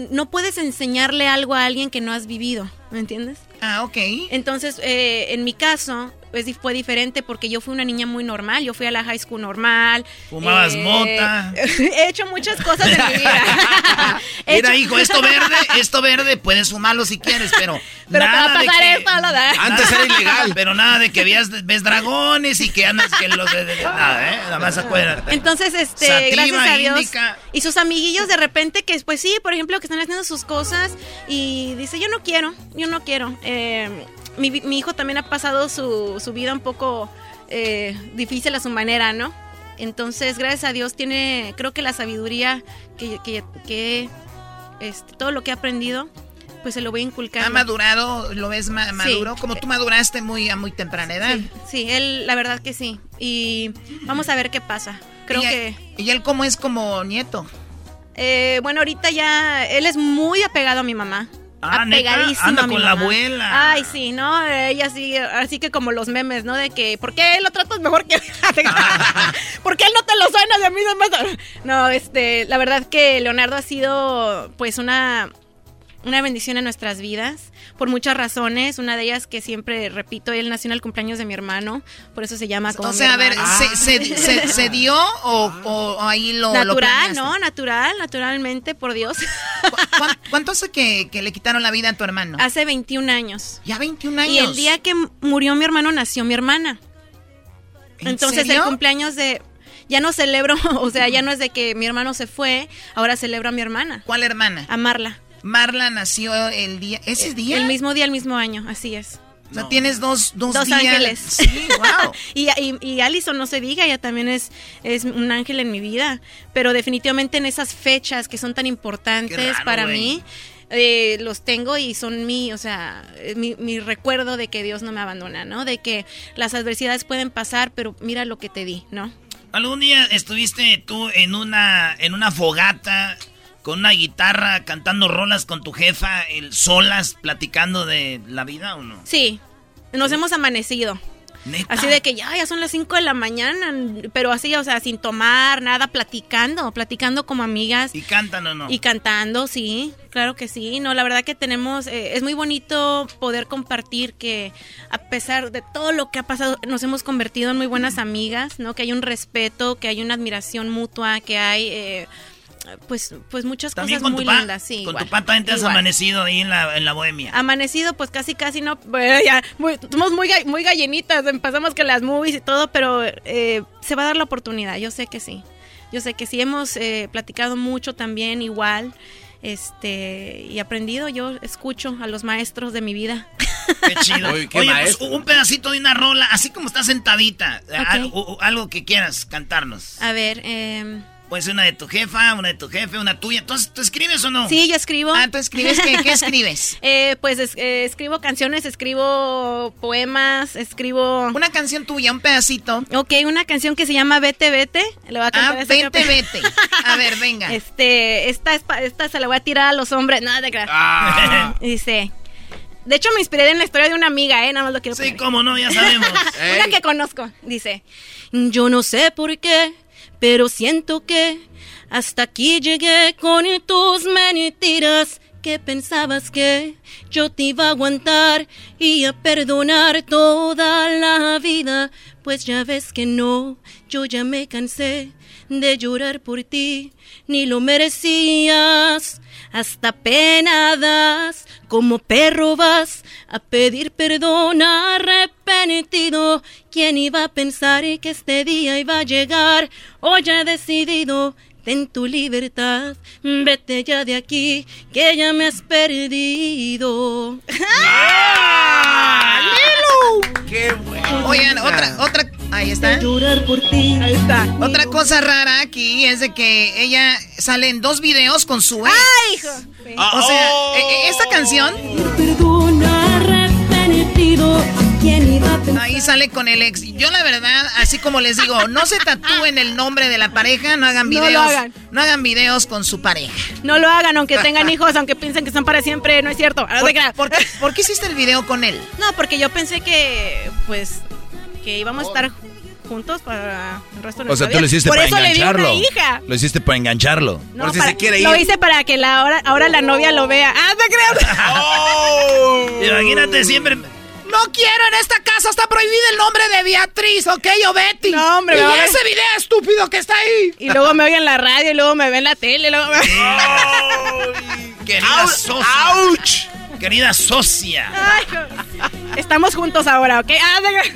no puedes enseñarle algo a alguien que no has vivido, ¿me entiendes? Ah, ok. Entonces, eh, en mi caso, pues fue diferente porque yo fui una niña muy normal, yo fui a la high school normal. Fumabas eh, mota. He hecho muchas cosas en mi vida. Mira, hijo, esto verde, esto verde, puedes fumarlo si quieres, pero, pero nada para pasar de que, esto, lo da. Antes era ilegal. Pero nada de que veas, ves dragones y que andas que los de, de, de nada, ¿eh? Nada más acuérdate. Entonces, este, Sativa, gracias a Dios. indica. Y sus amiguillos de repente que, pues sí, por ejemplo, que están haciendo sus cosas y dice, yo no quiero, yo no quiero. Eh, mi, mi, hijo también ha pasado su, su vida un poco eh, difícil a su manera, ¿no? Entonces, gracias a Dios, tiene, creo que la sabiduría que, que, que este, todo lo que ha aprendido, pues se lo voy a inculcar. ¿Ha madurado? ¿Lo ves ma maduro? Sí. Como tú maduraste muy a muy temprana edad. Sí, sí, él, la verdad que sí. Y vamos a ver qué pasa. Creo ¿Y que. ¿Y él cómo es como nieto? Eh, bueno, ahorita ya. Él es muy apegado a mi mamá. Ah, anda con la abuela. Ay, sí, ¿no? Ella sí, así que como los memes, ¿no? De que, ¿por qué él lo tratas mejor que ¿Por qué él no te lo suena de mí? No, este, la verdad que Leonardo ha sido, pues, una, una bendición en nuestras vidas por muchas razones. Una de ellas que siempre repito, él nació en el cumpleaños de mi hermano, por eso se llama como. O sea, a ver, ¿se, se, se, se dio o, o, ahí lo. Natural, lo ¿no? Natural, naturalmente, por Dios. ¿Cu ¿Cuánto hace que, que, le quitaron la vida a tu hermano? Hace 21 años. Ya 21 años. Y el día que murió mi hermano nació mi hermana. Entonces serio? el cumpleaños de... Ya no celebro, o sea, ya no es de que mi hermano se fue, ahora celebro a mi hermana. ¿Cuál hermana? A Marla. Nació el día, ese día. El mismo día, el mismo año, así es. O sea, tienes dos, dos, Dos días. ángeles. Sí, wow. y, y, y Allison, no se diga, ella también es, es un ángel en mi vida. Pero definitivamente en esas fechas que son tan importantes raro, para mí, eh, los tengo y son mi, o sea, eh, mi, mi recuerdo de que Dios no me abandona, ¿no? De que las adversidades pueden pasar, pero mira lo que te di, ¿no? ¿Algún día estuviste tú en una, en una fogata con una guitarra cantando rolas con tu jefa, el, solas, platicando de la vida o no? Sí, nos hemos amanecido. ¿Neta? Así de que ya, ya son las 5 de la mañana, pero así, o sea, sin tomar nada, platicando, platicando como amigas. ¿Y cantan o no? Y cantando, sí, claro que sí. No, la verdad que tenemos, eh, es muy bonito poder compartir que a pesar de todo lo que ha pasado, nos hemos convertido en muy buenas amigas, ¿no? Que hay un respeto, que hay una admiración mutua, que hay, eh, pues, pues muchas También cosas con muy tu pa, lindas, sí. con igual, tu pa también te has igual. amanecido ahí en la, en la bohemia. Amanecido, pues casi, casi no. bueno, ya, muy- somos muy, muy gallinitas. Empezamos que las movies y todo, pero eh, se va a dar la oportunidad. Yo sé que sí. Yo sé que sí. Hemos eh, platicado mucho también, igual. Este, y aprendido. Yo escucho a los maestros de mi vida. Qué chido. Oye, pues, un pedacito de una rola, así como estás sentadita. Al- o- o algo que quieras cantarnos. A ver, eh, Puede ser una de tu jefa, una de tu jefe, una tuya. ¿Tú, tú escribes o no? Sí, yo escribo. Ah, ¿tú escribes qué? ¿Qué escribes? Eh, pues es- eh, escribo canciones, escribo poemas, escribo... Una canción tuya, un pedacito. Ok, una canción que se llama Vete, Vete. Le voy a cantar Ah, esa vete, vete. A ver, venga. Este, esta, es pa- esta se la voy a tirar a los hombres. Nada de. Ah. Dice... De hecho, me inspiré en la historia de una amiga, ¿eh? Nada más lo quiero Sí, cómo no, ya sabemos. Una que conozco. Dice, yo no sé por qué, pero siento que hasta aquí llegué con tus mentiras. Que pensabas que yo te iba a aguantar y a perdonar toda la vida. Pues ya ves que no, yo ya me cansé de llorar por ti, ni lo merecías. Hasta penadas, como perro vas a pedir perdón arrepentido. ¿Quién iba a pensar que este día iba a llegar? Hoy ya he decidido, ten tu libertad, vete ya de aquí, que ya me has perdido. ¡Qué bueno! Oigan, otra, otra, ahí está. Llorar por ti. Ahí está. Otra cosa rara aquí es de que ella sale en dos videos con su ex. ¡Ay, hijo! Sí. O sea, e- e- esta canción ahí sale con el ex. Yo la verdad, así como les digo, no se tatúen el nombre de la pareja, no hagan No lo videos, hagan. no hagan videos con su pareja. No lo hagan, aunque tengan hijos, aunque piensen que son para siempre, no es cierto. No ¿Por, te creas. por qué, por qué hiciste el video con él? No, porque yo pensé que, pues, que íbamos a estar juntos para el resto de O sea, nuestra tú lo vida. hiciste Por para eso le di engancharlo. una hija. Lo hiciste para engancharlo. No, para- Lo hice para que la ahora, ahora la novia lo vea. ¡Ah, te creas! Imagínate siempre. No quiero en esta casa, está prohibido el nombre de Beatriz, ¿ok? O Betty. No, hombre, y me ese video estúpido que está ahí. Y luego me oye en la radio, y luego me ve en la tele, y luego me... Querida socia. Ay, Estamos juntos ahora, ¿ok? Ah, te creas.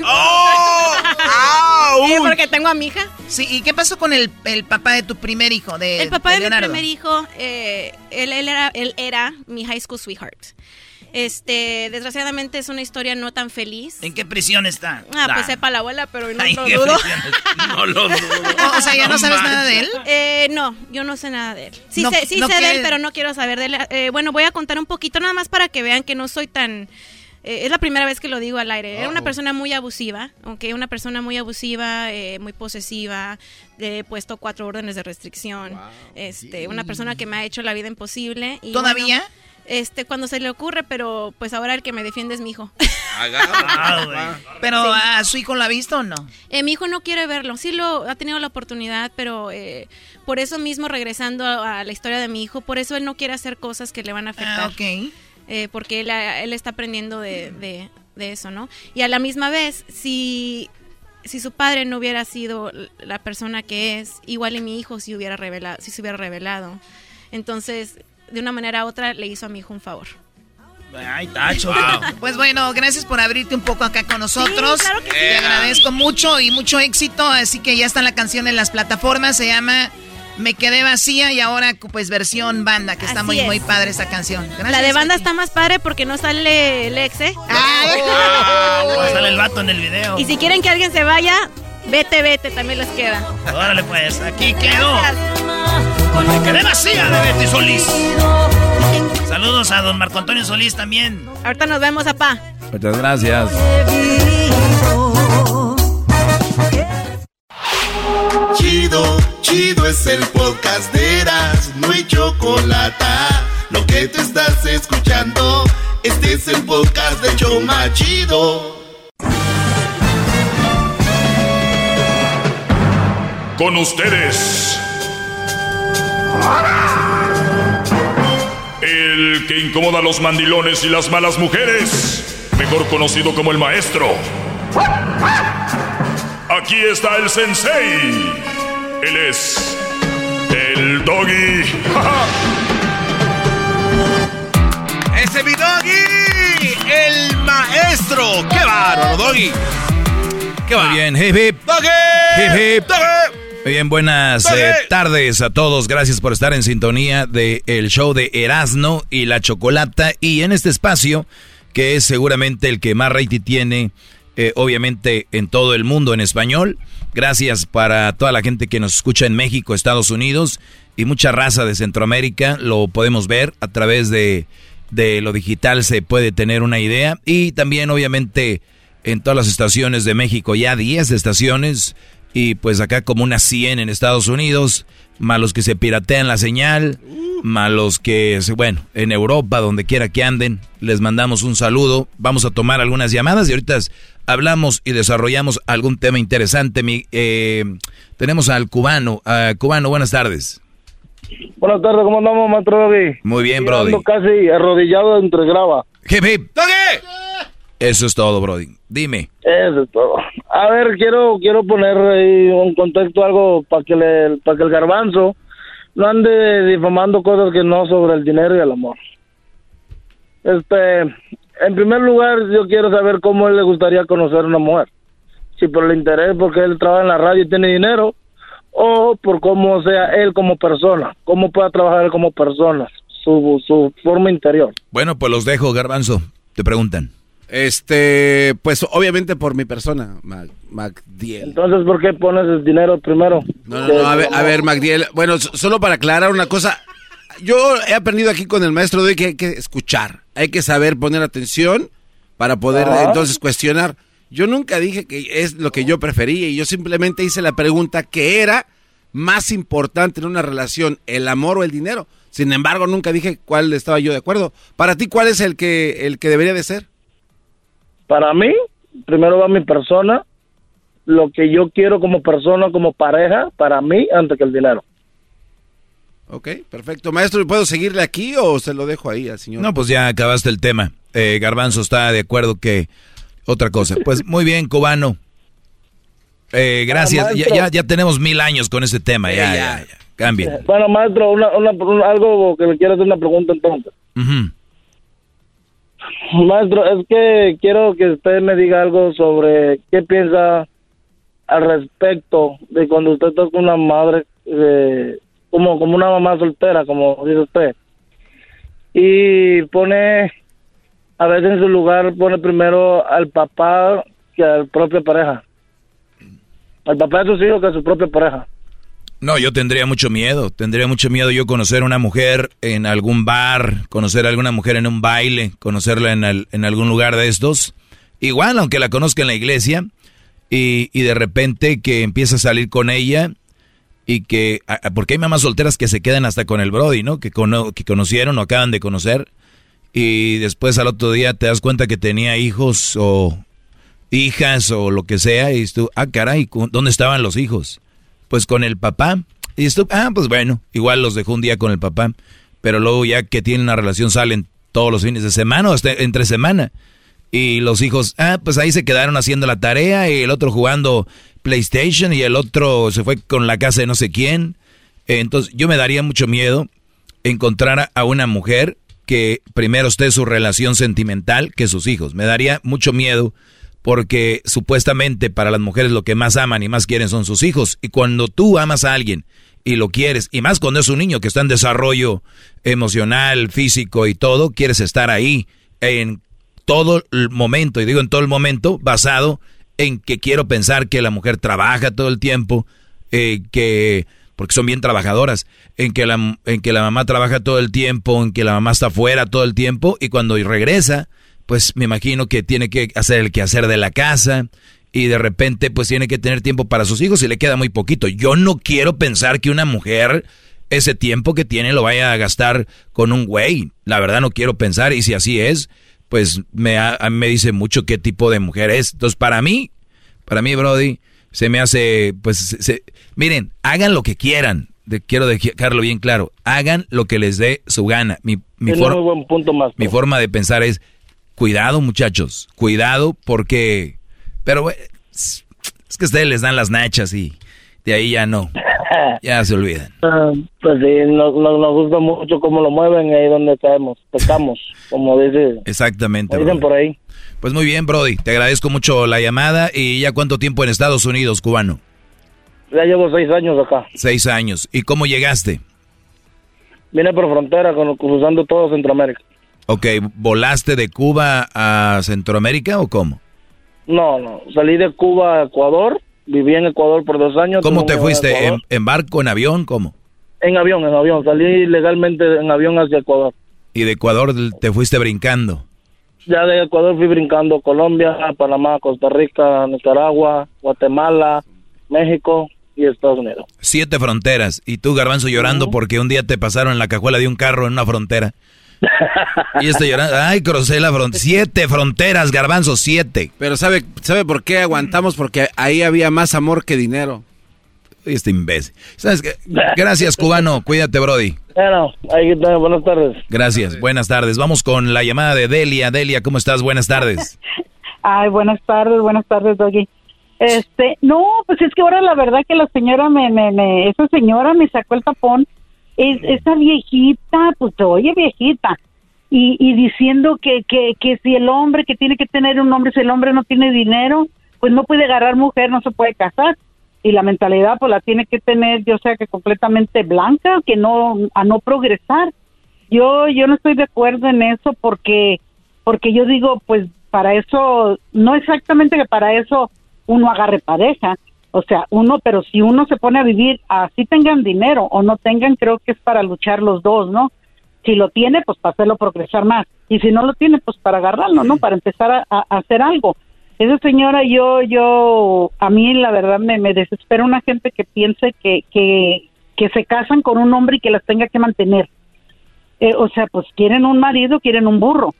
Sí, porque tengo a mi hija. Sí, ¿y qué pasó con el, el papá de tu primer hijo? De, El papá de, mi Leonardo? primer hijo, eh, él, él era, él era mi high school sweetheart. Este, desgraciadamente es una historia no tan feliz. ¿En qué prisión está? Ah, La- pues sepa la abuela, pero no Ay, lo qué dudo. No lo dudo. O sea, ¿ya no sabes nada de él? Eh, no, yo no sé nada de él. Sí No- sé, sí no sé de él, pero no quiero saber de él. Eh, bueno, voy a contar un poquito nada más para que vean que no soy tan... eh, es la primera vez que lo digo al aire. Era una Oh. persona muy abusiva, ¿ok? Una persona muy abusiva, eh, muy posesiva. Le he puesto cuatro órdenes de restricción. Este, una persona que me ha hecho la vida imposible. Y ¿Todavía? bueno, este, cuando se le ocurre, pero pues ahora el que me defiende es mi hijo. Pero Sí. a su hijo lo ha visto o no? Eh, mi hijo no quiere verlo, sí lo ha tenido la oportunidad, pero eh, por eso mismo regresando a, a la historia de mi hijo, por eso él no quiere hacer cosas que le van a afectar. Ah, ok. Eh, porque él, él está aprendiendo de, de- de eso, ¿no? Y a la misma vez, si, si su padre no hubiera sido la persona que es, igual y mi hijo si hubiera revelado, si se hubiera revelado. Entonces, de una manera u otra, le hizo a mi hijo un favor. Ay, tacho. Pues bueno, gracias por abrirte un poco acá con nosotros. Te agradezco mucho y mucho éxito. Así que ya está la canción en las plataformas. Se llama Me quedé vacía y ahora pues versión banda, que está muy, muy padre esta canción. la de banda está más padre porque no sale el ex, ¿eh? Ah, no sale el vato en el video. Y si quieren que alguien se vaya, vete, vete, también les queda. Órale pues, aquí quedó. Me quedé vacía de Betty Solís. Saludos a don Marco Antonio Solís también. Ahorita nos vemos, papá. Muchas gracias. Chido, chido es el podcast de Eras, no hay chocolate. Lo que te estás escuchando, este es el podcast de Choma Chido. Con ustedes. El que incomoda a los mandilones y las malas mujeres, mejor conocido como el maestro. Aquí está el sensei. Él es el doggy. ¡Ese es mi doggy! ¡El maestro! ¡Qué bárbaro, doggy! ¡Qué va! Bien, hip hip. ¡Doggy! Hip hip. ¡Doggy! Muy bien, buenas eh, tardes a todos. Gracias por estar en sintonía del el show de Erasno y la Chocolata. Y en este espacio, que es seguramente el que más rating tiene, eh, obviamente, en todo el mundo en español. Gracias para toda la gente que nos escucha en México, Estados Unidos y mucha raza de Centroamérica. Lo podemos ver a través de, de lo digital, se puede tener una idea. Y también, obviamente, en todas las estaciones de México, ya 10 estaciones y pues acá como unas 100 en Estados Unidos, malos que se piratean la señal, malos que, bueno, en Europa, donde quiera que anden, les mandamos un saludo. Vamos a tomar algunas llamadas y ahorita hablamos y desarrollamos algún tema interesante. Mi, eh, tenemos al cubano. cubano, buenas tardes. Buenas tardes, ¿cómo andamos, maestro Muy bien, Brody. casi arrodillado entre grava. Hip, hip. Eso es todo, Brody. Dime. Eso es todo. A ver, quiero quiero poner ahí un contexto algo para que le para que el garbanzo no ande difamando cosas que no sobre el dinero y el amor. Este, en primer lugar, yo quiero saber cómo él le gustaría conocer a una mujer. Si por el interés porque él trabaja en la radio y tiene dinero o por cómo sea él como persona, cómo pueda trabajar él como persona, su, su forma interior. Bueno, pues los dejo, garbanzo. Te preguntan. Este, pues obviamente por mi persona, Mac, Macdiel. Entonces, ¿por qué pones el dinero primero? No, no, no, a ver, a ver, Macdiel. Bueno, solo para aclarar una cosa. Yo he aprendido aquí con el maestro de que hay que escuchar, hay que saber poner atención para poder entonces cuestionar. Yo nunca dije que es lo que yo prefería y yo simplemente hice la pregunta que era más importante en una relación, el amor o el dinero. Sin embargo, nunca dije cuál estaba yo de acuerdo. Para ti, ¿cuál es el que el que debería de ser? Para mí, primero va mi persona, lo que yo quiero como persona, como pareja, para mí, antes que el dinero. Ok, perfecto. Maestro, ¿puedo seguirle aquí o se lo dejo ahí al señor? No, pues ya acabaste el tema. Eh, Garbanzo está de acuerdo que otra cosa. Pues muy bien, cubano. Eh, gracias. Ah, ya, ya, tenemos mil años con ese tema. Ya, ya, ya. Cambien. Bueno, maestro, una, una, algo que le quiero hacer una pregunta entonces. Maestro, es que quiero que usted me diga algo sobre qué piensa al respecto de cuando usted está con una madre, como, como una mamá soltera, como dice usted, y pone, a veces en su lugar pone primero al papá que a la propia pareja. Al papá de sus hijos que a su propia pareja. No, yo tendría mucho miedo. Tendría mucho miedo yo conocer a una mujer en algún bar, conocer a alguna mujer en un baile, conocerla en, en algún lugar de estos. Igual, aunque la conozca en la iglesia, y, y de repente que empieza a salir con ella y que... Porque hay mamás solteras que se quedan hasta con el Brody, ¿no? Que, que conocieron o acaban de conocer. Y después al otro día te das cuenta que tenía hijos o hijas o lo que sea. Y tú, ah, caray, ¿dónde estaban los hijos? Pues con el papá. Y esto, ah, pues bueno, igual los dejó un día con el papá, pero luego ya que tienen una relación salen todos los fines de semana o hasta entre semana. Y los hijos, ah, pues ahí se quedaron haciendo la tarea y el otro jugando PlayStation y el otro se fue con la casa de no sé quién. Entonces yo me daría mucho miedo encontrar a una mujer que primero esté su relación sentimental que sus hijos. Me daría mucho miedo porque supuestamente para las mujeres lo que más aman y más quieren son sus hijos. Y cuando tú amas a alguien y lo quieres, y más cuando es un niño que está en desarrollo emocional, físico y todo, quieres estar ahí en todo el momento, y digo en todo el momento, basado en que quiero pensar que la mujer trabaja todo el tiempo, eh, que porque son bien trabajadoras, en que, la, en que la mamá trabaja todo el tiempo, en que la mamá está fuera todo el tiempo, y cuando regresa, pues me imagino que tiene que hacer el quehacer de la casa, y de repente pues tiene que tener tiempo para sus hijos y le queda muy poquito. Yo no quiero pensar que una mujer ese tiempo que tiene lo vaya a gastar con un güey. La verdad no quiero pensar y si así es, pues me, me dice mucho qué tipo de mujer es. Entonces para mí, para mí Brody, se me hace, pues, miren, hagan lo que quieran. quiero dejarlo bien claro. Hagan lo que les dé su gana. Mi, mi, mi forma de pensar es, cuidado muchachos, cuidado porque pero es que ustedes les dan las nachas y de ahí ya no. Ya se olvidan. Ah, pues sí, nos, nos, gusta mucho cómo lo mueven y ahí donde caemos, tocamos, como dice. Exactamente. dicen por ahí. Pues muy bien, Brody. Te agradezco mucho la llamada y ya cuánto tiempo en Estados Unidos, cubano. Ya llevo seis años acá. Seis años. ¿Y cómo llegaste? Vine por frontera, cruzando todo Centroamérica. Ok, ¿volaste de Cuba a Centroamérica o cómo? No, no. Salí de Cuba a Ecuador. Viví en Ecuador por dos años. ¿Cómo te fuiste? ¿En, barco, en avión? ¿Cómo? En avión, en avión. Salí legalmente en avión hacia Ecuador. ¿Y de Ecuador te fuiste brincando? Ya de Ecuador fui brincando Colombia, Panamá, Costa Rica, Nicaragua, Guatemala, México y Estados Unidos. Siete fronteras. Y tú, Garbanzo, llorando porque un día te pasaron en la cajuela de un carro en una frontera. Y estoy llorando. Ay, crucé la frontera. Siete fronteras, garbanzo, siete. Pero ¿sabe, ¿sabe por qué aguantamos? Porque ahí había más amor que dinero. Este imbécil. ¿Sabes qué? Gracias, cubano. Cuídate, Brody. Bueno, ahí buenas tardes. Gracias, buenas tardes. Vamos con la llamada de Delia. Delia, ¿cómo estás? Buenas tardes. Ay, buenas tardes, buenas tardes, Doggy. Este, no, pues es que ahora la verdad que la señora me, me, me esa señora me sacó el tapón es, esa viejita, pues oye viejita, y, y diciendo que, que, que si el hombre que tiene que tener un hombre, si el hombre no tiene dinero, pues no puede agarrar mujer, no se puede casar. Y la mentalidad pues la tiene que tener, yo sea que completamente blanca, que no, a no progresar. Yo, yo no estoy de acuerdo en eso porque, porque yo digo, pues para eso, no exactamente que para eso uno agarre pareja, o sea, uno, pero si uno se pone a vivir, así tengan dinero o no tengan, creo que es para luchar los dos, ¿no? Si lo tiene, pues para hacerlo progresar más. Y si no lo tiene, pues para agarrarlo, ¿no? Para empezar a, hacer algo. Esa señora, yo, yo, a mí la verdad me, me desespera una gente que piense que, que, que se casan con un hombre y que las tenga que mantener. Eh, o sea, pues quieren un marido, quieren un burro.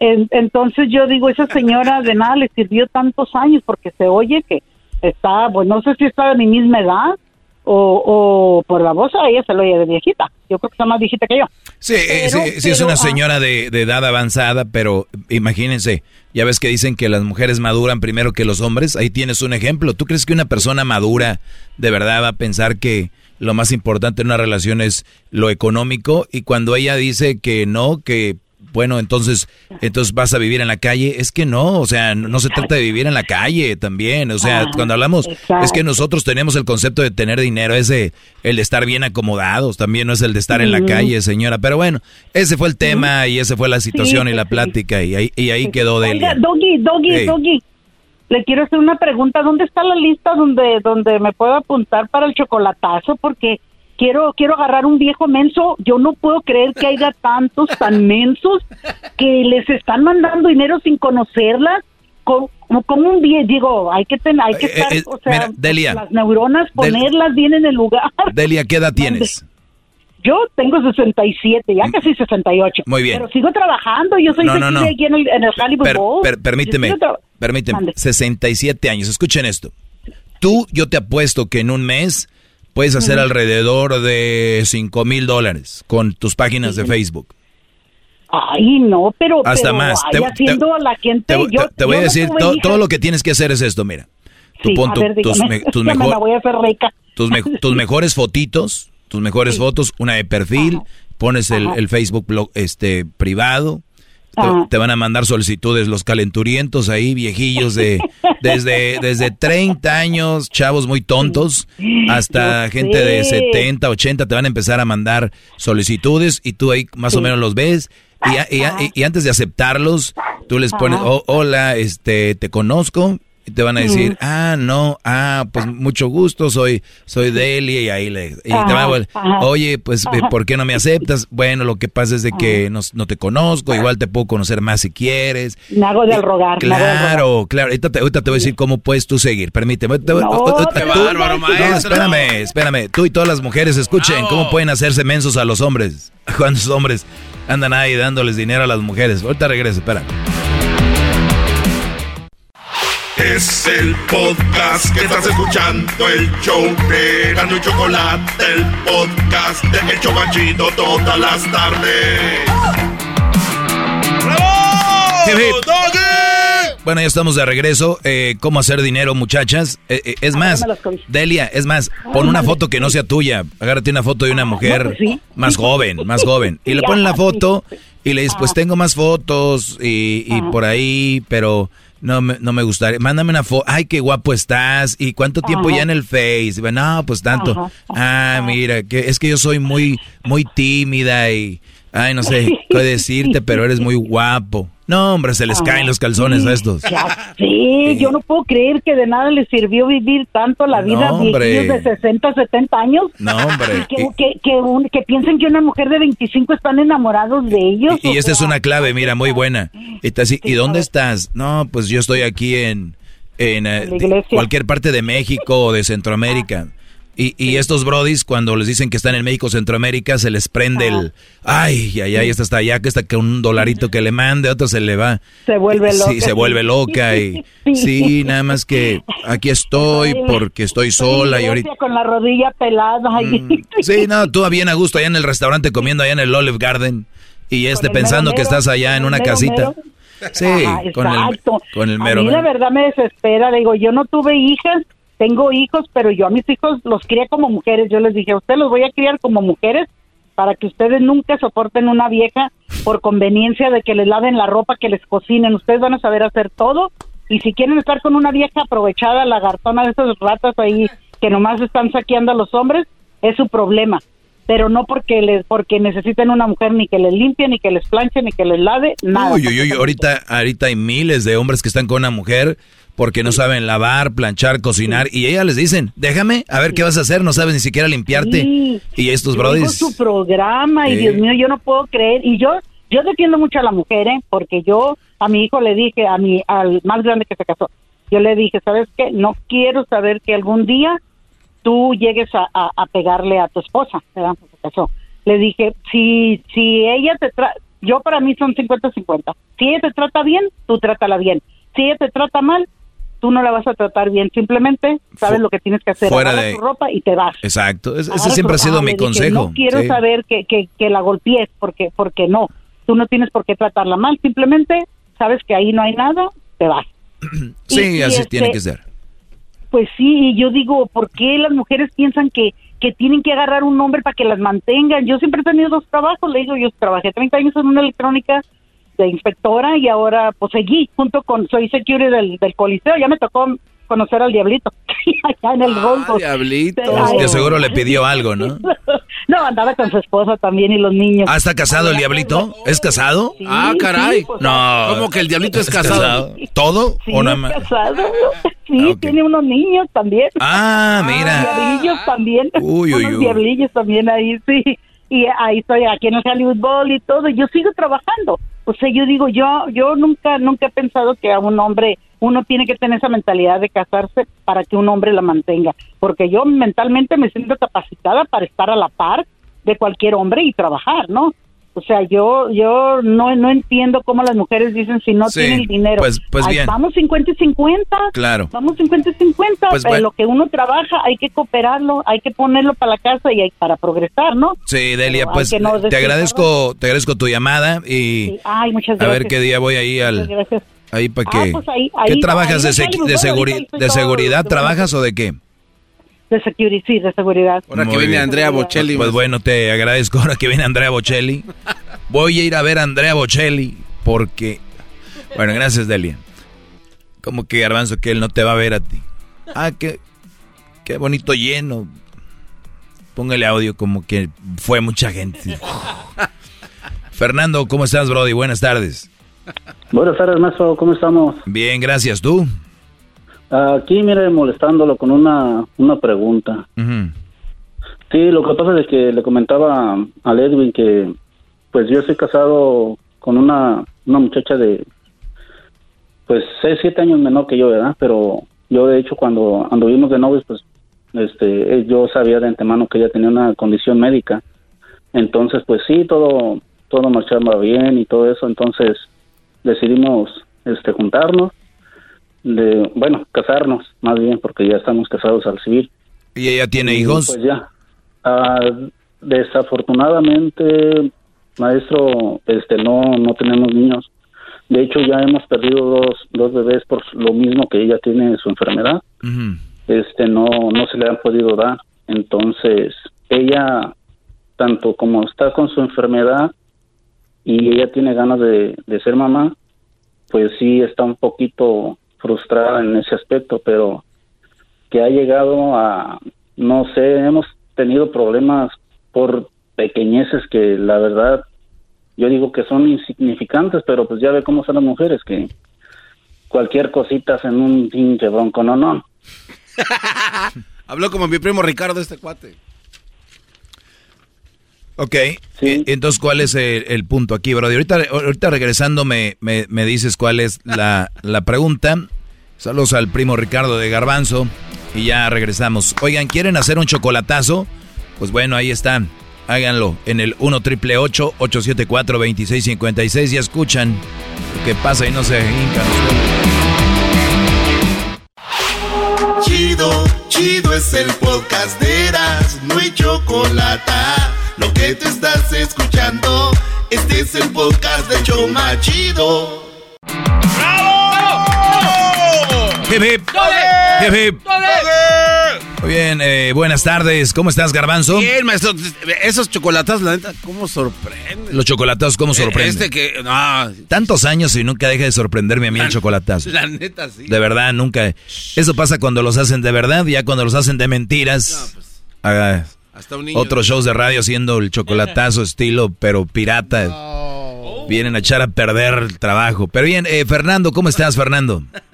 entonces yo digo, esa señora de nada le sirvió tantos años porque se oye que está, pues no sé si está de mi misma edad o, o por la voz ella se lo oye de viejita. Yo creo que está más viejita que yo. Sí, eh, sí, sí, es una ah. señora de, de, edad avanzada, pero imagínense, ya ves que dicen que las mujeres maduran primero que los hombres. Ahí tienes un ejemplo. ¿Tú crees que una persona madura de verdad va a pensar que lo más importante en una relación es lo económico? Y cuando ella dice que no, que bueno, entonces, entonces vas a vivir en la calle. Es que no, o sea, no, se trata de vivir en la calle también. O sea, cuando hablamos, es que nosotros tenemos el concepto de tener dinero, ese, el de estar bien acomodados, también no es el de estar en la calle, señora. Pero bueno, ese fue el tema y esa fue la situación y la plática y ahí, y ahí quedó de Doggy, Doggy, Doggy. Le quiero hacer una pregunta. ¿Dónde está la lista donde, donde me puedo apuntar para el chocolatazo? Porque quiero quiero agarrar un viejo menso. Yo no puedo creer que haya tantos tan mensos que les están mandando dinero sin conocerlas. Como, como un viejo, digo, hay que tener, hay que eh, estar, eh, o sea, las neuronas, ponerlas bien en el lugar. Delia, ¿qué edad tienes? Yo tengo 67, ya casi 68. Muy bien. Pero sigo trabajando, yo soy aquí en el, en el Hollywood permíteme, permíteme, 67 años, escuchen esto. Tú, yo te apuesto que en un mes Puedes hacer alrededor de 5 mil dólares con tus páginas de Facebook. Ay, no, pero... Hasta más. Te, a la gente, te, voy a decir, todo, lo que tienes que hacer es esto, mira. Tú pon tus, tus, tus mejores fotitos, tus mejores fotos, una de perfil pones el, el Facebook blog, este privado, te, Ajá. te van a mandar solicitudes los calenturientos ahí, viejillos de desde desde 30 años, chavos muy tontos, hasta Yo gente de sé. 70, 80 te van a empezar a mandar solicitudes y tú ahí más o menos los ves y, y a- y- y antes de aceptarlos, tú les pones. "Oh, hola, este, te conozco. Y te van a decir, ah, no, ah, pues mucho gusto, soy, soy Delia y ahí le, y te van a vol- ajá. oye, pues, Ajá. ¿por qué no me aceptas? Bueno, lo que pasa es de que no, no te conozco, igual te puedo conocer más si quieres. Me hago del rogar. hago del rogar. Claro, claro. Ahorita te, ahorita te voy a decir cómo puedes tú seguir. Permíteme. Te- No, tú- qué tú- bárbaro, no, espérame, espérame. Tú y todas las mujeres escuchen cómo pueden hacerse mensos a los hombres. Cuando los hombres andan ahí dándoles dinero a las mujeres. Ahorita regreso, espera. Es el podcast que estás escuchando, el show de Gano y Chocolate, el podcast de El Chocachito todas las tardes. Hip. Bueno, ya estamos de regreso. Eh, ¿Cómo hacer dinero, muchachas? Eh, eh, es más, Delia, es más, pon una foto que no sea tuya. Agárrate una foto de una mujer más joven, más joven. Y le ponen la foto y le dices, pues tengo más fotos y, y por ahí, pero no me, no me gustaría. Mándame una foto. Ay, qué guapo estás. ¿Y cuánto tiempo Ajá. ya en el Face? No, pues tanto. Ajá. Ah, mira, que es que yo soy muy, muy tímida y, ay, no sé qué decirte, pero eres muy guapo. No, hombre, se les Ajá. caen los calzones a estos. Ya sé, yo no puedo creer que de nada les sirvió vivir tanto la vida No, de 60, 70 años. No, hombre. Y que, que, que, un- que piensen que una mujer de 25 están enamorados de ellos. Y, y esta es una clave, mira, muy buena. Y, te así, ¿y dónde estás? No, pues yo estoy aquí en, en eh, cualquier parte de México o de Centroamérica. Y, y estos brodis, cuando les dicen que están en México, Centroamérica, se les prende el... Ay, ay, ay, esta está allá, que está con un dolarito que le mande, otro se le va... Se vuelve loca. Sí, se vuelve loca y... Sí, nada más que aquí estoy porque estoy sola y ahorita... Con la rodilla pelada. ahí. Sí, no, tú bien a gusto allá en el restaurante comiendo allá en el Olive Garden y este pensando mero que estás allá en una mero casita. mero. Sí, Ajá, con el, con el A mero mí la verdad me desespera. Le digo, yo no tuve hijas, tengo hijos, pero yo a mis hijos los crié como mujeres. Yo les dije, a ustedes los voy a criar como mujeres para que ustedes nunca soporten una vieja por conveniencia de que les laven la ropa, que les cocinen. Ustedes van a saber hacer todo. Y si quieren estar con una vieja aprovechada, lagartona de esas ratas ahí que nomás están saqueando a los hombres, es su problema. Pero no porque les porque necesiten una mujer ni que les limpie, ni que les planche, ni que les lave, nada. Uy, uy, uy, ahorita, ahorita hay miles de hombres que están con una mujer porque no saben lavar, planchar, cocinar y ellas les dicen, déjame, a ver qué vas a hacer, no sabes ni siquiera limpiarte. Sí. Y estos brodis... su programa y. Dios mío, yo no puedo creer. Y yo yo defiendo mucho a la mujer, ¿eh? porque yo a mi hijo le dije, a mi al más grande que se casó, yo le dije, ¿sabes qué? No quiero saber que algún día tú llegues a, a- a pegarle a tu esposa, se casó. Le dije, si si ella te trata, yo para mí son 50-50. Si ella te trata bien, tú trátala bien. Si ella te trata mal, tú no la vas a tratar bien. Simplemente sabes lo que tienes que hacer. fuera de- tu ropa y te vas. Exacto, es- ese siempre ha sido mi consejo. No quiero sí. saber que, que, que la golpees, porque, porque no. Tú no tienes por qué tratarla mal. Simplemente sabes que ahí no hay nada, te vas. Sí, y así este- tiene que ser. Pues sí, y yo digo, ¿por qué las mujeres piensan que, que tienen que agarrar un hombre para que las mantengan? Yo siempre he tenido dos trabajos, le digo, yo trabajé 30 años en una electrónica de inspectora y ahora pues seguí junto con, soy security del, del coliseo, ya me tocó conocer al diablito allá en el Rolls Diablito. Que seguro le pidió algo, ¿no? No, andaba con su esposa también y los niños. ¿Ah, está casado el diablito? ¿Es casado? Ah, caray. sí, pues, no. ¿Cómo que el diablito es casado? ¿Todo? Sí, ¿O nada más? casado. Sí, tiene unos niños también. Ah, mira. Diablillos también. Uy, uy, unos uy. diablillos también ahí, sí. Y ahí estoy aquí en el Hollywood y todo. Yo sigo trabajando. O sea, yo digo, yo yo nunca nunca he pensado que a un hombre uno tiene que tener esa mentalidad de casarse para que un hombre la mantenga, porque yo mentalmente me siento capacitada para estar a la par de cualquier hombre y trabajar, ¿no? O sea, yo yo no no entiendo cómo las mujeres dicen si no Sí, tienen el dinero. pues- pues Ay, bien. Vamos 50 y 50. Claro. Vamos 50 y 50. Pues bueno. lo que uno trabaja hay que cooperarlo, hay que ponerlo para la casa y hay, para progresar, ¿no? Sí, Delia, Pero pues no te agradezco, te agradezco tu llamada y Sí. Ay, muchas a ver qué día voy ahí al ahí para Ah, que pues ahí- ¿Qué trabajas ahí de, de, de seguridad trabajas o de qué? De security, sí, de seguridad. Ahora que viene Andrea Bocelli. Pues, bueno, te agradezco ahora que viene Andrea Bocelli. Voy a ir a ver a Andrea Bocelli porque... Bueno, gracias, Delia. Como que Garbanzo, que él no te va a ver a ti. Ah, qué, qué bonito lleno. Póngale audio como que fue mucha gente. Fernando, ¿cómo estás, Brody? Buenas tardes. Buenas tardes, maestro. ¿Cómo estamos? Bien, gracias. ¿Tú? Aquí, mire, molestándolo con una, una pregunta. Sí, lo que pasa es que le comentaba a Edwin que, pues yo estoy casado con una, una muchacha de, pues, seis, siete años menor que yo, ¿verdad? Pero yo, de hecho, cuando anduvimos de novios, pues, este, yo sabía de antemano que ella tenía una condición médica. Entonces, pues sí, todo, todo marchaba bien y todo eso. Entonces, decidimos, este, juntarnos de, bueno, casarnos, más bien, porque ya estamos casados al civil. ¿Y ella tiene hijos? Pues ya. Ah, desafortunadamente, maestro, este, no, no tenemos niños. De hecho, ya hemos perdido dos, dos bebés por lo mismo que ella tiene su enfermedad. Este, no, no se le han podido dar. Entonces, ella, tanto como está con su enfermedad y ella tiene ganas de, de ser mamá, pues sí está un poquito frustrada en ese aspecto, pero que ha llegado a, no sé, hemos tenido problemas por pequeñeces que la verdad yo digo que son insignificantes, pero pues ya ve cómo son las mujeres, que cualquier cosita en un pinche bronco, no, no. Habló como mi primo Ricardo este cuate. Ok, e, entonces ¿cuál es el, punto aquí, Brody? Ahorita, ahorita regresando me, me, dices cuál es la, la, pregunta. Saludos al primo Ricardo de Garbanzo y ya regresamos. Oigan, ¿quieren hacer un chocolatazo? Pues bueno, ahí están. Háganlo en el 1 triple 874 2656 y escuchan lo que pasa y no se hincan. Chido, chido es el podcast de Eras, no hay chocolate lo que te estás escuchando, este es el podcast de Choma Chido. Hip hip. Hip hip. Muy bien, eh, buenas tardes. ¿Cómo estás, Garbanzo? Bien, maestro. Esos chocolatas, la neta, ¿cómo sorprenden? Los chocolatas, ¿cómo sorprenden? Este que, no. Tantos años y nunca deja de sorprenderme a mí el chocolatazo. La neta, sí. De verdad, nunca. Eso pasa cuando los hacen de verdad, ya cuando los hacen de mentiras. pues. Otros shows de radio haciendo el chocolatazo estilo, pero pirata. Vienen a echar a perder el trabajo. Pero bien, eh, Fernando, ¿cómo estás, Fernando?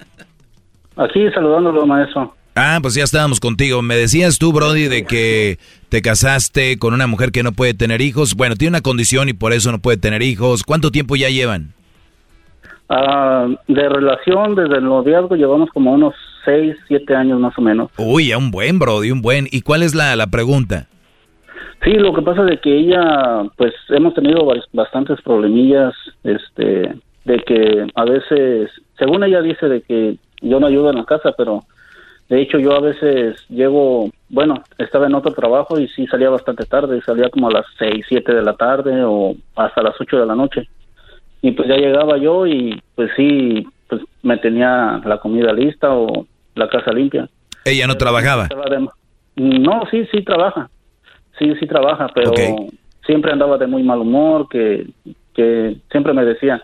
Aquí saludándolo, maestro. Ah, pues ya estábamos contigo. Me decías tú, Brody, de que te casaste con una mujer que no puede tener hijos. Bueno, tiene una condición y por eso no puede tener hijos. ¿Cuánto tiempo ya llevan? Ah, de relación, desde el noviazgo llevamos como unos 6, 7 años más o menos. Uy, un buen, Brody, un buen. ¿Y cuál es la, la pregunta? Sí, lo que pasa es de que ella, pues hemos tenido bastantes problemillas, este, de que a veces, según ella dice de que yo no ayudo en la casa, pero de hecho yo a veces llego, bueno, estaba en otro trabajo y sí salía bastante tarde, salía como a las seis, siete de la tarde o hasta las ocho de la noche. Y pues ya llegaba yo y pues sí, pues me tenía la comida lista o la casa limpia. ¿Ella no trabajaba? No, sí, sí trabaja sí, sí trabaja, pero siempre andaba de muy mal humor, que, que siempre me decía,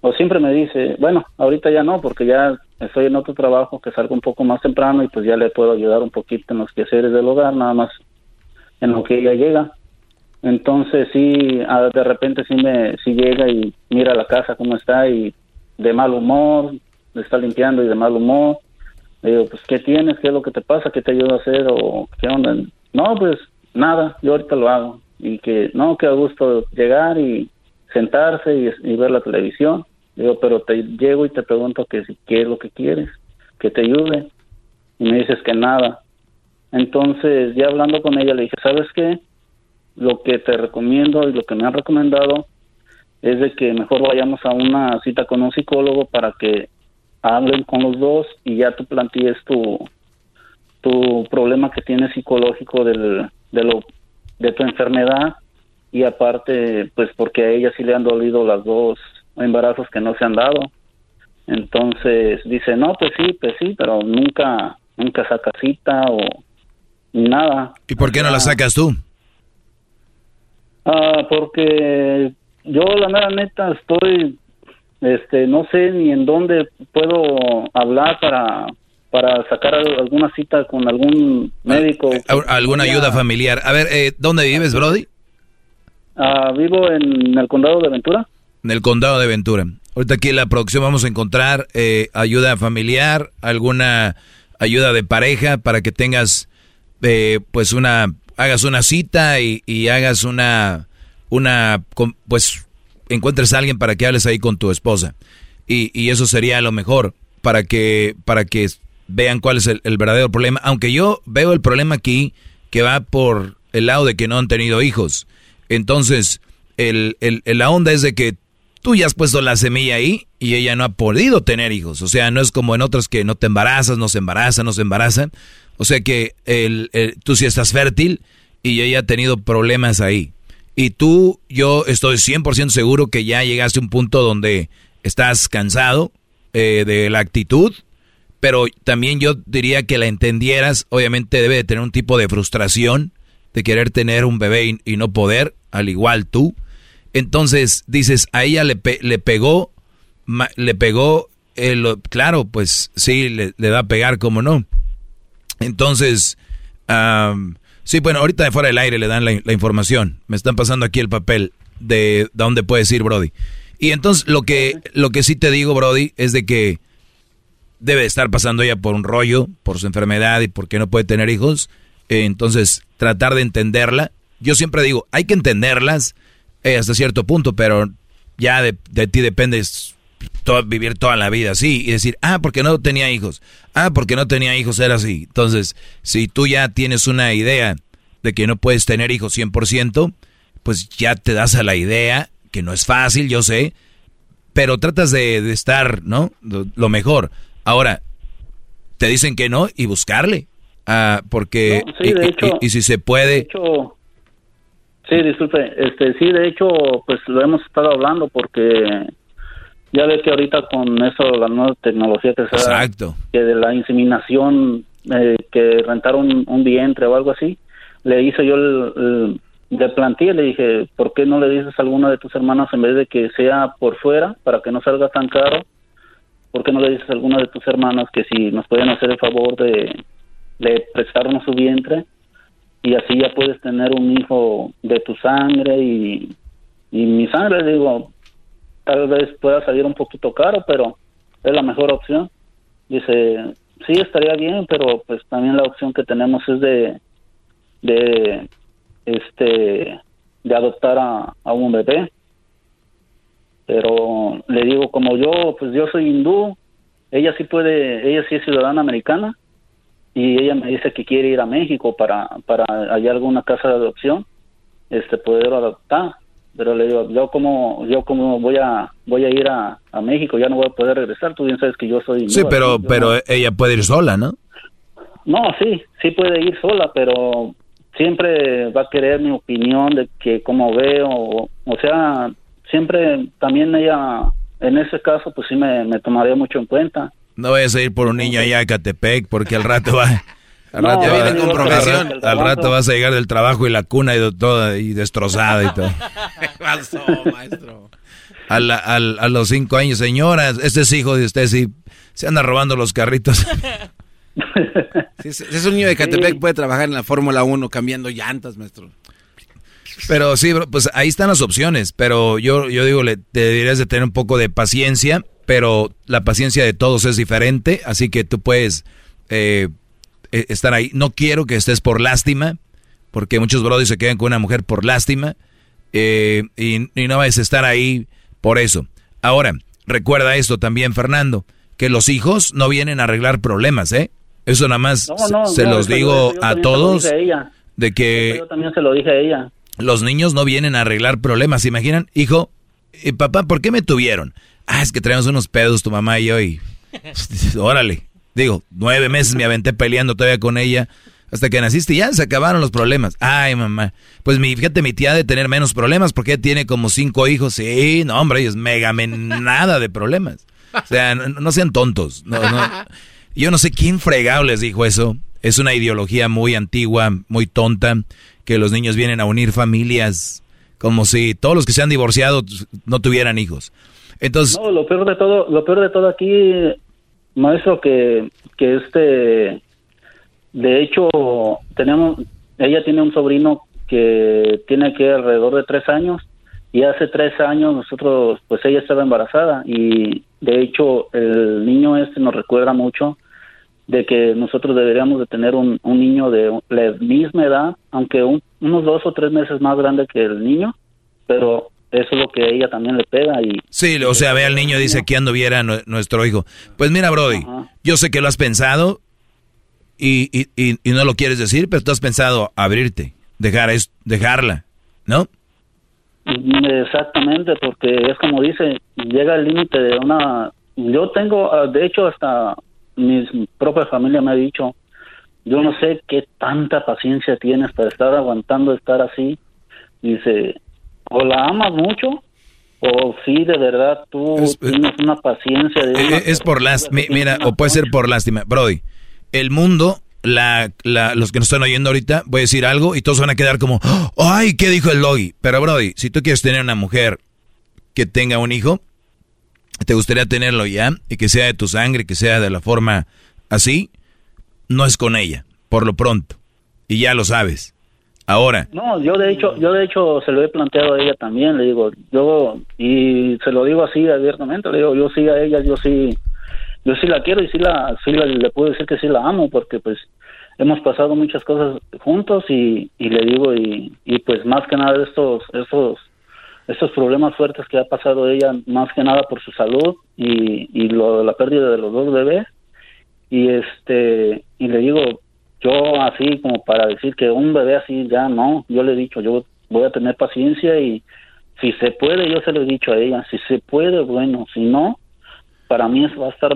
o siempre me dice, bueno, ahorita ya no, porque ya estoy en otro trabajo que salgo un poco más temprano y pues ya le puedo ayudar un poquito en los quehaceres del hogar, nada más en lo que ella llega. Entonces sí, de repente sí me sí llega y mira la casa cómo está y de mal humor, está limpiando y de mal humor. Le digo, pues ¿qué tienes? ¿Qué es lo que te pasa? ¿Qué te ayuda a hacer? ¿O qué onda? No, pues nada, yo ahorita lo hago. Y que no, que a gusto llegar y sentarse y, ver la televisión. Digo, pero te llego y te pregunto que si qué es lo que quieres, que te ayude. Y me dices que nada. Entonces, ya hablando con ella, le dije, ¿sabes qué? Lo que te recomiendo y lo que me han recomendado es de que mejor vayamos a una cita con un psicólogo para que hablen con los dos y ya tú plantees tu, tu problema que tienes psicológico del, de lo de tu enfermedad y aparte pues porque a ella sí le han dolido las dos embarazos que no se han dado entonces dice no pues sí pues sí pero nunca nunca saca cita o nada. ¿Y por qué no la sacas tú? Ah, porque yo la mera neta estoy, este, no sé ni en dónde puedo hablar para para sacar al- alguna cita con algún médico. Al- ¿Alguna ayuda familiar? A ver, eh, ¿dónde vives, Brody? Ah, vivo en el condado de Ventura. En el condado de Ventura. Ahorita aquí en la producción vamos a encontrar eh, ayuda familiar, alguna ayuda de pareja para que tengas, eh, pues una, hagas una cita y, y hagas una, una, pues encuentres a alguien para que hables ahí con tu esposa. Y, y eso sería lo mejor para que, para que vean cuál es el, el verdadero problema. Aunque yo veo el problema aquí que va por el lado de que no han tenido hijos. Entonces, el- el- la onda es de que tú ya has puesto la semilla ahí y ella no ha podido tener hijos. O sea, no es como en otras que no te embarazas, no se embaraza, no se embaraza. O sea que tú sí estás fértil y ella ha tenido problemas ahí. Y tú, yo estoy 100% seguro que ya llegaste a un punto donde estás cansado eh, de la actitud, pero también yo diría que la entendieras, obviamente debe de tener un tipo de frustración de querer tener un bebé y no poder, al igual tú. Entonces dices, a ella le, pe- le pegó, le pegó, claro, pues sí, le, va a pegar, como no. Entonces, am, sí, bueno, ahorita de fuera del aire le dan la, información. Me están pasando aquí el papel de, de dónde puedes ir, Brody. Y entonces lo que, lo que sí te digo, Brody, es de que debe estar pasando ella por un rollo, por su enfermedad y porque no puede tener hijos. Entonces, tratar de entenderla. Yo siempre digo, hay que entenderlas eh, hasta cierto punto, pero ya de, de ti depende vivir toda la vida así y decir, ah, porque no tenía hijos, ah, porque no tenía hijos era así. Entonces, si tú ya tienes una idea de que no puedes tener hijos 100%, pues ya te das a la idea, que no es fácil, yo sé, pero tratas de, de estar, ¿no? Lo, mejor. Ahora, te dicen que no y buscarle, ah, porque, No, sí, y- de y- hecho- y, y si se puede, hecho, sí, disculpe, este, sí, de hecho, pues lo hemos estado hablando porque ya ve que ahorita con eso, la nueva tecnología que se da, que de la inseminación, eh, que rentaron un, un vientre o algo así, le hice yo el, el- le planteé, le dije, ¿por qué no le dices a alguna de tus hermanas en vez de que sea por fuera, para que no salga tan caro? ¿Por qué no le dices a alguna de tus hermanas que si nos pueden hacer el favor de, de prestarnos su vientre y así ya puedes tener un hijo de tu sangre y, y mi sangre, digo, tal vez pueda salir un poquito caro, pero es la mejor opción. Dice, sí, estaría bien, pero pues también la opción que tenemos es de, de, este, de adoptar a, a un bebé. Pero le digo, como yo, pues yo soy hindú, ella sí puede, ella sí es ciudadana americana y ella me dice que quiere ir a México para, para hallar alguna casa de adopción, este, poder adoptar. Pero le digo, yo como, yo como voy a, voy a ir a, a México, ya no voy a poder regresar, tú bien sabes que yo soy sí, pero, pero ella puede ir sola, ¿no? no, sí, sí puede ir sola, pero siempre va a querer mi opinión de que cómo veo, o, o sea, siempre también ella, en ese caso, pues sí me, me tomaría mucho en cuenta. No vayas a ir por un niño allá a Catepec porque al rato va... Al rato, va- con profesión. rato- al rato vas a llegar del trabajo y la cuna y de- toda y destrozada y todo. maestro? A, la- al- a los cinco años, señoras, este es hijo de usted, sí, se anda robando los carritos. Si es, si es un niño de Catepec, puede trabajar en la Fórmula 1 cambiando llantas, maestro. Pero sí, bro, pues ahí están las opciones, pero yo, yo digo, le, te deberías de tener un poco de paciencia, pero la paciencia de todos es diferente, así que tú puedes eh, eh, estar ahí. No quiero que estés por lástima, porque muchos brodis se quedan con una mujer por lástima, eh, y, y no vas a estar ahí por eso. Ahora, recuerda esto también, Fernando, que los hijos no vienen a arreglar problemas, ¿eh? Eso nada más No, no, se no, los digo yo a lo todos, ella. de que Yo también se lo dije a ella. los niños no vienen a arreglar problemas. ¿Se imaginan? Hijo, eh, papá, ¿por qué me tuvieron? Ah, es que traemos unos pedos tu mamá y yo y... Órale. Digo, nueve meses me aventé peleando todavía con ella. Hasta que naciste y ya se acabaron los problemas. Ay, mamá. Pues mi, fíjate, mi tía de tener menos problemas porque ella tiene como cinco hijos. Sí, no, hombre, ellos mega nada de problemas. O sea, no, no sean tontos. No, no. Yo no sé quién fregado les dijo eso. Es una ideología muy antigua, muy tonta, que los niños vienen a unir familias como si todos los que se han divorciado no tuvieran hijos. Entonces, no, lo peor de todo, lo peor de todo aquí, maestro, que que este, de hecho, tenemos, ella tiene un sobrino que tiene que alrededor de tres años y hace tres años nosotros, pues ella estaba embarazada y de hecho el niño este nos recuerda mucho de que nosotros deberíamos de tener un, un niño de la misma edad, aunque unos dos o tres meses más grande que el niño, pero eso es lo que a ella también le pega y... Sí, o sea, ve al niño y dice, aquí anduviera nuestro hijo. Pues mira, Brody, yo sé que lo has pensado y, y, y, no lo quieres decir, pero tú has pensado abrirte, dejar es, dejarla, ¿no? Exactamente, porque es como dice, llega el límite de una... Yo tengo, ah, de hecho, hasta mi propia familia me ha dicho, yo no sé qué tanta paciencia tienes para estar aguantando estar así. Dice, o la amas mucho o si de verdad tú eh, tienes una paciencia. De eh, es por lástima, mira, o puede ser por lástima. Brody, el mundo, la, la, los que nos están oyendo ahorita, voy a decir algo y todos van a quedar como, ay, ¿qué dijo el Logi? Pero Brody, si tú quieres tener una mujer que tenga un hijo, te gustaría tenerlo ya y que sea de tu sangre, que sea de la forma así, no es con ella, por lo pronto. Y ya lo sabes. Ahora. No, yo de hecho, yo de hecho se lo he planteado a ella también, le digo, yo, y se lo digo así abiertamente, le digo, yo sí a ella, yo sí, yo sí la quiero y sí la, sí le puedo decir que sí la amo, porque pues hemos pasado muchas cosas juntos y, y le digo, y, y pues más que nada estos, estos, estos problemas fuertes que ha pasado ella, más que nada por su salud y, y lo, la pérdida de los dos bebés, y este, y le digo, yo así como para decir que un bebé así ya no, yo le he dicho, yo voy a tener paciencia y si se puede, yo se lo he dicho a ella, si se puede, bueno, si no, para mí eso va a estar...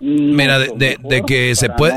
Mira, de, que se puede,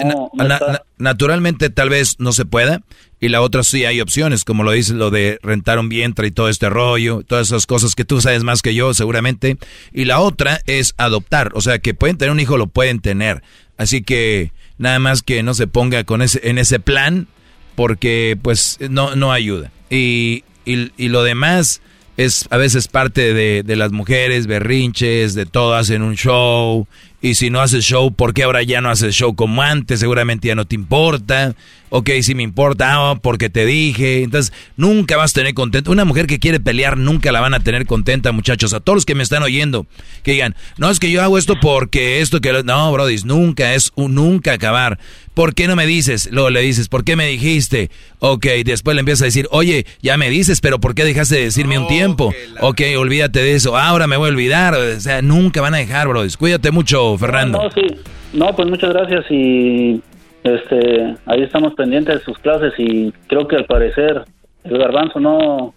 naturalmente tal vez no se pueda, y la otra sí hay opciones, como lo dice lo de rentar un vientre y todo este rollo, todas esas cosas que tú sabes más que yo seguramente, y la otra es adoptar, o sea que pueden tener un hijo, lo pueden tener, así que Nada más que no se ponga con ese, en ese plan porque pues no, no ayuda. Y, y, lo demás es a veces parte de, de, las mujeres, berrinches, de todo, hacen un show. Y si no haces show, ¿por qué ahora ya no haces show como antes? Seguramente ya no te importa ok, si me importa, ah, porque te dije. Entonces, nunca vas a tener contenta. Una mujer que quiere pelear nunca la van a tener contenta, muchachos. A todos los que me están oyendo, que digan, no, es que yo hago esto porque esto que... No, Brody, nunca, es un nunca acabar. ¿Por qué no me dices? Luego le dices, ¿por qué me dijiste? Ok, después le empiezas a decir, oye, ya me dices, pero ¿por qué dejaste de decirme un tiempo? Ok, olvídate de eso. Ahora me voy a olvidar. O sea, nunca van a dejar, Brody. Cuídate mucho, Fernando. No, sí. No, pues muchas gracias y este, ahí estamos pendientes de sus clases y creo que al parecer el garbanzo no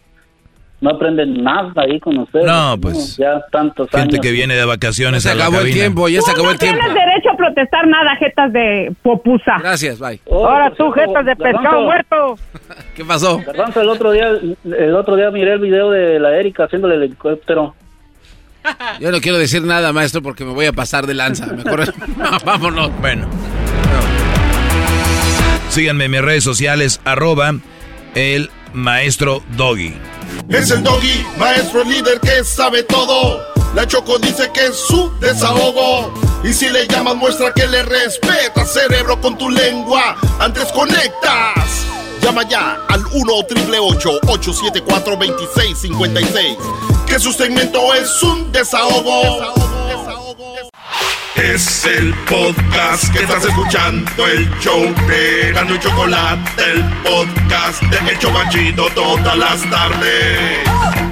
no aprende nada ahí con ustedes. No, pues. Ya tantos Gente que viene de vacaciones se acabó el tiempo, ya se acabó el tiempo. No tienes derecho a protestar nada, jetas de popusa. Gracias, bye. Ahora tú, jetas de pescado muerto. ¿Qué pasó? Garbanzo, el otro día el otro día miré el video de la Erika haciéndole el helicóptero. Yo no quiero decir nada, maestro, porque me voy a pasar de lanza. Mejor vámonos. Bueno. Síganme en mis redes sociales, arroba el maestro Doggy. Es el Doggy, maestro líder que sabe todo. La Choco dice que es su desahogo. Y si le llamas, muestra que le respeta, cerebro, con tu lengua. Antes conectas. Llama ya al 1-888-874-2656. Que su segmento es un desahogo. desahogo. Es el podcast que estás escuchando, el show de Gano y Chocolate, el podcast de El Chocachito todas las tardes.